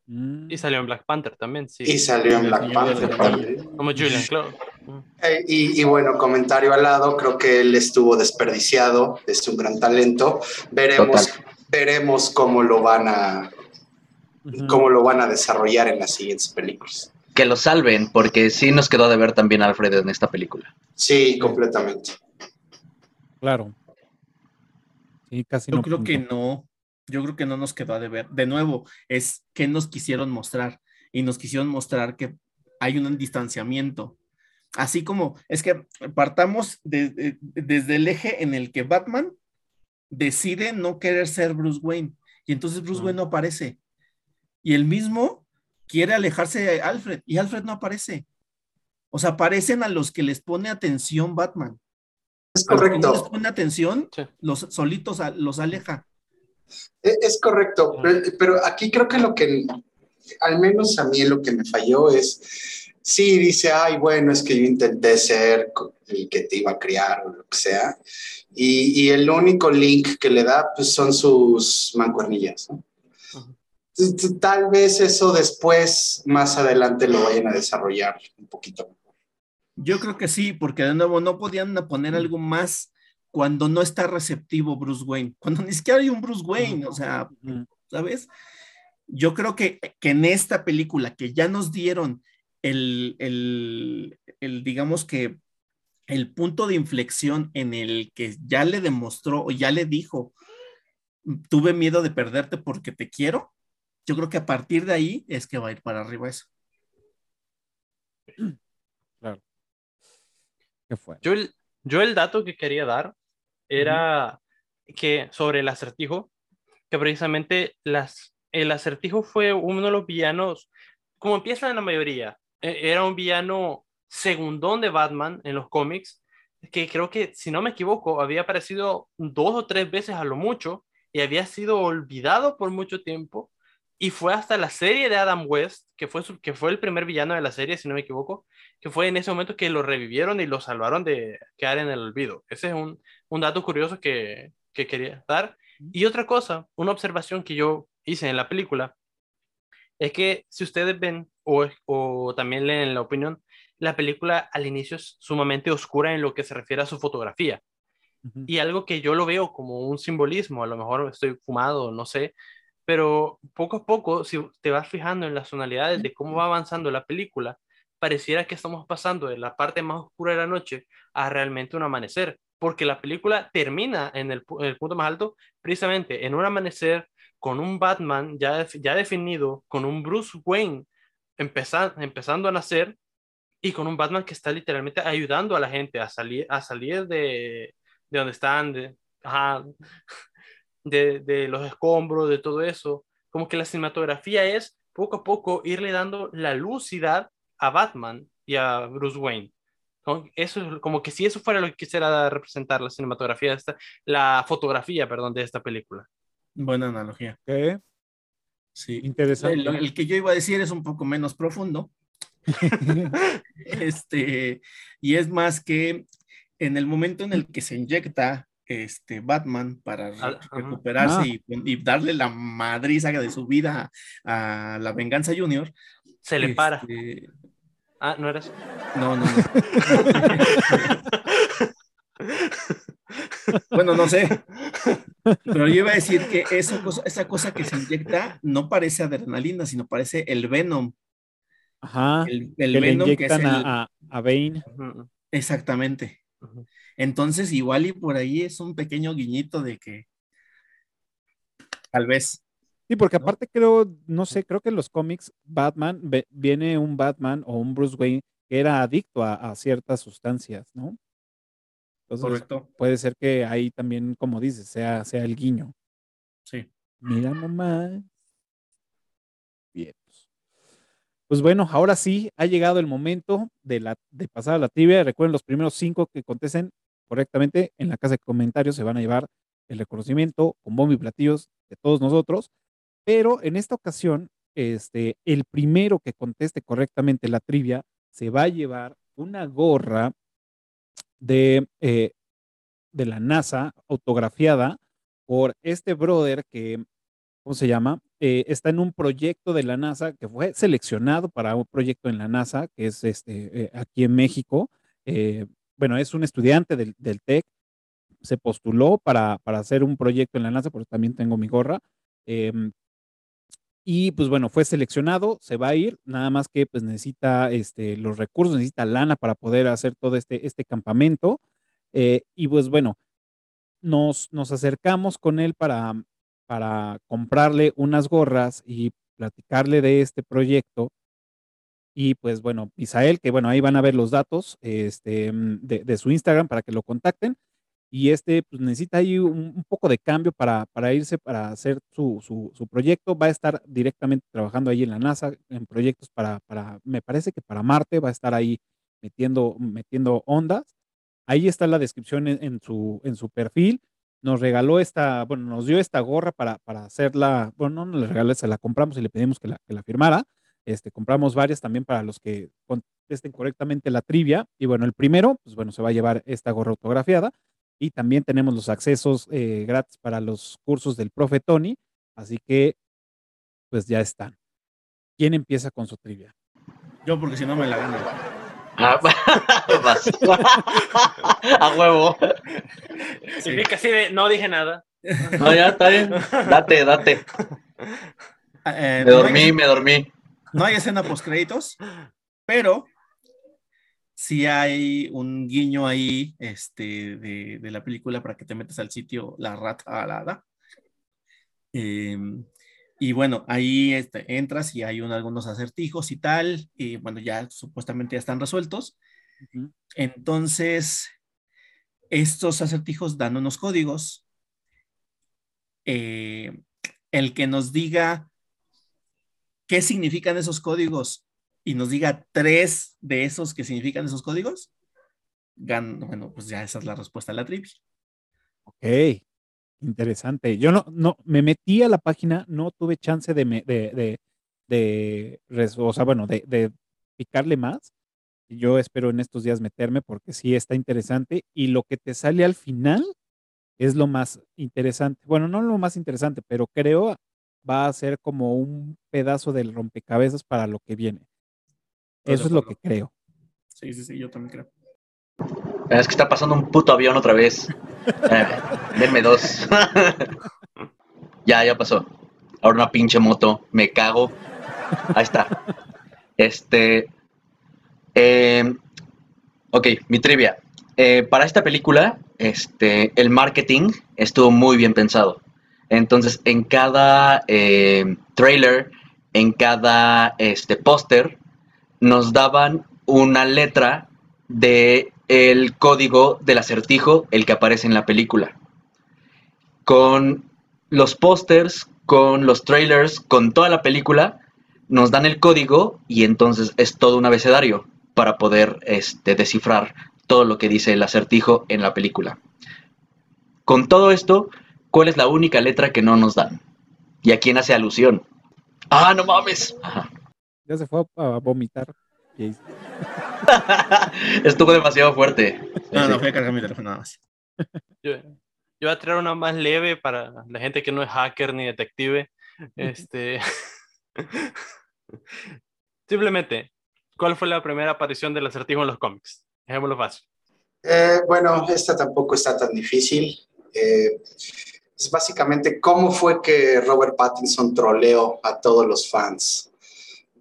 mm. y salió en Black Panther también, sí. Y salió en Black Panther también. Como Julian Claude. Eh, y, y bueno, comentario al lado, creo que él estuvo desperdiciado, es un gran talento. Veremos, veremos cómo lo van a cómo lo van a desarrollar en las siguientes películas. Que lo salven, porque sí nos quedó de ver también Alfred en esta película. Sí, completamente. Claro. Sí, casi Yo no. creo que no. Yo creo que no nos quedó a deber. De nuevo, es que nos quisieron mostrar. Y nos quisieron mostrar que hay un distanciamiento. Así como, es que partamos de- de- desde el eje en el que Batman decide no querer ser Bruce Wayne. Y entonces Bruce Wayne no aparece. Y el mismo quiere alejarse de Alfred. Y Alfred no aparece. O sea, aparecen a los que les pone atención Batman. Es no les correcto, pone atención, Sí. los solitos a- los aleja. e- es correcto, pero, pero aquí creo que lo que, al menos a mí lo que me falló es, sí, dice, ay, bueno, es que yo intenté ser el que te iba a criar o lo que sea, y, y el único link que le da, pues son sus mancuernillas, Tal vez eso después, más adelante, lo vayan a desarrollar un poquito. Yo creo que sí, porque de nuevo no podían poner algo más cuando no está receptivo Bruce Wayne, cuando ni siquiera hay un Bruce Wayne, o sea. ¿sabes? Yo creo que, que en esta película que ya nos dieron el, el, el, digamos que el punto de inflexión en el que ya le demostró o ya le dijo, tuve miedo de perderte porque te quiero, yo creo que a partir de ahí es que va a ir para arriba eso. Yo el, dato que quería dar era que sobre el acertijo, que precisamente el acertijo fue uno de los villanos, como empieza en la mayoría, e- era un villano segundón de Batman en los cómics, que creo que, si no me equivoco, había aparecido dos o tres veces a lo mucho y había sido olvidado por mucho tiempo. Y fue hasta la serie de Adam West, que fue, que fue el primer villano de la serie, si no me equivoco, que fue en ese momento que lo revivieron y lo salvaron de quedar en el olvido. Ese es un, un dato curioso que, que quería dar. Y otra cosa, una observación que yo hice en la película, es que si ustedes ven o, o también leen la opinión, la película al inicio es sumamente oscura en lo que se refiere a su fotografía. Y algo que yo lo veo como un simbolismo, a lo mejor estoy fumado, no sé, pero poco a poco, si te vas fijando en las tonalidades de cómo va avanzando la película, pareciera que estamos pasando de la parte más oscura de la noche a realmente un amanecer, porque la película termina en el, punto más alto precisamente en un amanecer con un Batman ya, ya definido, con un Bruce Wayne empezando a nacer y con un Batman que está literalmente ayudando a la gente a salir, a salir de, de donde están, de, de, de, los escombros, de todo eso. Como que la cinematografía es poco a poco irle dando la lucidad a Batman y a Bruce Wayne. Eso como que si eso fuera lo que quisiera representar la cinematografía de esta, la fotografía, perdón, de esta película. Buena analogía. ¿Qué? Sí. Interesante. El, el, que yo iba a decir es un poco menos profundo, este, y es más que en el momento en el que se inyecta este Batman para recuperarse y, darle la madriza de su vida a, la venganza junior. Se le para. Este, ah, ¿no eres? No, no, no. bueno, no sé. Pero yo iba a decir que esa cosa, esa cosa que se inyecta no parece adrenalina, sino parece el Venom Ajá. El, el Venom que es el... a, a Bane. Exactamente. Entonces, igual y por ahí es un pequeño guiñito de que tal vez. Sí, porque aparte creo, no sé, creo que en los cómics Batman viene un Batman o un Bruce Wayne que era adicto a, a ciertas sustancias, ¿no? Entonces, Correcto. Puede ser que ahí también, como dices, sea, sea el guiño. Sí. Mira nomás. Bien. Pues bueno, ahora sí ha llegado el momento de, pasar a la trivia. Recuerden, los primeros cinco que contesten correctamente en la casa de comentarios se van a llevar el reconocimiento con bombo y platillos de todos nosotros. Pero en esta ocasión, este, el primero que conteste correctamente la trivia se va a llevar una gorra de, eh, de la NASA autografiada por este brother que, ¿cómo se llama? Eh, está en un proyecto de la NASA que fue seleccionado para un proyecto en la NASA, que es este, eh, aquí en México. Eh, bueno, es un estudiante del, del TEC, se postuló para, para, hacer un proyecto en la NASA, porque también tengo mi gorra. Em, y pues bueno, fue seleccionado, se va a ir, nada más que pues necesita este, los recursos, necesita lana para poder hacer todo este, este campamento. y pues bueno, nos, nos acercamos con él para, para comprarle unas gorras y platicarle de este proyecto. Y pues bueno, Isael, que bueno, ahí van a ver los datos este, mm, de, su Instagram para que lo contacten. Y este pues, necesita ahí un, poco de cambio para, para, irse, para hacer su, su, su, proyecto. Va a estar directamente trabajando ahí en la NASA en proyectos para, para, me parece que para Marte, va a estar ahí metiendo, metiendo ondas. Ahí está la descripción en su, en su perfil nos regaló esta, bueno, nos dio esta gorra para, para hacerla, bueno, no nos la regaló, se la compramos y le pedimos que la, que la firmara. Este, compramos varias también para los que contesten correctamente la trivia. Y bueno, el primero, pues bueno, se va a llevar esta gorra autografiada. Y también tenemos los accesos eh, gratis para los cursos del profe Tony. Así que, pues ya están. ¿Quién empieza con su trivia? Yo, porque si no me la gano. Ah, a huevo. Sí. Casi no dije nada. No, ya está bien. Date, date. Eh, me dormí, hay, me dormí. No hay escena post créditos, pero sí hay un guiño ahí este, de, de, la película para que te metas al sitio La Rata Alada. Eh, y bueno, ahí este, entras y hay un, algunos acertijos y tal, y bueno, ya supuestamente ya están resueltos. Uh -huh. Entonces, estos acertijos dan unos códigos. Eh, el que nos diga qué significan esos códigos y nos diga tres de esos que significan esos códigos, gan- bueno, pues ya esa es la respuesta a la trivia. Ok, interesante. Yo no, no, me metí a la página, no tuve chance de, me- de, de, o sea, bueno, de, de picarle más. Yo espero en estos días meterme porque sí está interesante y lo que te sale al final es lo más interesante. Bueno, no lo más interesante, pero creo va a ser como un pedazo del rompecabezas para lo que viene. Eso es lo que creo. Sí, sí, sí, yo también creo. Es que está pasando un puto avión otra vez. Eh, denme dos. ya, ya pasó. Ahora una pinche moto. Me cago. Ahí está. Este. eh, ok, mi trivia. Eh, para esta película, este, el marketing estuvo muy bien pensado. Entonces, en cada eh, trailer, en cada este, póster, nos daban una letra de el código del acertijo, el que aparece en la película. Con los pósters, con los trailers, con toda la película, nos dan el código y entonces es todo un abecedario para poder este, descifrar todo lo que dice el acertijo en la película. Con todo esto, ¿cuál es la única letra que no nos dan? ¿Y a quién hace alusión? ¡Ah, no mames! Ya se fue a vomitar. Estuvo demasiado fuerte. No, no, voy a cargar mi teléfono nada más. Yo, yo voy a traer una más leve para la gente que no es hacker ni detective. Este. Simplemente, ¿cuál fue la primera aparición del acertijo en los cómics? Dejémoslo fácil. Eh, bueno, esta tampoco está tan difícil. Eh, es básicamente cómo fue que Robert Pattinson troleó a todos los fans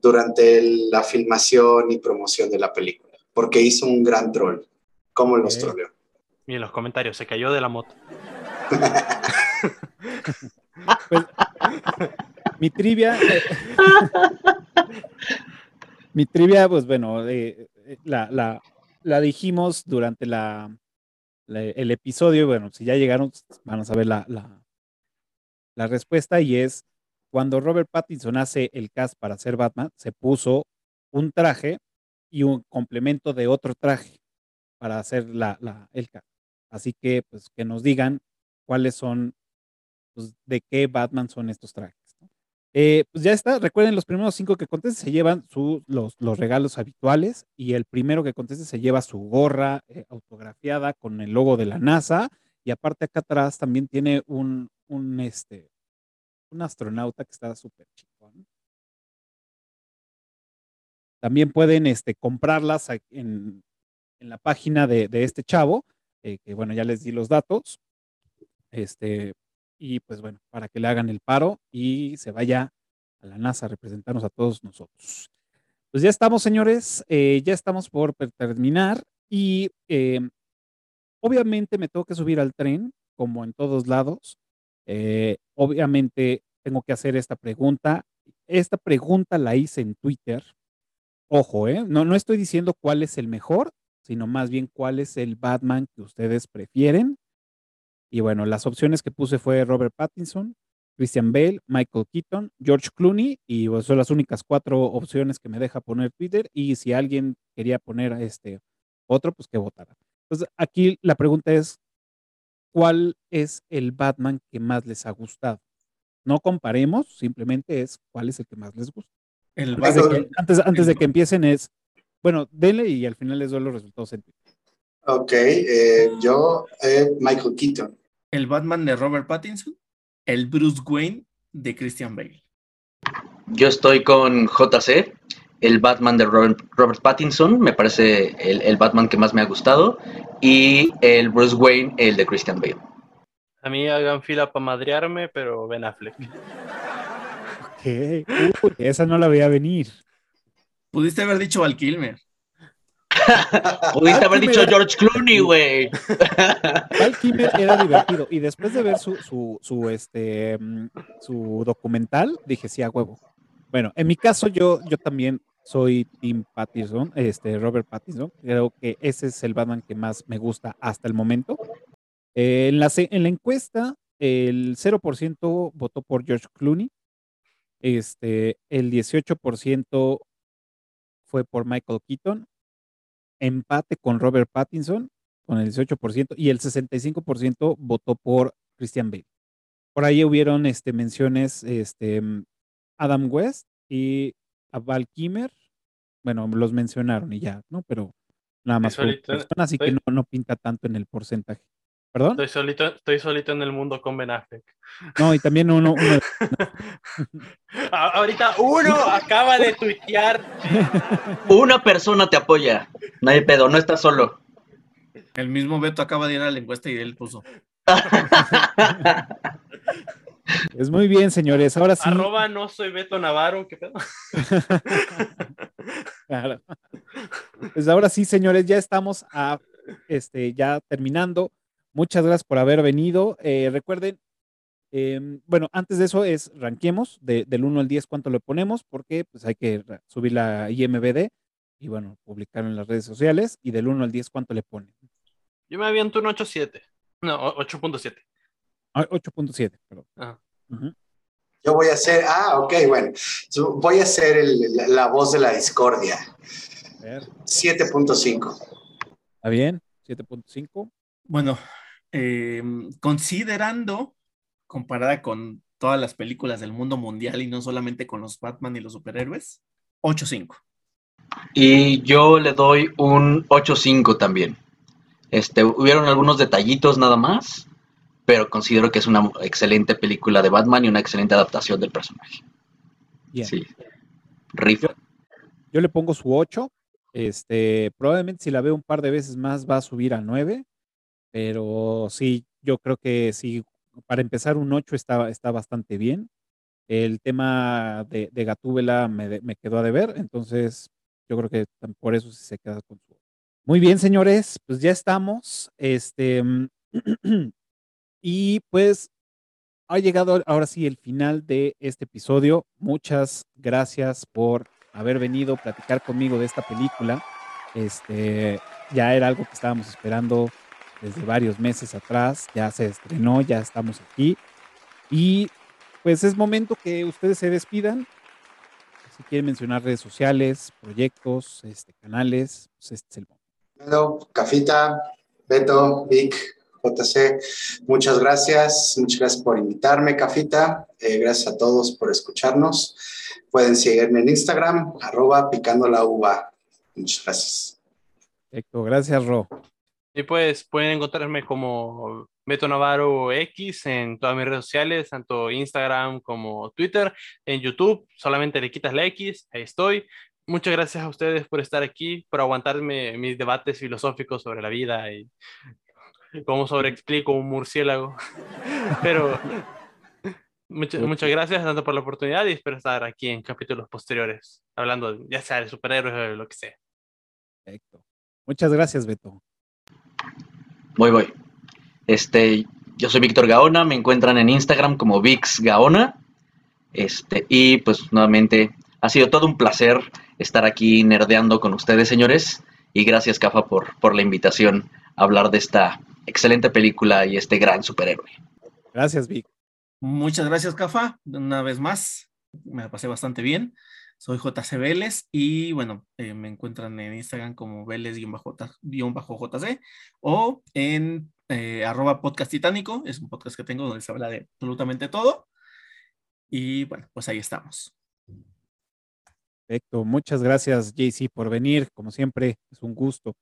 durante la filmación y promoción de la película, porque hizo un gran troll. ¿Cómo los troleó? Y en los comentarios, se cayó de la moto. Pues, mi trivia. mi trivia, pues bueno, eh, eh, la, la, la dijimos durante la, la- el episodio. Bueno, si ya llegaron, van a saber la, la, la respuesta. Y es: cuando Robert Pattinson hace el cast para ser Batman, se puso un traje y un complemento de otro traje para hacer la, la, el cast. Así que, pues, que nos digan cuáles son pues, de qué Batman son estos trajes. ¿no? Eh, pues ya está, recuerden, los primeros cinco que contesten se llevan su- los, los regalos habituales y el primero que conteste se lleva su gorra eh, autografiada con el logo de la NASA y aparte acá atrás también tiene un, un, este, un astronauta que está súper chingón. También pueden este, comprarlas en, en la página de, de este chavo, eh, que bueno, ya les di los datos. Este, y pues bueno, para que le hagan el paro y se vaya a la NASA a representarnos a todos nosotros. Pues ya estamos, señores, eh, ya estamos por terminar y eh, obviamente me tengo que subir al tren, como en todos lados. Eh, obviamente tengo que hacer esta pregunta. Esta pregunta la hice en Twitter. Ojo, ¿eh? No, no estoy diciendo cuál es el mejor, sino más bien cuál es el Batman que ustedes prefieren. Y bueno, las opciones que puse fue Robert Pattinson, Christian Bale, Michael Keaton, George Clooney, y pues, son las únicas cuatro opciones que me deja poner Twitter. Y si alguien quería poner este otro, pues que votara. Entonces, aquí la pregunta es: ¿cuál es el Batman que más les ha gustado? No comparemos, simplemente es cuál es el que más les gusta. El Antes de que, antes, antes de que empiecen es, bueno, denle y al final les doy los resultados en Twitter. Ok, eh, yo, eh, Michael Keaton. el Batman de Robert Pattinson, el Bruce Wayne de Christian Bale. Yo estoy con JC, el Batman de Robert, Robert Pattinson, me parece el, el Batman que más me ha gustado, y el Bruce Wayne, el de Christian Bale. A mí hagan fila para madrearme, pero Ben Affleck. ¿Qué? Uy, esa no la veía venir. Pudiste haber dicho Val Kilmer. Pudiste haber dicho George Clooney, güey. Val Kilmer era divertido y después de ver su, su, su, este, mm, su documental, dije, sí, a huevo. Bueno, en mi caso yo, yo también soy Tim Pattinson, este, Robert Pattinson. Creo que ese es el Batman que más me gusta hasta el momento. Eh, en, la, en la encuesta, el 0% votó por George Clooney. Este, el 18% fue por Michael Keaton empate con Robert Pattinson con el 18% y el 65% votó por Christian Bale. Por ahí hubieron este, menciones este, Adam West y a Val Kimmer. Bueno, los mencionaron y ya, ¿no? Pero nada más. Solito, persona, así que no, no pinta tanto en el porcentaje. ¿Perdón? Estoy solito, estoy solito en el mundo con Ben Affleck. No, y también uno, ahorita uno acaba de tuitear. Una persona te apoya. No hay pedo, no estás solo. El mismo Beto acaba de ir a la encuesta y él puso. es muy bien, señores. Ahora sí. Arroba no soy Beto Navarro. ¿Qué pedo? Claro. Pues ahora sí, señores, ya estamos a, este, ya terminando. Muchas gracias por haber venido. Eh, recuerden, em, bueno, antes de eso es ranquemos de- del 1 al 10 cuánto le ponemos, porque pues hay que subir la IMBD y bueno, publicarlo en las redes sociales y del 1 al 10 cuánto le ponen. Yo me aviento un 8.7. No, o- 8.7. Ah, 8.7, perdón. Ajá. Ujú. Yo voy a ser, ah, ok, bueno, Yo voy a ser el- la, la voz de la discordia. A ver, 7.5. ¿Está bien? 7.5. Bueno, eh, considerando, comparada con todas las películas del mundo mundial y no solamente con los Batman y los superhéroes, 8.5. Y yo le doy un 8.5 también. Este, hubieron algunos detallitos nada más, pero considero que es una excelente película de Batman y una excelente adaptación del personaje. Sí. Rifa. Yo le pongo su 8. Este, probablemente si la veo un par de veces más va a subir a 9. Pero sí, yo creo que sí, para empezar un 8 está, está bastante bien. El tema de, de Gatúbela me, me quedó a deber, entonces yo creo que por eso sí se queda con su. Muy bien, señores, pues ya estamos. Este, y pues ha llegado ahora sí el final de este episodio. Muchas gracias por haber venido a platicar conmigo de esta película. Este, ya era algo que estábamos esperando desde varios meses atrás. Ya se estrenó, ya estamos aquí. Y pues es momento que ustedes se despidan. Si quieren mencionar redes sociales, proyectos, este, canales, pues este es el momento. Bueno, Cafita, Beto, Vic, JC, muchas gracias. Muchas gracias por invitarme, Cafita. Eh, gracias a todos por escucharnos. Pueden seguirme en Instagram, arroba picando la uva. Muchas gracias. Perfecto, gracias, Ro. Y pues pueden encontrarme como Beto Navarro X en todas mis redes sociales, tanto Instagram como Twitter, en YouTube, solamente le quitas la X, ahí estoy. Muchas gracias a ustedes por estar aquí, por aguantarme mis debates filosóficos sobre la vida y cómo sobreexplico un murciélago. Pero muchas, muchas gracias tanto por la oportunidad y espero estar aquí en capítulos posteriores, hablando ya sea de superhéroes o de lo que sea. Perfecto. Muchas gracias, Beto. Voy, voy. Este, yo soy Víctor Gaona, me encuentran en Instagram como Vix Gaona. Este, y pues nuevamente ha sido todo un placer estar aquí nerdeando con ustedes, señores. Y gracias, Cafa, por, por la invitación a hablar de esta excelente película y este gran superhéroe. Gracias, Vic. Muchas gracias, Cafa. Una vez más, me la pasé bastante bien. Soy JC Vélez y bueno, eh, me encuentran en Instagram como Vélez-JC o en eh, arroba podcast titánico. Es un podcast que tengo donde se habla de absolutamente todo. Y bueno, pues ahí estamos. Perfecto. Muchas gracias, JC, por venir. Como siempre, es un gusto.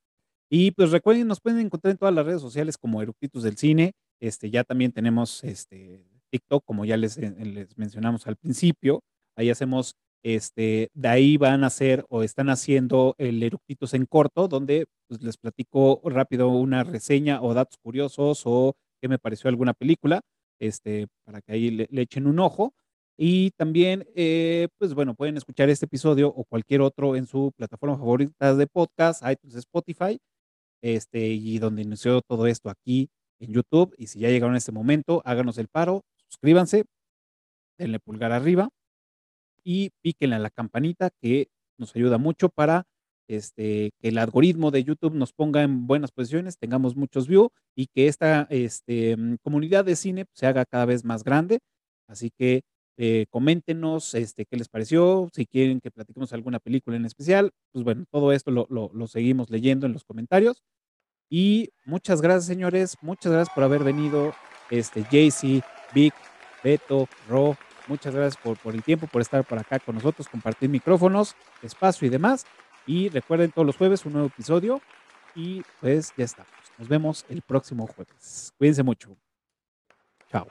Y pues recuerden, nos pueden encontrar en todas las redes sociales como Eructitos del Cine. Este, ya también tenemos este TikTok, como ya les, eh, les mencionamos al principio. Ahí hacemos, este, de ahí van a hacer o están haciendo el Eructitos en corto, donde pues, les platico rápido una reseña o datos curiosos o qué me pareció alguna película, este, para que ahí le, le echen un ojo. Y también, eh, pues bueno, pueden escuchar este episodio o cualquier otro en su plataforma favorita de podcast, iTunes, Spotify, este, y donde inició todo esto aquí en YouTube. Y si ya llegaron a este momento, háganos el paro, suscríbanse, denle pulgar arriba y píquenle a la campanita que nos ayuda mucho para este, que el algoritmo de YouTube nos ponga en buenas posiciones, tengamos muchos views y que esta este, comunidad de cine se haga cada vez más grande. Así que Eh, coméntenos este, qué les pareció, si quieren que platiquemos alguna película en especial, pues bueno, todo esto lo, lo, seguimos leyendo en los comentarios. Y muchas gracias, señores, muchas gracias por haber venido, este, JC, Vic, Beto, Ro, muchas gracias por, por el tiempo, por estar por acá con nosotros, compartir micrófonos, espacio y demás. Y recuerden todos los jueves un nuevo episodio. Y pues ya estamos. Nos vemos el próximo jueves. Cuídense mucho. Chao.